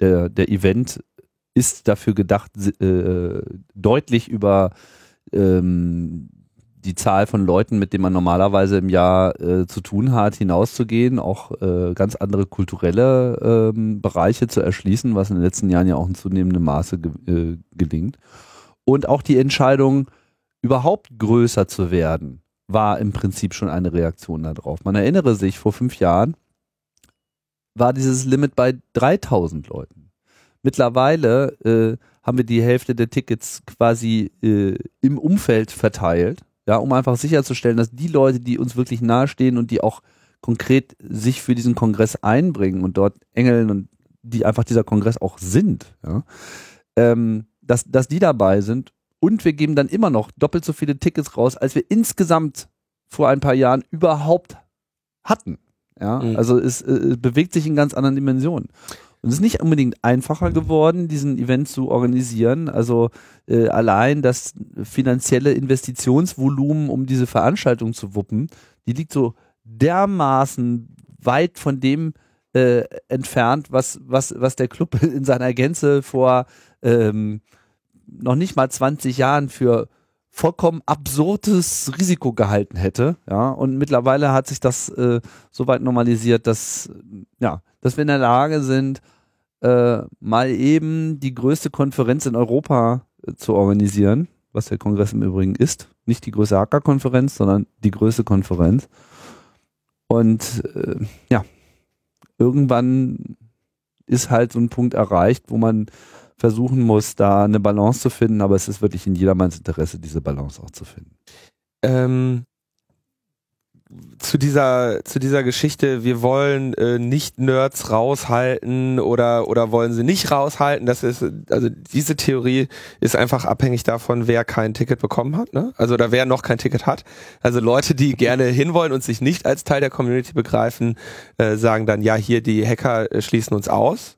Der, der Event ist dafür gedacht, äh, deutlich über ähm, die Zahl von Leuten, mit denen man normalerweise im Jahr äh, zu tun hat, hinauszugehen, auch äh, ganz andere kulturelle ähm, Bereiche zu erschließen, was in den letzten Jahren ja auch in zunehmendem Maße ge äh, gelingt. Und auch die Entscheidung, überhaupt größer zu werden, war im Prinzip schon eine Reaktion darauf. Man erinnere sich, vor fünf Jahren war dieses Limit bei 3000 Leuten. Mittlerweile äh, haben wir die Hälfte der Tickets quasi äh, im Umfeld verteilt, ja, um einfach sicherzustellen, dass die Leute, die uns wirklich nahestehen und die auch konkret sich für diesen Kongress einbringen und dort engeln und die einfach dieser Kongress auch sind, ja, ähm, dass, dass die dabei sind und wir geben dann immer noch doppelt so viele Tickets raus, als wir insgesamt vor ein paar Jahren überhaupt hatten. Ja, Mhm. also es äh, bewegt sich in ganz anderen Dimensionen. Und es ist nicht unbedingt einfacher geworden, diesen Event zu organisieren. Also äh, allein das finanzielle Investitionsvolumen, um diese Veranstaltung zu wuppen, die liegt so dermaßen weit von dem äh, entfernt, was, was, was der Club in seiner Gänze vor ähm, noch nicht mal 20 Jahren für vollkommen absurdes Risiko gehalten hätte. Ja, und mittlerweile hat sich das äh, so weit normalisiert, dass, ja, dass wir in der Lage sind, äh, mal eben die größte Konferenz in Europa äh, zu organisieren, was der Kongress im Übrigen ist. Nicht die größte Hacker-Konferenz, sondern die größte Konferenz. Und äh, ja, irgendwann ist halt so ein Punkt erreicht, wo man versuchen muss, da eine Balance zu finden, aber es ist wirklich in jedermanns Interesse, diese Balance auch zu finden. ähm, zu dieser zu dieser Geschichte, wir wollen äh, nicht Nerds raushalten oder oder wollen sie nicht raushalten, das ist also diese Theorie ist einfach abhängig davon, wer kein Ticket bekommen hat, ne? Also oder wer noch kein Ticket hat. Also Leute, die gerne hinwollen und sich nicht als Teil der Community begreifen, äh, sagen dann ja, hier die Hacker äh, schließen uns aus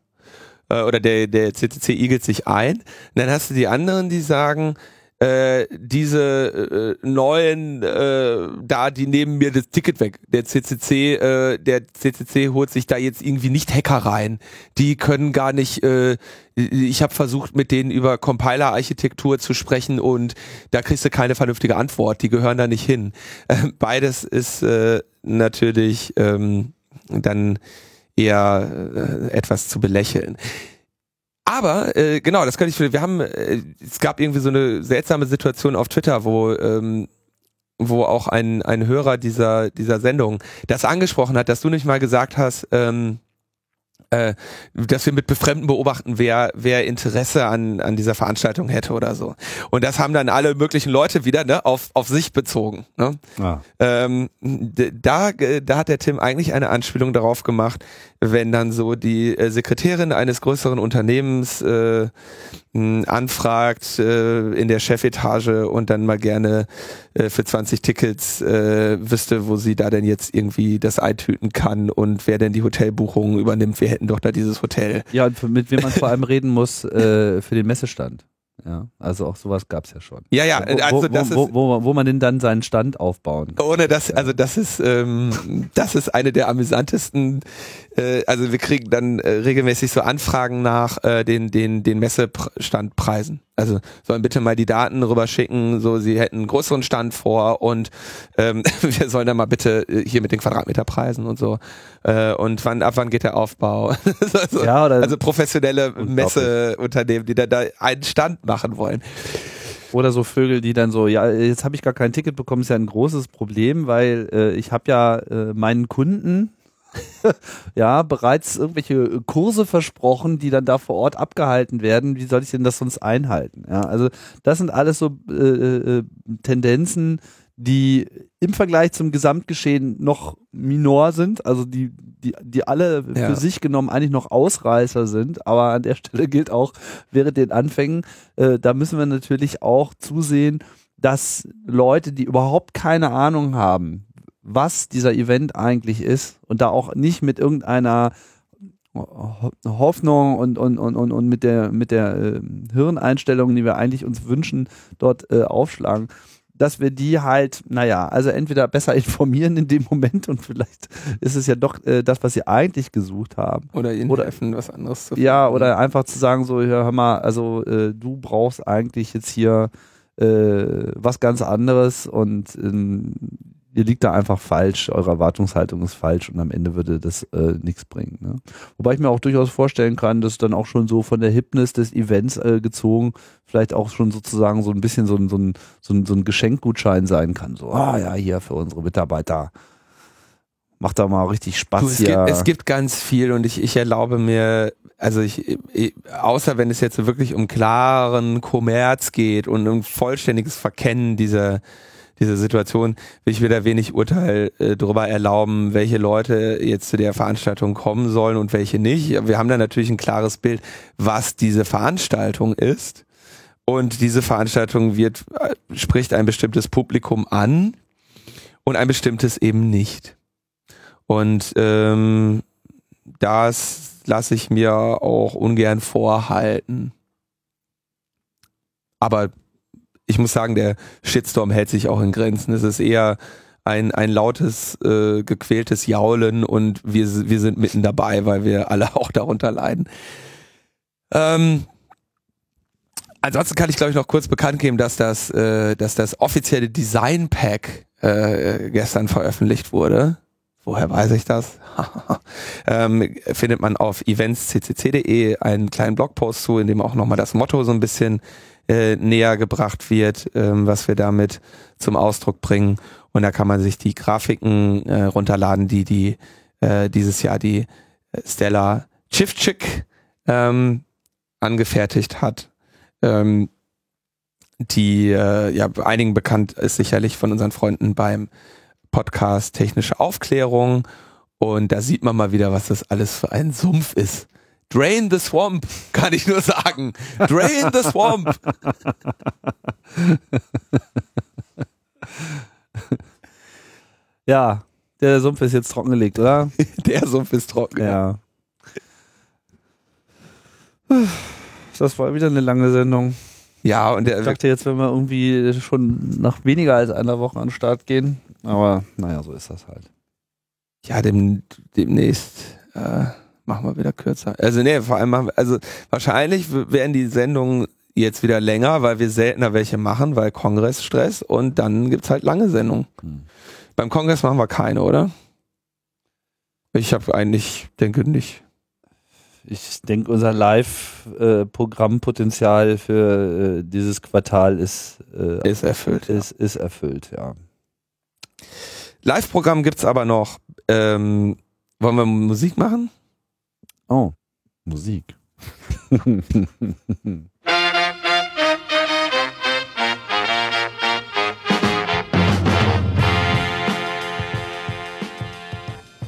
äh, oder der der CCC igelt sich ein. Und dann hast du die anderen, die sagen, äh, diese äh, neuen äh, da, die nehmen mir das Ticket weg. Der CCC, äh, der CCC holt sich da jetzt irgendwie nicht Hacker rein. Die können gar nicht. Äh, ich habe versucht, mit denen über Compiler-Architektur zu sprechen und da kriegst du keine vernünftige Antwort. Die gehören da nicht hin. Äh, beides ist äh, natürlich ähm, dann eher äh, etwas zu belächeln. Aber äh, genau, das kann ich. Wir haben, äh, es gab irgendwie so eine seltsame Situation auf Twitter, wo ähm, wo auch ein ein Hörer dieser dieser Sendung das angesprochen hat, dass du nicht mal gesagt hast. Ähm, äh, dass wir mit Befremden beobachten, wer, wer Interesse an, an dieser Veranstaltung hätte oder so. Und das haben dann alle möglichen Leute wieder ne, auf, auf sich bezogen. Ne? Ah. Ähm, da, äh, da hat der Tim eigentlich eine Anspielung darauf gemacht, wenn dann so die äh, Sekretärin eines größeren Unternehmens äh, anfragt äh, in der Chefetage und dann mal gerne äh, für 20 Tickets äh, wüsste, wo sie da denn jetzt irgendwie das eintüten kann und wer denn die Hotelbuchungen übernimmt. Wir hätten doch da dieses Hotel. Ja, und mit wem man vor allem reden muss äh, für den Messestand. Ja, also auch sowas gab's ja schon. Ja, ja, wo, also wo, das wo, ist wo, wo man denn dann seinen Stand aufbauen kann. ohne das, also das ist, ähm, das ist eine der amüsantesten. Äh, also wir kriegen dann äh, regelmäßig so Anfragen nach äh, den den den Messestandpreisen. Also sollen bitte mal die Daten rüberschicken, so sie hätten einen größeren Stand vor und ähm, wir sollen dann mal bitte äh, hier mit den Quadratmeterpreisen und so. Äh, und wann ab wann geht der Aufbau? also, Ja, oder- also professionelle. Messeunternehmen, die dann da einen Stand machen wollen. Oder so Vögel, die dann so, ja, jetzt habe ich gar kein Ticket bekommen, ist ja ein großes Problem, weil äh, ich habe ja äh, meinen Kunden ja bereits irgendwelche Kurse versprochen, die dann da vor Ort abgehalten werden. Wie soll ich denn das sonst einhalten? Ja, also das sind alles so äh, äh, Tendenzen, die im Vergleich zum Gesamtgeschehen noch minor sind, also die, die, die alle Ja. für sich genommen eigentlich noch Ausreißer sind, aber an der Stelle gilt auch während den Anfängen, äh, da müssen wir natürlich auch zusehen, dass Leute, die überhaupt keine Ahnung haben, was dieser Event eigentlich ist und da auch nicht mit irgendeiner Hoffnung und, und, und, und, und mit der, mit der äh, Hirneinstellung, die wir eigentlich uns wünschen, dort äh, aufschlagen, dass wir die halt, naja, also entweder besser informieren in dem Moment und vielleicht ist es ja doch äh, das, was sie eigentlich gesucht haben. Oder ihnen oder, helfen, was anderes zu finden. Ja, oder einfach zu sagen, so, hör mal, also äh, du brauchst eigentlich jetzt hier äh, was ganz anderes und ähm, ihr liegt da einfach falsch, eure Erwartungshaltung ist falsch und am Ende würde das äh, nichts bringen. Ne? Wobei ich mir auch durchaus vorstellen kann, dass dann auch schon so von der Hipness des Events äh, gezogen vielleicht auch schon sozusagen so ein bisschen so ein, so ein, so ein, so ein Geschenkgutschein sein kann. So, ah ja, hier für unsere Mitarbeiter. Macht da mal richtig Spaß du, es hier. Gibt, es gibt ganz viel und ich, ich erlaube mir, also ich, ich, außer wenn es jetzt wirklich um klaren Kommerz geht und um vollständiges Verkennen dieser diese Situation, will ich da wenig Urteil äh, darüber erlauben, welche Leute jetzt zu der Veranstaltung kommen sollen und welche nicht. Wir haben da natürlich ein klares Bild, was diese Veranstaltung ist. Und diese Veranstaltung wird, äh, spricht ein bestimmtes Publikum an und ein bestimmtes eben nicht. Und ähm, das lasse ich mir auch ungern vorhalten. Aber ich muss sagen, der Shitstorm hält sich auch in Grenzen. Es ist eher ein, ein lautes, äh, gequältes Jaulen und wir, wir sind mitten dabei, weil wir alle auch darunter leiden. Ähm, ansonsten kann ich, glaube ich, noch kurz bekannt geben, dass das, äh, dass das offizielle Design Pack äh, gestern veröffentlicht wurde. Woher weiß ich das? ähm, findet man auf eventsccc.de einen kleinen Blogpost zu, in dem auch nochmal das Motto so ein bisschen äh, näher gebracht wird, ähm, was wir damit zum Ausdruck bringen. Und da kann man sich die Grafiken äh, runterladen, die die äh, dieses Jahr die Stella Chivchik ähm, angefertigt hat. Ähm, die äh, ja einigen bekannt ist sicherlich von unseren Freunden beim Podcast Technische Aufklärung. Und da sieht man mal wieder, was das alles für ein Sumpf ist. Drain the Swamp, kann ich nur sagen. Drain the Swamp. ja, der Sumpf ist jetzt trockengelegt, oder? der Sumpf ist trocken. Ja. Das war wieder eine lange Sendung. Ja, und der. Ich dachte jetzt, wenn wir irgendwie schon nach weniger als einer Woche an den Start gehen. Aber naja, so ist das halt. Ja, dem, demnächst. Äh machen wir wieder kürzer. Also nee, vor allem machen wir, also wahrscheinlich werden die Sendungen jetzt wieder länger, weil wir seltener welche machen, weil Kongressstress und dann gibt's halt lange Sendungen. Hm. Beim Kongress machen wir keine, oder? Ich habe eigentlich, denke nicht. Ich denke, unser Live-Programmpotenzial für äh, dieses Quartal ist, äh, ist erfüllt. Ist, ja. ist erfüllt, ja. Live-Programm gibt's aber noch. Ähm, wollen wir Musik machen? Oh, Musik.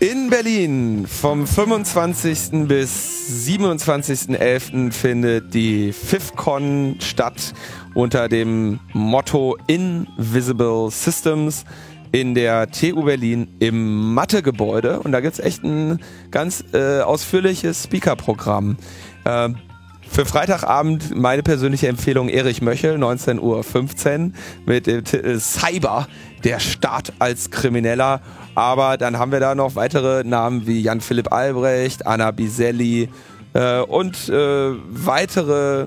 In Berlin vom 25. bis 27.11. findet die FIFCON statt unter dem Motto Invisible Systems in der TU Berlin im Mathegebäude und da gibt's echt ein ganz äh, ausführliches Speaker-Programm. Äh, für Freitagabend meine persönliche Empfehlung Erich Möchel, 19.15 Uhr mit dem Titel Cyber, der Staat als Krimineller. Aber dann haben wir da noch weitere Namen wie Jan-Philipp Albrecht, Anna Biselli äh, und äh, weitere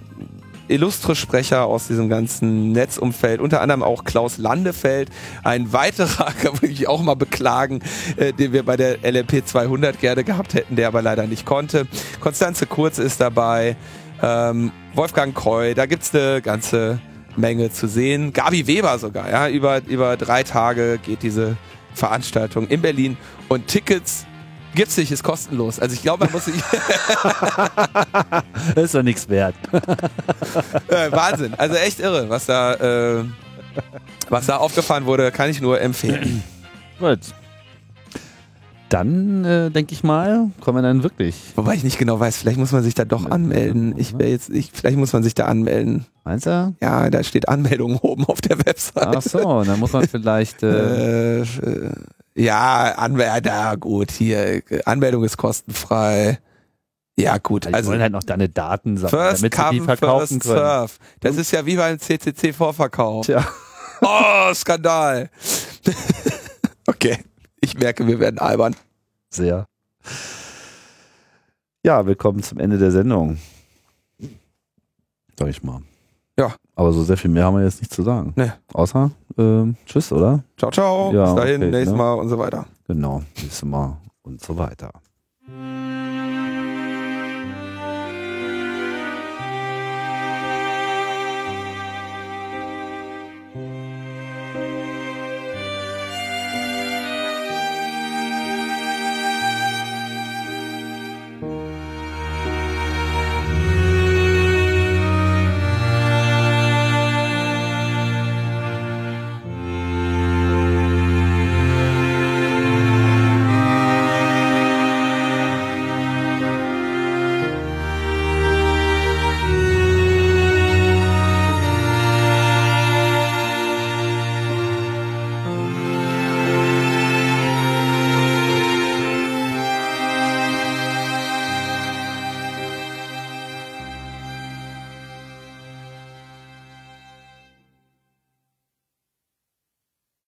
illustre Sprecher aus diesem ganzen Netzumfeld, unter anderem auch Klaus Landefeld, ein weiterer, kann ich auch mal beklagen, äh, den wir bei der LMP 200 gerne gehabt hätten, der aber leider nicht konnte. Konstanze Kurz ist dabei, ähm, Wolfgang Kreu, da gibt's eine ganze Menge zu sehen. Gabi Weber sogar, ja, über, über drei Tage geht diese Veranstaltung in Berlin und Tickets Gibt's nicht, ist kostenlos. Also ich glaube, man muss sich. das ist doch nichts wert. äh, Wahnsinn. Also echt irre, was da, äh, was da aufgefahren wurde, kann ich nur empfehlen. Gut. Dann äh, denke ich mal, kommen wir dann wirklich. Wobei ich nicht genau weiß, vielleicht muss man sich da doch anmelden. Ich wäre jetzt, ich, vielleicht muss man sich da anmelden. Meinst du? Ja, da steht Anmeldung oben auf der Website. Ach so, dann muss man vielleicht. Äh, Ja, Anwälter, gut, hier, Anmeldung ist kostenfrei. Ja, gut, Also, also wollen halt noch deine Daten sammeln, First damit sie die come, verkaufen first können. serve. Das ist ja wie beim CCC-Vorverkauf. Tja. Oh, Skandal. okay, ich merke, wir werden albern. Sehr. Ja, willkommen zum Ende der Sendung. Sag ich mal. Ja. Aber so sehr viel mehr haben wir jetzt nicht zu sagen. Nee. Außer, ähm, tschüss, oder? Ciao, ciao. Ja, Bis dahin, okay, nächstes ne? Mal und so weiter. Genau, nächstes Mal und so weiter.